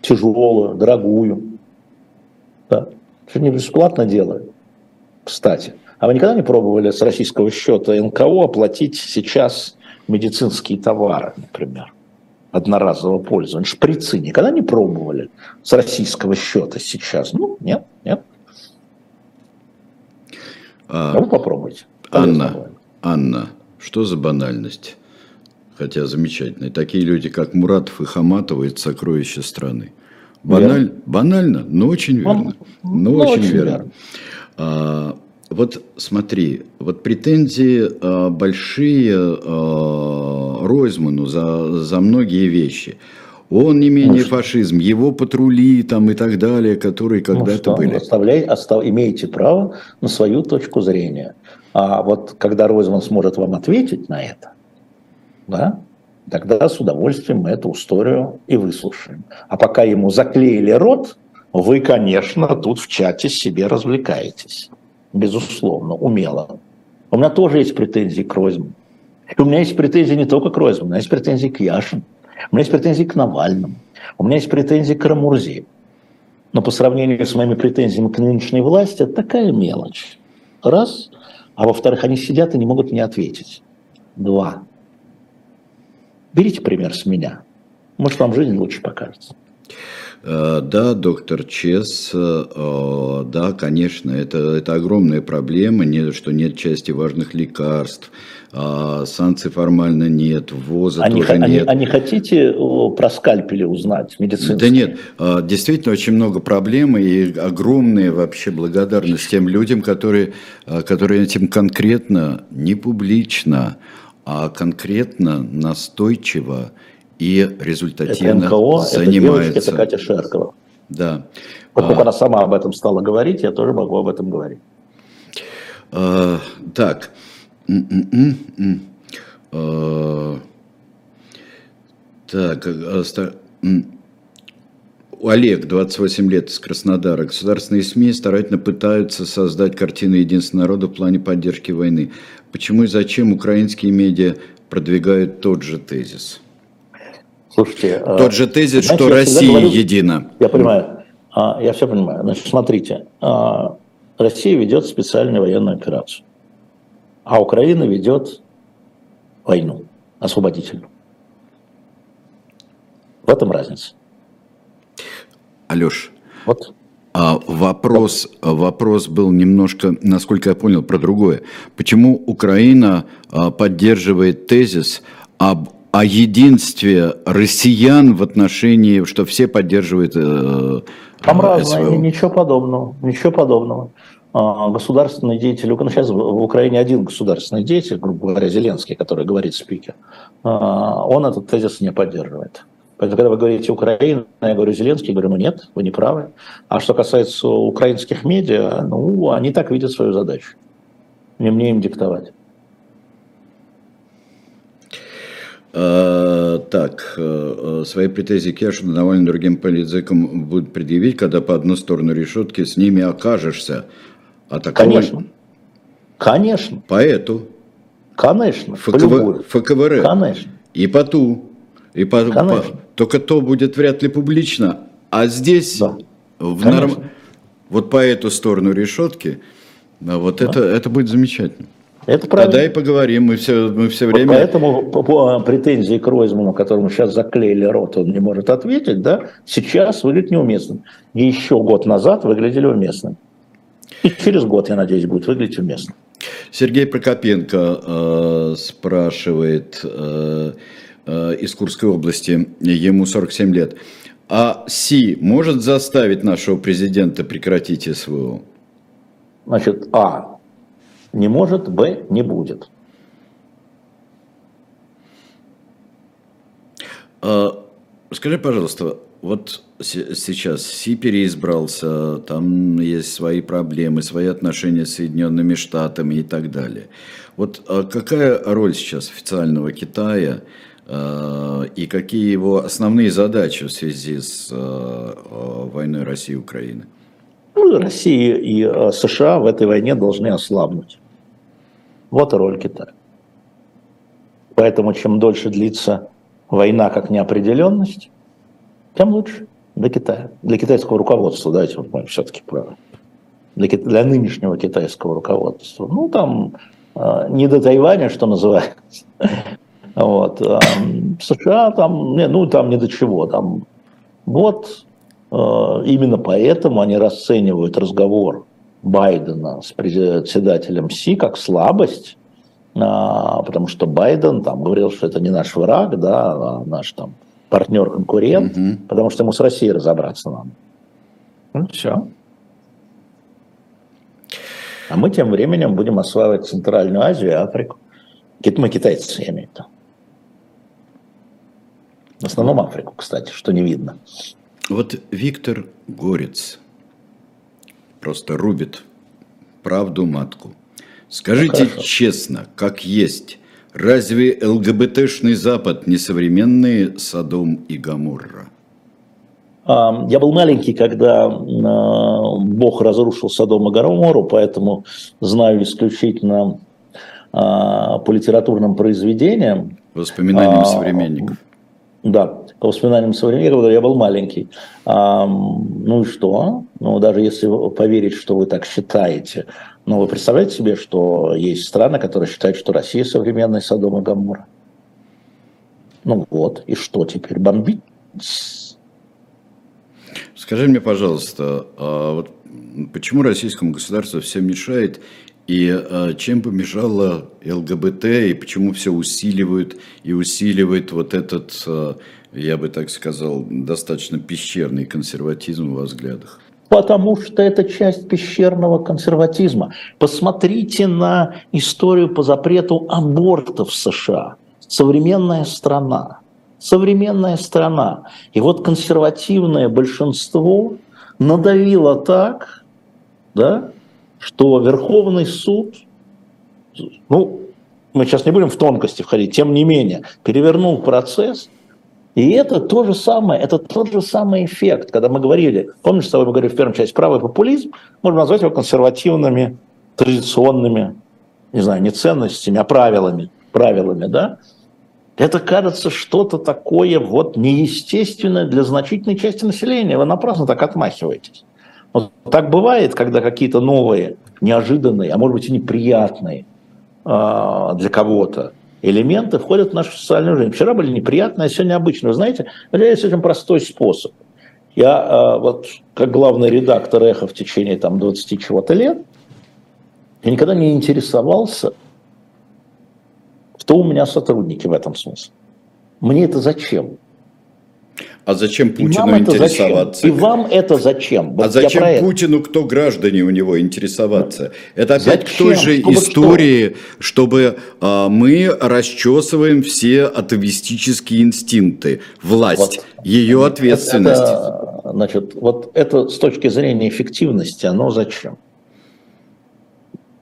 Тяжелую, дорогую. Что не бесплатно делают, кстати. А вы никогда не пробовали с российского счета НКО оплатить сейчас медицинские товары, например? одноразового пользования, шприцы никогда не пробовали с российского счета сейчас? Ну, нет, нет. А, ну, попробуйте. Анна, Анна, что за банальность? Хотя замечательные. Такие люди, как Муратов и Хаматова, это сокровища страны. Баналь, банально, но очень верно. Но, но очень, очень верно. верно. А, вот смотри, вот претензии а, большие а, Ройзману за, за многие вещи. Он не менее ну, фашизм, его патрули там и так далее, которые когда-то ну, были. Оставляй, остав, имеете право на свою точку зрения. А вот когда Ройзман сможет вам ответить на это, да, тогда с удовольствием мы эту историю и выслушаем. А пока ему заклеили рот, вы, конечно, тут в чате себе развлекаетесь безусловно, умело. У меня тоже есть претензии к Ройзману. И у меня есть претензии не только к Ройзману, у меня есть претензии к Яшину, у меня есть претензии к Навальному, у меня есть претензии к Рамурзе. Но по сравнению с моими претензиями к нынешней власти, это такая мелочь. Раз. А во-вторых, они сидят и не могут мне ответить. Два. Берите пример с меня. Может, вам жизнь лучше покажется. Э, да, доктор Чес, э, да, конечно, это, это огромная проблема, не, что нет части важных лекарств, а санкций формально нет, ввоза а тоже не, нет. А не, хотите про скальпели узнать медицинские? Да нет, э, действительно очень много проблем и огромная вообще благодарность тем людям, которые, которые этим конкретно, не публично, а конкретно, настойчиво и результативно это НКО, занимается. Это, девочка, это Катя Шеркова. Да. Поскольку а, она сама об этом стала говорить, я тоже могу об этом говорить. А, так. А, так. А, Олег, 28 лет, из Краснодара. Государственные СМИ старательно пытаются создать картину единства народа в плане поддержки войны. Почему и зачем украинские медиа продвигают тот же тезис? Слушайте, а, тот же тезис, знаете, что Россия говорю, едина. Я понимаю, а, я все понимаю. Значит, смотрите, а, Россия ведет специальную военную операцию, а Украина ведет войну освободительную. В этом разница. Алеш, вот. А вопрос, вопрос был немножко, насколько я понял, про другое. Почему Украина поддерживает тезис об о единстве россиян в отношении, что все поддерживают э, Там разное, ничего подобного, ничего подобного. А, государственный деятель, сейчас в Украине один государственный деятель, грубо говоря, Зеленский, который говорит спикер, а, он этот тезис не поддерживает. Поэтому, когда вы говорите Украина, я говорю Зеленский, я говорю, ну нет, вы не правы. А что касается украинских медиа, ну, они так видят свою задачу. Не мне им диктовать. А, так, э, э, свои претензии к Яшину Навальному другим политикам будут предъявить, когда по одну сторону решетки с ними окажешься. А такого... Конечно. Конечно. Поэту. Конечно. ФКВ... ФКВР. Конечно. И по ту. И по... по... Только то будет вряд ли публично. А здесь, да. в норм... вот по эту сторону решетки, вот да. это, это будет замечательно. Это правильно. Тогда и поговорим, мы все, мы все время... Вот поэтому по, по претензии к Ройзману, которому сейчас заклеили рот, он не может ответить, да, сейчас выглядит неуместным. И еще год назад выглядели уместным. И через год, я надеюсь, будет выглядеть уместно. Сергей Прокопенко э, спрашивает э, из Курской области, ему 47 лет. А Си может заставить нашего президента прекратить СВО? Значит, А не может, Б не будет. А, скажи, пожалуйста, вот сейчас Си переизбрался, там есть свои проблемы, свои отношения с Соединенными Штатами и так далее. Вот а какая роль сейчас официального Китая и какие его основные задачи в связи с а, войной России и Украины? Ну, Россия и э, США в этой войне должны ослабнуть. Вот роль Китая. Поэтому чем дольше длится война как неопределенность, тем лучше для Китая, для китайского руководства, давайте вот мы все-таки про для, для нынешнего китайского руководства. Ну, там э, не до Тайваня, что называется. Вот. А США там, не, ну, там не до чего. Там, вот э, именно поэтому они расценивают разговор Байдена с председателем Си как слабость, а, потому что Байден там говорил, что это не наш враг, да, а наш там партнер-конкурент, угу. потому что ему с Россией разобраться надо. Ну, все. А мы тем временем будем осваивать Центральную Азию и Африку. Мы китайцы, я имею в виду. В основном Африку, кстати, что не видно. Вот Виктор Горец просто рубит правду матку. Скажите ну, честно, как есть, разве ЛГБТшный Запад не современные Содом и Гаморра? Я был маленький, когда а, Бог разрушил Содом и Гоморру, поэтому знаю исключительно а, по литературным произведениям. Воспоминаниям а, современников. Да, по воспоминаниям современников, я был маленький. А, ну и что? Ну, даже если поверить, что вы так считаете. Но вы представляете себе, что есть страны, которые считают, что Россия современная Содом и Гамора? Ну вот, и что теперь? Бомбить? Скажи мне, пожалуйста, а вот почему российскому государству все мешает и а, чем помешало ЛГБТ, и почему все усиливают и усиливает вот этот, а, я бы так сказал, достаточно пещерный консерватизм во взглядах? Потому что это часть пещерного консерватизма. Посмотрите на историю по запрету абортов в США. Современная страна. Современная страна. И вот консервативное большинство надавило так, да, что Верховный суд, ну, мы сейчас не будем в тонкости входить, тем не менее, перевернул процесс, и это то же самое, это тот же самый эффект, когда мы говорили, помнишь, с тобой мы говорили в первом части, правый популизм, можно назвать его консервативными, традиционными, не знаю, не ценностями, а правилами, правилами, да? Это кажется что-то такое вот неестественное для значительной части населения. Вы напрасно так отмахиваетесь. Вот так бывает, когда какие-то новые, неожиданные, а может быть и неприятные э, для кого-то элементы входят в нашу социальную жизнь. Вчера были неприятные, а сегодня обычные. Вы знаете, есть очень простой способ. Я э, вот как главный редактор «Эхо» в течение там 20 чего-то лет, я никогда не интересовался, кто у меня сотрудники в этом смысле. Мне это зачем? А зачем Путину интересоваться? И вам это зачем? Вот а зачем Путину, кто граждане у него интересоваться? Это опять зачем? к той же чтобы истории, что? чтобы а, мы расчесываем все атовистические инстинкты. Власть, вот. ее ответственность. Это, значит, вот это с точки зрения эффективности, оно зачем?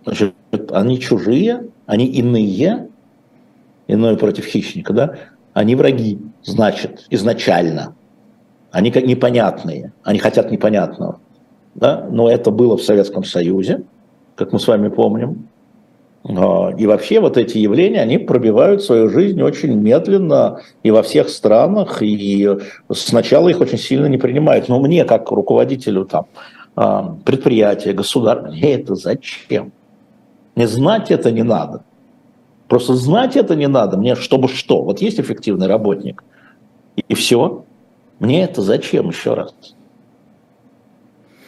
Значит, они чужие, они иные, иное против хищника, да? Они враги, значит, изначально. Они как непонятные, они хотят непонятного. Да? Но это было в Советском Союзе, как мы с вами помним. А, и вообще вот эти явления, они пробивают свою жизнь очень медленно и во всех странах, и сначала их очень сильно не принимают. Но мне, как руководителю там, а, предприятия, государства, мне это зачем? Мне знать это не надо. Просто знать это не надо, мне чтобы что. Вот есть эффективный работник, и все. Мне это зачем еще раз?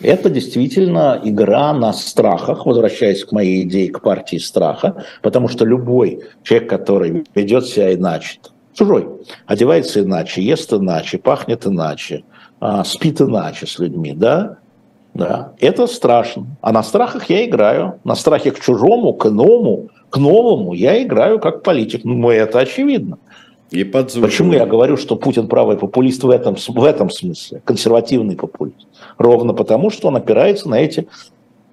Это действительно игра на страхах, возвращаясь к моей идее, к партии страха, потому что любой человек, который ведет себя иначе, чужой, одевается иначе, ест иначе, пахнет иначе, а, спит иначе с людьми, да, да, это страшно. А на страхах я играю, на страхе к чужому, к иному, к новому я играю как политик. Ну, это очевидно. И Почему я говорю, что Путин правый популист в этом, в этом смысле, консервативный популист? Ровно потому, что он опирается на эти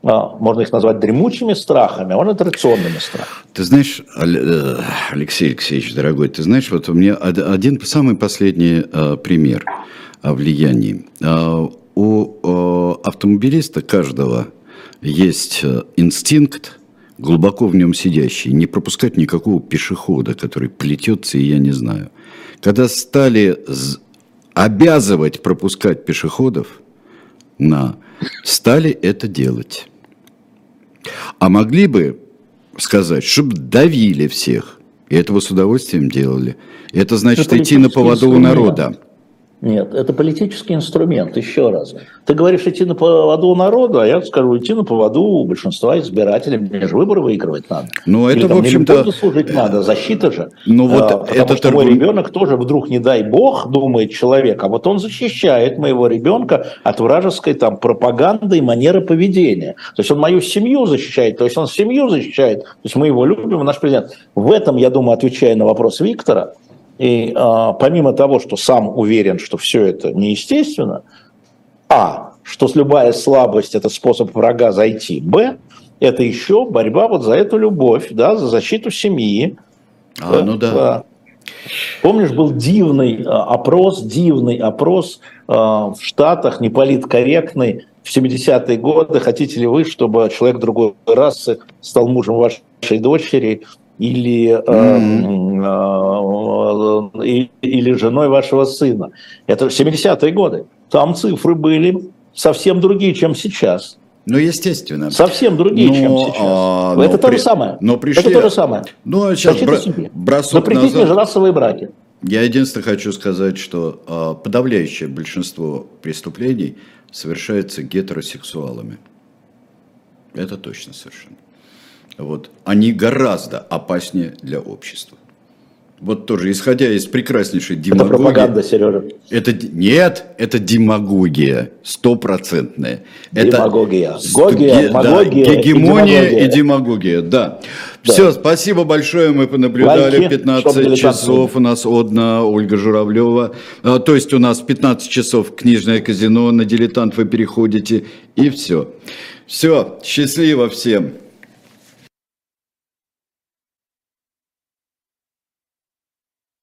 а, можно их назвать дремучими страхами, а он и традиционными страхами. Ты знаешь, э, Алексей Алексеевич, дорогой, ты знаешь, вот у меня один самый последний э, пример о влиянии. Э, у автомобилиста каждого есть э, инстинкт, глубоко в нем сидящий, не пропускать никакого пешехода, который плетется, и я не знаю. Когда стали обязывать пропускать пешеходов, на, стали это делать. А могли бы сказать, чтобы давили всех. И этого с удовольствием делали. Это значит это идти на поводу у народа. Нет, это политический инструмент, еще раз. Ты говоришь идти на поводу народа, а я скажу идти на поводу большинства избирателей. Мне же выборы выигрывать надо. Ну, это, Или, там, в общем-то... служить надо, защита же. Ну, вот а, потому что мой ребенок тоже вдруг, не дай бог, думает человек, а вот он защищает моего ребенка от вражеской там пропаганды и манеры поведения. То есть он мою семью защищает, то есть он семью защищает, то есть мы его любим, наш президент. В этом, я думаю, отвечая на вопрос Виктора, и а, помимо того, что сам уверен, что все это неестественно, а, что любая слабость – это способ врага зайти, б, это еще борьба вот за эту любовь, да, за защиту семьи. А, да, ну да. да. Помнишь, был дивный а, опрос, дивный опрос а, в Штатах, неполиткорректный, в 70-е годы. Хотите ли вы, чтобы человек другой расы стал мужем вашей дочери? Или, mm-hmm. э, или женой вашего сына. Это 70-е годы. Там цифры были совсем другие, чем сейчас. Ну, естественно. Совсем другие, но, чем сейчас. А, это то при... же самое. Но пришли... Это то же самое. Ну, сейчас бра... бросок Запретить назад... межрасовые браки. Я единственное хочу сказать, что а, подавляющее большинство преступлений совершается гетеросексуалами. Это точно совершенно вот, они гораздо опаснее для общества. Вот тоже, исходя из прекраснейшей демагогии... Это пропаганда, Сережа. Это, нет, это демагогия, стопроцентная. Демагогия. Это, Гогия, да, гегемония и демагогия. и демагогия, да. да. Все, спасибо большое, мы понаблюдали. Лайки, 15 часов у нас одна Ольга Журавлева. А, то есть у нас 15 часов книжное казино, на дилетант вы переходите, и все. Все, счастливо всем.